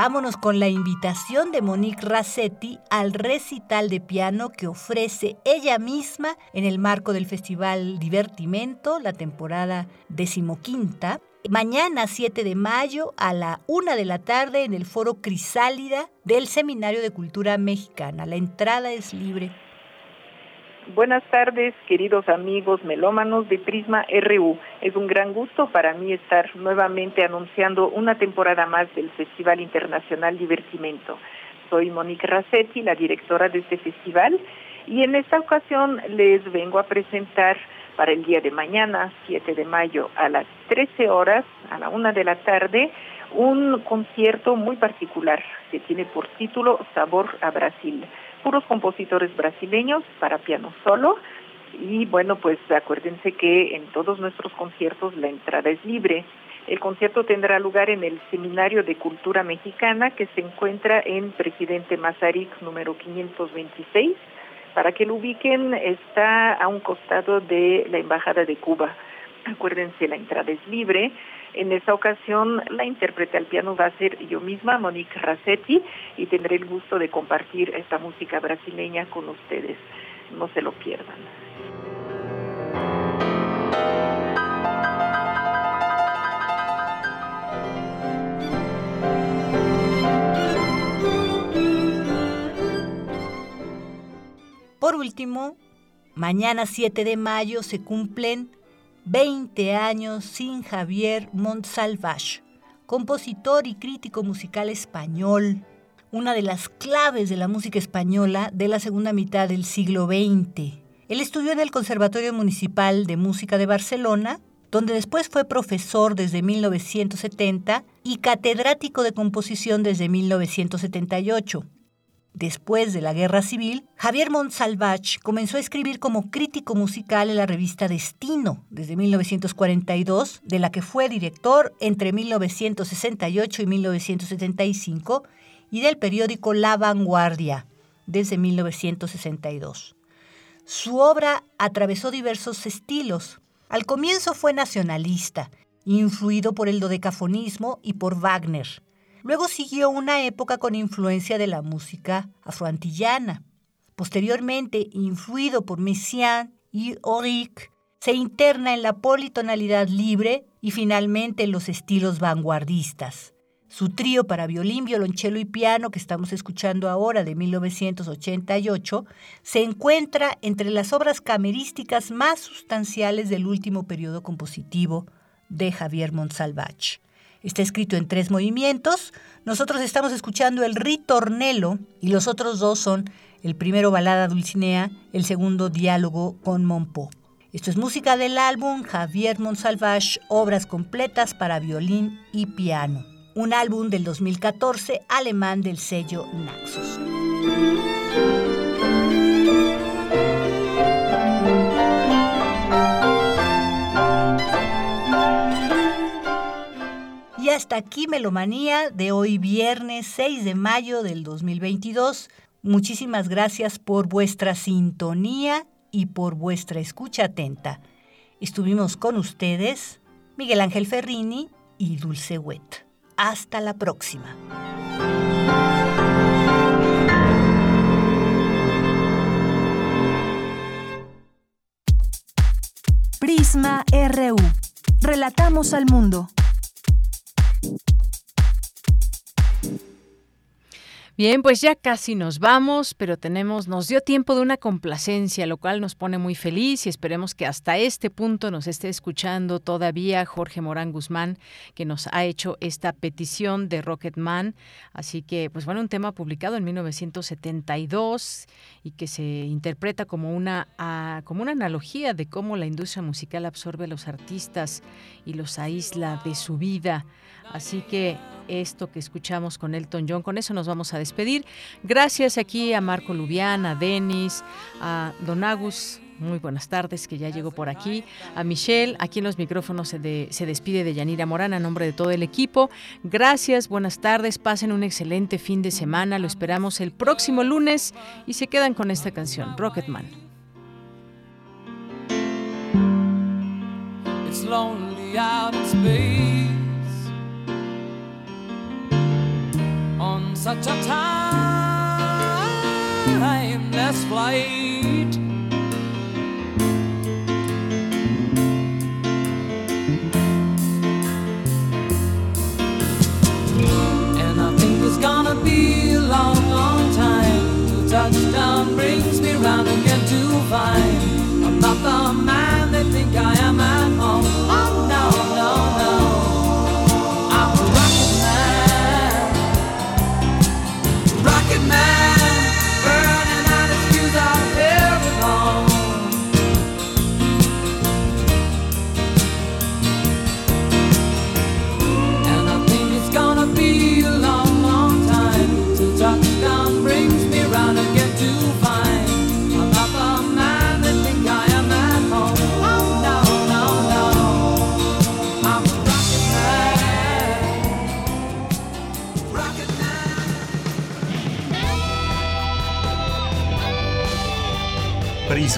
Vámonos con la invitación de Monique Rassetti al recital de piano que ofrece ella misma en el marco del Festival Divertimento, la temporada decimoquinta. Mañana 7 de mayo a la una de la tarde en el foro Crisálida del Seminario de Cultura Mexicana. La entrada es libre. Buenas tardes, queridos amigos melómanos de Prisma RU. Es un gran gusto para mí estar nuevamente anunciando una temporada más del Festival Internacional Divertimento. Soy Monique Rassetti, la directora de este festival, y en esta ocasión les vengo a presentar para el día de mañana, 7 de mayo, a las 13 horas, a la una de la tarde, un concierto muy particular que tiene por título Sabor a Brasil puros compositores brasileños para piano solo. Y bueno, pues acuérdense que en todos nuestros conciertos la entrada es libre. El concierto tendrá lugar en el Seminario de Cultura Mexicana que se encuentra en Presidente Mazarik número 526. Para que lo ubiquen, está a un costado de la Embajada de Cuba. Acuérdense, la entrada es libre. En esta ocasión, la intérprete al piano va a ser yo misma, Monique Racetti, y tendré el gusto de compartir esta música brasileña con ustedes. No se lo pierdan. Por último, mañana 7 de mayo se cumplen 20 años sin Javier Montsalvage, compositor y crítico musical español, una de las claves de la música española de la segunda mitad del siglo XX. Él estudió en el Conservatorio Municipal de Música de Barcelona, donde después fue profesor desde 1970 y catedrático de composición desde 1978. Después de la Guerra Civil, Javier Montsalvach comenzó a escribir como crítico musical en la revista Destino desde 1942, de la que fue director entre 1968 y 1975, y del periódico La Vanguardia desde 1962. Su obra atravesó diversos estilos. Al comienzo fue nacionalista, influido por el dodecafonismo y por Wagner. Luego siguió una época con influencia de la música afroantillana. Posteriormente, influido por Messiaen y Auric, se interna en la politonalidad libre y finalmente en los estilos vanguardistas. Su trío para violín, violonchelo y piano que estamos escuchando ahora de 1988 se encuentra entre las obras camerísticas más sustanciales del último periodo compositivo de Javier Monsalvach. Está escrito en tres movimientos. Nosotros estamos escuchando el ritornelo y los otros dos son el primero balada dulcinea, el segundo diálogo con Monpó. Esto es música del álbum Javier Monsalvage, obras completas para violín y piano. Un álbum del 2014 alemán del sello Naxos. Hasta aquí Melomanía de hoy viernes 6 de mayo del 2022. Muchísimas gracias por vuestra sintonía y por vuestra escucha atenta. Estuvimos con ustedes Miguel Ángel Ferrini y Dulce Wet. Hasta la próxima. Prisma RU. Relatamos al mundo. Bien, pues ya casi nos vamos, pero tenemos, nos dio tiempo de una complacencia, lo cual nos pone muy feliz y esperemos que hasta este punto nos esté escuchando todavía Jorge Morán Guzmán, que nos ha hecho esta petición de Rocketman. Así que, pues bueno, un tema publicado en 1972 y que se interpreta como una, ah, como una analogía de cómo la industria musical absorbe a los artistas y los aísla de su vida. Así que esto que escuchamos con Elton John, con eso nos vamos a despedir. Gracias aquí a Marco Lubián, a Denis, a Don Agus. Muy buenas tardes, que ya llegó por aquí. A Michelle, aquí en los micrófonos se, despide de Yanira Morán a nombre de todo el equipo. Gracias, buenas tardes, pasen un excelente fin de semana. Lo esperamos el próximo lunes y se quedan con esta canción, Rocketman. It's. Such a timeless flight. And I think it's gonna be a long, long time till touchdown brings me round again to find